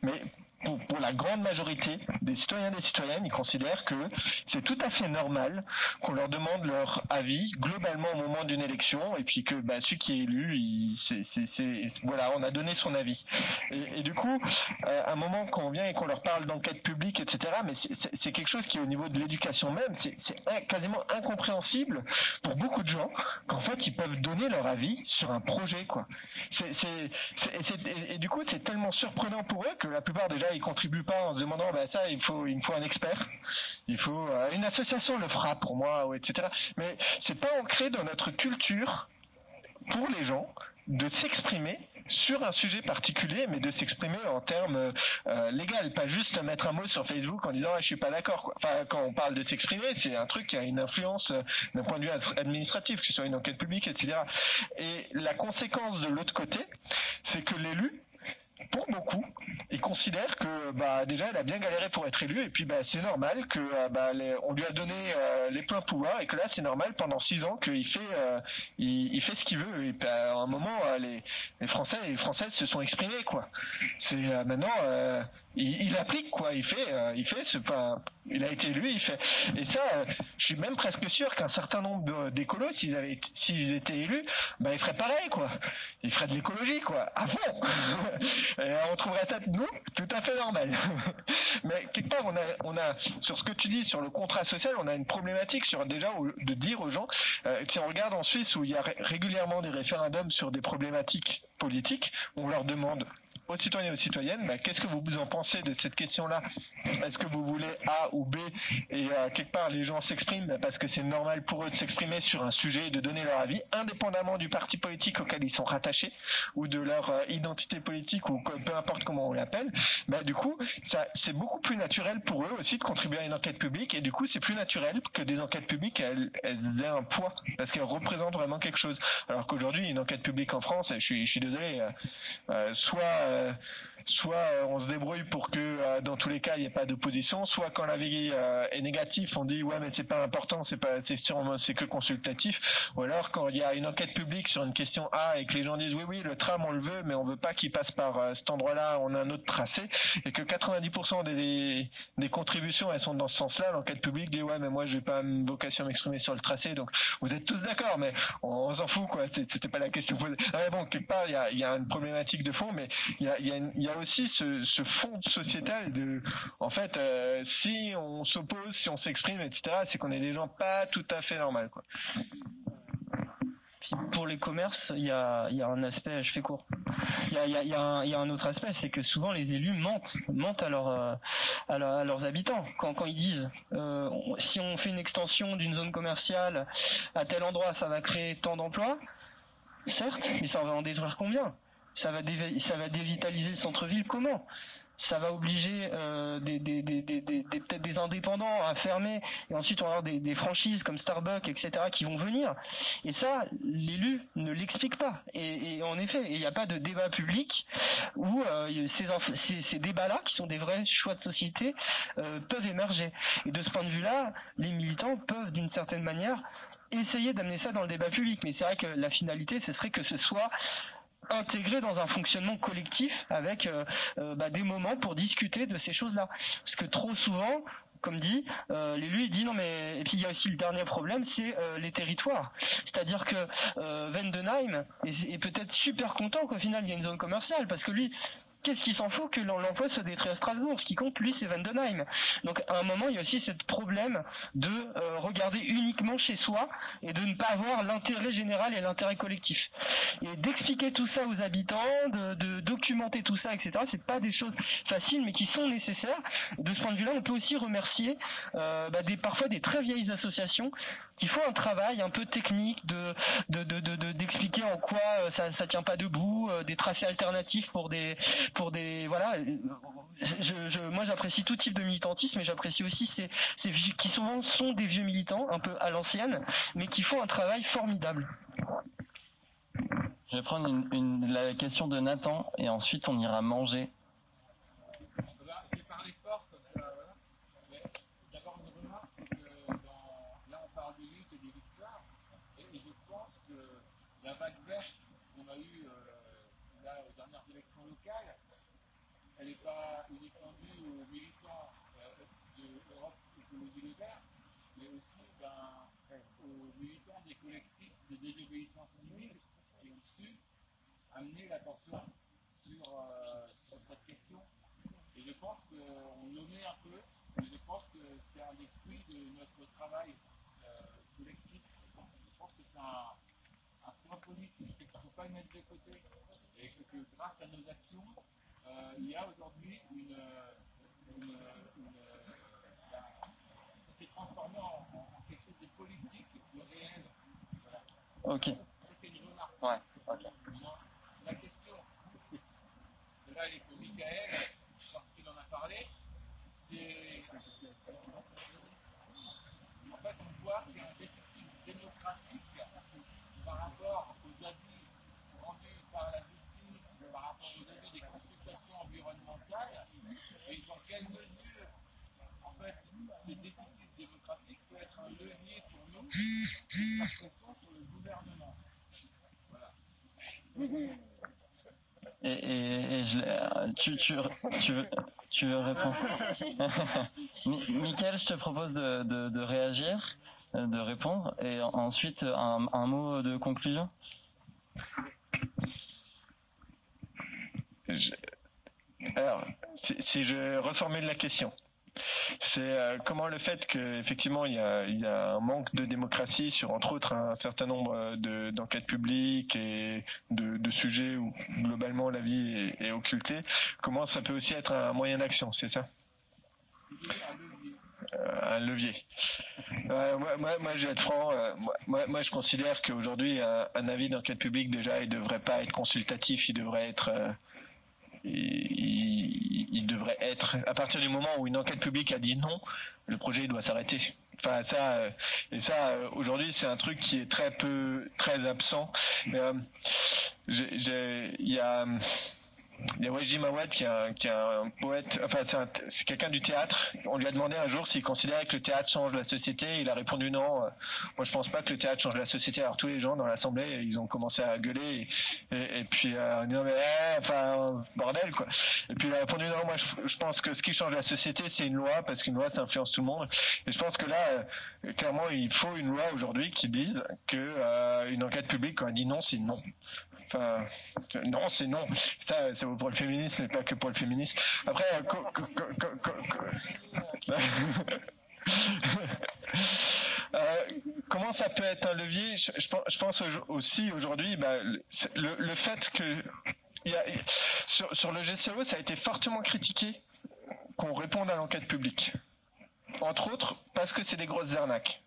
Mais pour, la grande majorité des citoyens et des citoyennes, ils considèrent que c'est tout à fait normal qu'on leur demande leur avis globalement au moment d'une élection et puis que bah, celui qui est élu, voilà, on a donné son avis. Et, du coup, euh, à un moment qu'on vient et qu'on leur parle d'enquête publique, etc., mais c'est, quelque chose qui au niveau de l'éducation même, c'est, quasiment incompréhensible pour beaucoup de gens qu'en fait ils peuvent donner leur avis sur un projet, quoi. Et, et du coup, c'est tellement surprenant pour eux que la plupart des gens ils contribuent pas en se demandant bah ça il faut il me faut un expert il faut euh, une association le fera pour moi etc mais c'est pas ancré dans notre culture pour les gens de s'exprimer sur un sujet particulier, mais de s'exprimer en termes euh, légal, pas juste mettre un mot sur Facebook en disant ah, je suis pas d'accord. Quand on parle de s'exprimer, c'est un truc qui a une influence euh, d'un point de vue administratif, que ce soit une enquête publique, etc. Et la conséquence de l'autre côté, c'est que l'élu pour beaucoup, ils considèrent que bah, déjà elle a bien galéré pour être élue et puis bah, c'est normal que euh, bah, lui a donné euh, les pleins pouvoirs et que là c'est normal pendant six ans qu'il fait euh, ce qu'il veut et puis, à un moment les, les Français et les Françaises se sont exprimés quoi. C'est maintenant il, applique quoi, il fait, euh, il fait enfin, il a été élu, il fait. Et ça, euh, je suis même presque sûr qu'un certain nombre d'écolos, s'ils avaient, s'ils étaient élus, bah ils feraient pareil quoi. Ils feraient de l'écologie quoi, à fond. On trouverait ça tout à fait normal. Mais quelque part, on a, on a sur ce que tu dis sur le contrat social, on a une problématique sur déjà de dire aux gens, euh, si on regarde en Suisse où il y a régulièrement des référendums sur des problématiques politiques, on leur demande aux citoyens et aux citoyennes, qu'est-ce que vous en pensez de cette question-là? Est-ce que vous voulez A ou B? Et euh, quelque part, les gens s'expriment parce que c'est normal pour eux de s'exprimer sur un sujet et de donner leur avis, indépendamment du parti politique auquel ils sont rattachés ou de leur euh, identité politique ou peu importe comment on l'appelle. Du coup, c'est beaucoup plus naturel pour eux aussi de contribuer à une enquête publique et du coup, c'est plus naturel que des enquêtes publiques elles, aient un poids parce qu'elles représentent vraiment quelque chose. Alors qu'aujourd'hui, une enquête publique en France, je suis, désolé, euh soit euh, soit euh, on se débrouille pour que euh, dans tous les cas il n'y ait pas d'opposition, soit quand l'avis est négatif, on dit ouais mais c'est pas important, c'est que consultatif, ou alors quand il y a une enquête publique sur une question A et que les gens disent oui oui le tram on le veut mais on veut pas qu'il passe par cet endroit-là, on a un autre tracé. Et que 90% des, contributions elles sont dans ce sens-là, l'enquête publique dit ouais mais moi j'ai pas vocation à m'exprimer sur le tracé donc vous êtes tous d'accord mais on, s'en fout quoi, c'était pas la question bon quelque part il y a, y a une problématique de fond mais il y a, y, a aussi ce, ce, fond sociétal de, en fait, euh, si on s'oppose, si on s'exprime, etc., c'est qu'on est des gens pas tout à fait normaux, pour les commerces, il y a, un aspect, je fais court. Il y a, un autre aspect, c'est que souvent les élus mentent, mentent à, à, leurs habitants quand, quand ils disent euh, si on fait une extension d'une zone commerciale à tel endroit, ça va créer tant d'emplois. Certes, mais ça va en détruire combien? Ça va, dévitaliser le centre-ville. Comment? Ça va obliger euh, des, peut-être des indépendants à fermer et ensuite on va avoir des, franchises comme Starbucks etc qui vont venir. Et ça l'élu ne l'explique pas. Et, en effet il n'y a pas de débat public où euh, ces, ces, ces débats là qui sont des vrais choix de société euh, peuvent émerger. Et de ce point de vue là les militants peuvent d'une certaine manière essayer d'amener ça dans le débat public. Mais c'est vrai que la finalité ce serait que ce soit intégré dans un fonctionnement collectif avec euh, euh, bah, des moments pour discuter de ces choses-là. Parce que trop souvent, comme dit, euh, l'élu dit non mais et puis il y a aussi le dernier problème, c'est euh, les territoires. C'est-à-dire que euh, Vendenheim est, est peut-être super content qu'au final il y a une zone commerciale parce que lui qu'est-ce qui s'en fout que l'emploi soit détruit à Strasbourg Ce qui compte, lui, c'est Vandenheim. Donc, à un moment, il y a aussi ce problème de euh, regarder uniquement chez soi et de ne pas avoir l'intérêt général et l'intérêt collectif. Et d'expliquer tout ça aux habitants, de, documenter tout ça, etc. C'est pas des choses faciles, mais qui sont nécessaires. De ce point de vue-là, on peut aussi remercier euh, bah, parfois des très vieilles associations qui font un travail un peu technique de d'expliquer de, de, en quoi euh, ça, ça tient pas debout, des tracés alternatifs pour des pour des voilà. Je, je, moi, j'apprécie tout type de militantisme, mais j'apprécie aussi ces, ces qui souvent sont des vieux militants, un peu à l'ancienne, mais qui font un travail formidable. Je vais prendre une, une, la question de Nathan et ensuite on ira manger. J'ai parlé fort comme ça, voilà. Mais d'abord une remarque, c'est que dans, là on parle des luttes et des victoires, et, et je pense que la vague verte qu'on a eue euh, là aux dernières élections locales, n'est pas uniquement due aux militants euh, de Europe Écologie Les Verts, mais aussi ben, aux militants des collectifs de désobéissance civile qui ont su amener l'attention sur, euh, sur cette question. Et je pense qu'on l'omet un peu, mais je pense que c'est un des fruits de notre travail euh, collectif. Je pense que c'est un, point politique qu'il ne faut pas mettre de côté. Et que grâce à nos actions, euh, il y a aujourd'hui une, une, une, la, ça s'est transformé en, en, quelque chose de politique, de réel. Voilà. Ok. C'était une remarque. Ouais. Ok. La question, et là elle est pour Michael, parce qu'il en a parlé, c'est en fait on voit qu'il y a un déficit démocratique par rapport aux avis rendus par la justice, aux avis des consultations environnementales, et dans quelle mesure en fait ces déficits démocratiques peut être un levier pour nous de faire pression sur le gouvernement. Voilà. Et, et, et je, tu, tu, tu, veux, tu veux répondre? Michael, je te propose de, de, de, réagir, de répondre, et ensuite un, un mot de conclusion. Alors, si, je reformule la question, c'est euh, comment le fait qu'effectivement il y a, un manque de démocratie sur entre autres un certain nombre de, d'enquêtes publiques et de, sujets où globalement la vie est, est, occultée, comment ça peut aussi être un moyen d'action, c'est ça? Euh, un levier. Euh, moi, moi, je vais être franc. Moi, moi, je considère qu'aujourd'hui, un, un, avis d'enquête publique, déjà, il devrait pas être consultatif. Il devrait être il, devrait être à partir du moment où une enquête publique a dit non, le projet doit s'arrêter. Enfin ça et ça aujourd'hui c'est un truc qui est très peu très absent. Euh, il y a il y a Weji Mawad qui est un, poète, enfin c'est, quelqu'un du théâtre. On lui a demandé un jour s'il considérait que le théâtre change la société. Il a répondu non. Moi je pense pas que le théâtre change la société. Alors tous les gens dans l'assemblée, ils ont commencé à gueuler et, et, et puis euh, non mais eh, enfin bordel quoi. Et puis il a répondu non. Moi je, je, pense que ce qui change la société c'est une loi parce qu'une loi ça influence tout le monde. Et je pense que là euh, clairement il faut une loi aujourd'hui qui dise que euh, une enquête publique quand elle dit non c'est non. Enfin, non, c'est non. Ça, vaut pour le féminisme, mais pas que pour le féminisme. Après, co, euh, comment ça peut être un levier? Je, pense- aussi aujourd'hui, bah, le, c'est- fait que sur, sur le GCO, ça a été fortement critiqué qu'on réponde à l'enquête publique. Entre autres, parce que c'est des grosses arnaques.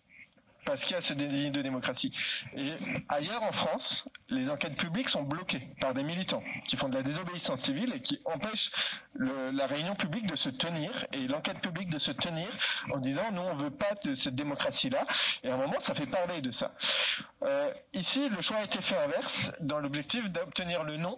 Parce qu'il y a ce déni de démocratie. Et ailleurs en France, les enquêtes publiques sont bloquées par des militants qui font de la désobéissance civile et qui empêchent la réunion publique de se tenir et l'enquête publique de se tenir en disant nous on veut pas de cette démocratie-là. Et à un moment, ça fait parler de ça. Euh, ici, le choix a été fait inverse dans l'objectif d'obtenir le non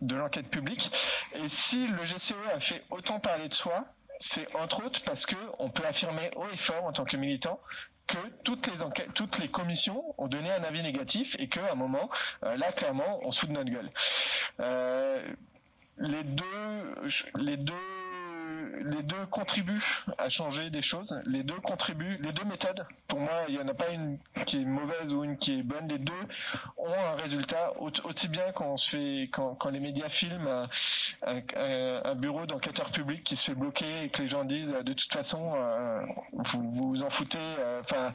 de l'enquête publique. Et si le GCE a fait autant parler de soi, c'est entre autres parce que on peut affirmer haut et fort en tant que militant que toutes les commissions ont donné un avis négatif et qu'à un moment, euh, là clairement, on soude notre gueule. Euh, les deux, les deux contribuent à changer des choses. Les deux contribuent, les deux méthodes. Pour moi, il n'y en a pas une qui est mauvaise ou une qui est bonne. Les deux ont un résultat au- aussi bien quand on se fait, quand, les médias filment un, bureau d'enquêteur public qui se fait bloquer et que les gens disent euh, de toute façon euh, vous vous en foutez. euh, Enfin,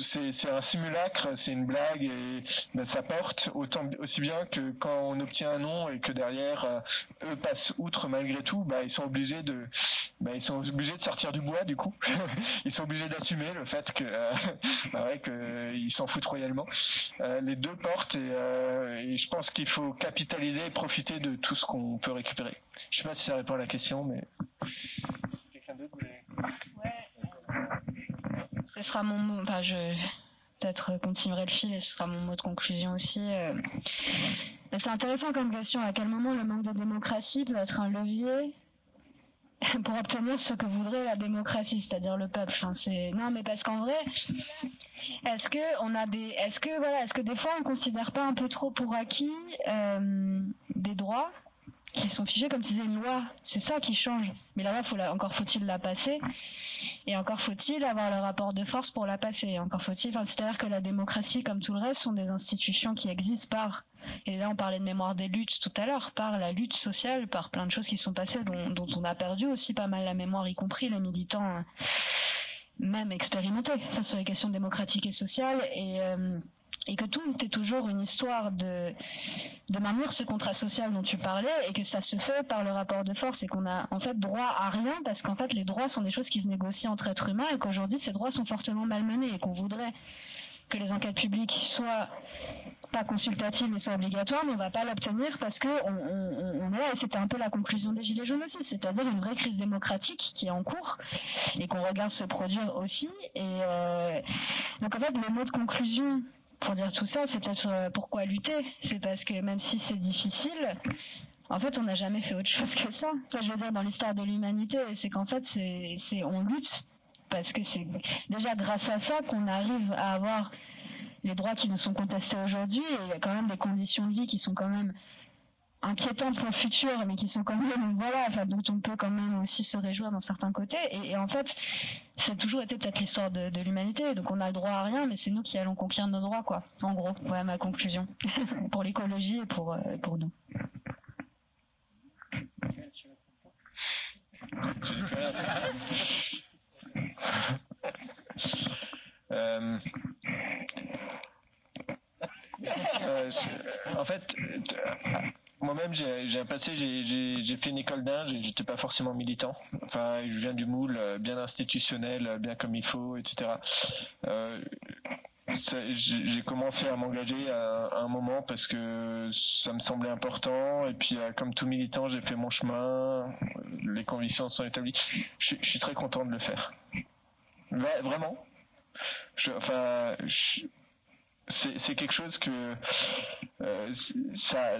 c'est un simulacre, c'est une blague et ben, ça porte autant aussi bien que quand on obtient un nom et que derrière eux passent outre malgré tout, bah, ils sont obligés de, bah, ils sont obligés de sortir du bois du coup. ils sont obligés d'assumer le fait que, euh, bah ouais, s'en foutent royalement. Euh, les deux portent et, euh, et je pense qu'il faut capitaliser et profiter de tout ce qu'on peut récupérer. Je sais pas si ça répond à la question, mais. Quelqu'un d'autre voulait- ce sera mon mot. Enfin, je peut-être continuerai le fil et ce sera mon mot de conclusion aussi. euh. C'est intéressant comme question. À quel moment le manque de démocratie peut être un levier pour obtenir ce que voudrait la démocratie, c'est-à-dire le peuple. Enfin, non, mais parce qu'en vrai, est-ce que on a des, est-ce que voilà, est-ce que des fois on considère pas un peu trop pour acquis euh, des droits? Qui sont figés comme tu disais une loi, c'est ça qui change. Mais la loi, faut la, encore faut-il la passer. Et encore faut-il avoir le rapport de force pour la passer. Et encore faut-il, enfin, c'est-à-dire que la démocratie, comme tout le reste, sont des institutions qui existent par, et là on parlait de mémoire des luttes tout à l'heure, par la lutte sociale, par plein de choses qui sont passées, dont, dont on a perdu aussi pas mal la mémoire, y compris les militants, euh, même expérimentés, sur les questions démocratiques et sociales, et, euh, et que tout est toujours une histoire de, de maintenir ce contrat social dont tu parlais et que ça se fait par le rapport de force et qu'on a en fait droit à rien parce qu'en fait les droits sont des choses qui se négocient entre êtres humains et qu'aujourd'hui ces droits sont fortement malmenés et qu'on voudrait que les enquêtes publiques soient pas consultatives mais soient obligatoires mais on va pas l'obtenir parce que on, on, on est là et c'était un peu la conclusion des gilets jaunes aussi c'est-à-dire une vraie crise démocratique qui est en cours et qu'on regarde se produire aussi et euh, donc en fait le mot de conclusion pour dire tout ça, c'est peut-être euh, pourquoi lutter. C'est parce que même si c'est difficile, en fait, on n'a jamais fait autre chose que ça. Enfin, je veux dire, dans l'histoire de l'humanité, c'est qu'en fait, c'est, on lutte parce que c'est déjà grâce à ça qu'on arrive à avoir les droits qui nous sont contestés aujourd'hui et il y a quand même des conditions de vie qui sont quand même inquiétantes pour le futur, mais qui sont quand même, voilà, enfin, dont on peut quand même aussi se réjouir dans certains côtés. Et, en fait, c'est toujours été peut-être l'histoire de, l'humanité. Donc on a le droit à rien, mais c'est nous qui allons conquérir nos droits, quoi. En gros, voilà ma conclusion. pour l'écologie et pour, euh, pour nous. Euh, en fait, moi-même, j'ai passé, j'ai- fait une école d'Inde, j'étais pas forcément militant. Enfin, je viens du moule, euh, bien institutionnel, euh, bien comme il faut, etc. Euh, j'ai commencé à m'engager à, un moment parce que ça me semblait important et puis comme tout militant j'ai fait mon chemin les convictions sont établies je, suis très content de le faire vraiment enfin je- c'est quelque chose que euh, ça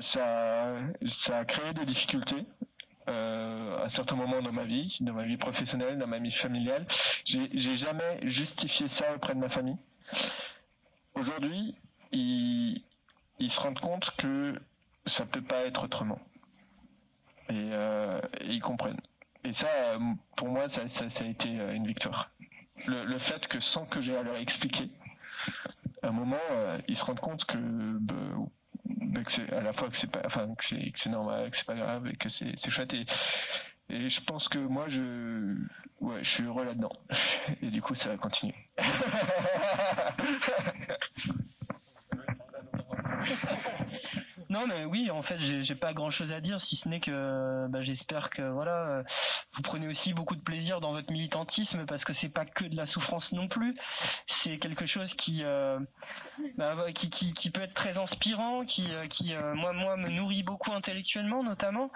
a créé des difficultés euh, à certains moments dans ma vie, dans ma vie professionnelle, dans ma vie familiale. J'ai jamais justifié ça auprès de ma famille. Aujourd'hui, ils, se rendent compte que ça peut pas être autrement. Et, euh, ils comprennent. Et ça, pour moi, ça, a été une victoire. Le, fait que sans que j'ai à leur expliquer, à un moment, euh, ils se rendent compte que, bah, bah, que c'est à la fois que c'est pas, enfin que c'est que c'est normal, que c'est pas grave et que c'est c'est chouette. Et, Et je pense que moi, je, ouais, je suis heureux là-dedans. Et du coup, ça va continuer. Non, mais oui, en fait, j'ai pas grand chose à dire, si ce n'est que bah, j'espère que voilà, euh, vous prenez aussi beaucoup de plaisir dans votre militantisme parce que c'est pas que de la souffrance non plus. C'est quelque chose qui, euh, bah, qui, peut être très inspirant, qui, euh, qui moi, moi, me nourrit beaucoup intellectuellement, notamment.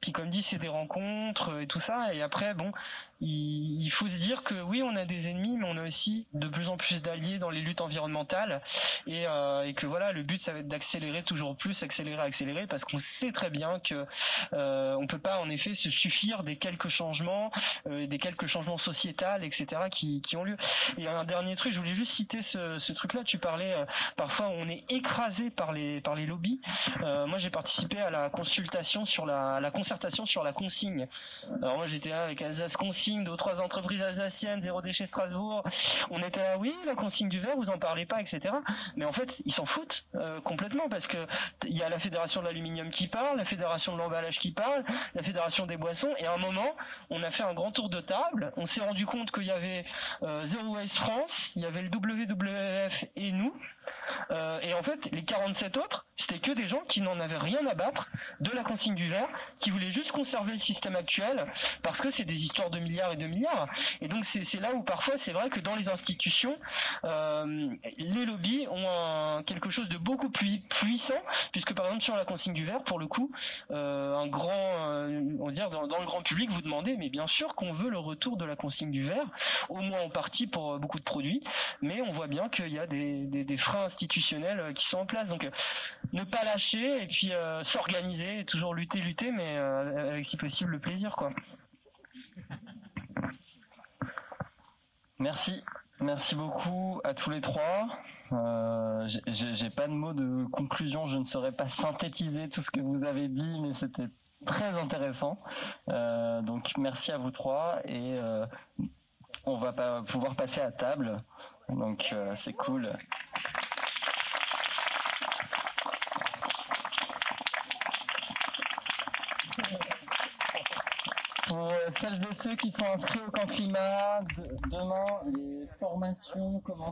Puis comme dit, c'est des rencontres et tout ça. Et après, bon, il, faut se dire que oui, on a des ennemis, mais on a aussi de plus en plus d'alliés dans les luttes environnementales. Et, et que voilà, le but, ça va être d'accélérer toujours plus, accélérer, parce qu'on sait très bien que euh, on peut pas en effet se suffire des quelques changements, euh, des quelques changements sociétals, etc. qui, qui ont lieu. Et un dernier truc, je voulais juste citer ce, truc-là. Tu parlais euh, parfois on est écrasé par les par les lobbies. Euh, moi, j'ai participé à la consultation sur la, concertation sur la consigne. Alors moi, j'étais là avec Alsace Consigne, deux ou trois entreprises alsaciennes, zéro déchet Strasbourg. On était là, oui, la consigne du verre, vous en parlez pas, etc. Mais en fait, ils s'en foutent complètement parce que il y a la fédération de l'aluminium qui parle, la fédération de l'emballage qui parle, la fédération des boissons. Et à un moment, on a fait un grand tour de table. On s'est rendu compte qu'il y avait euh, Zero Waste France, il y avait le WWF et nous. Euh, et en fait, les 47 autres, c'était que des gens qui n'en avaient rien à battre de la consigne du verre, qui voulaient juste conserver le système actuel, parce que c'est des histoires de milliards et de milliards. Et donc c'est là où parfois c'est vrai que dans les institutions, euh, les lobbies ont quelque chose de beaucoup plus puissant, puisque par exemple sur la consigne du verre, pour le coup, euh, un grand, on va dire dans, le grand public, vous demandez, mais bien sûr qu'on veut le retour de la consigne du verre, au moins en partie pour beaucoup de produits, mais on voit bien qu'il y a des, des, des freins institutionnels euh, qui sont en place. Donc euh, ne pas lâcher et puis euh, s'organiser, et toujours lutter, lutter, mais avec si possible le plaisir, quoi. Merci, merci beaucoup à tous les trois. Euh, j'ai- pas de mots de conclusion, je ne saurais pas synthétiser tout ce que vous avez dit, mais c'était très intéressant. Donc merci à vous trois et on va pas pouvoir passer à table. Donc c'est cool. Pour euh, celles et ceux qui sont inscrits au camp climat, de- demain les formations commencent.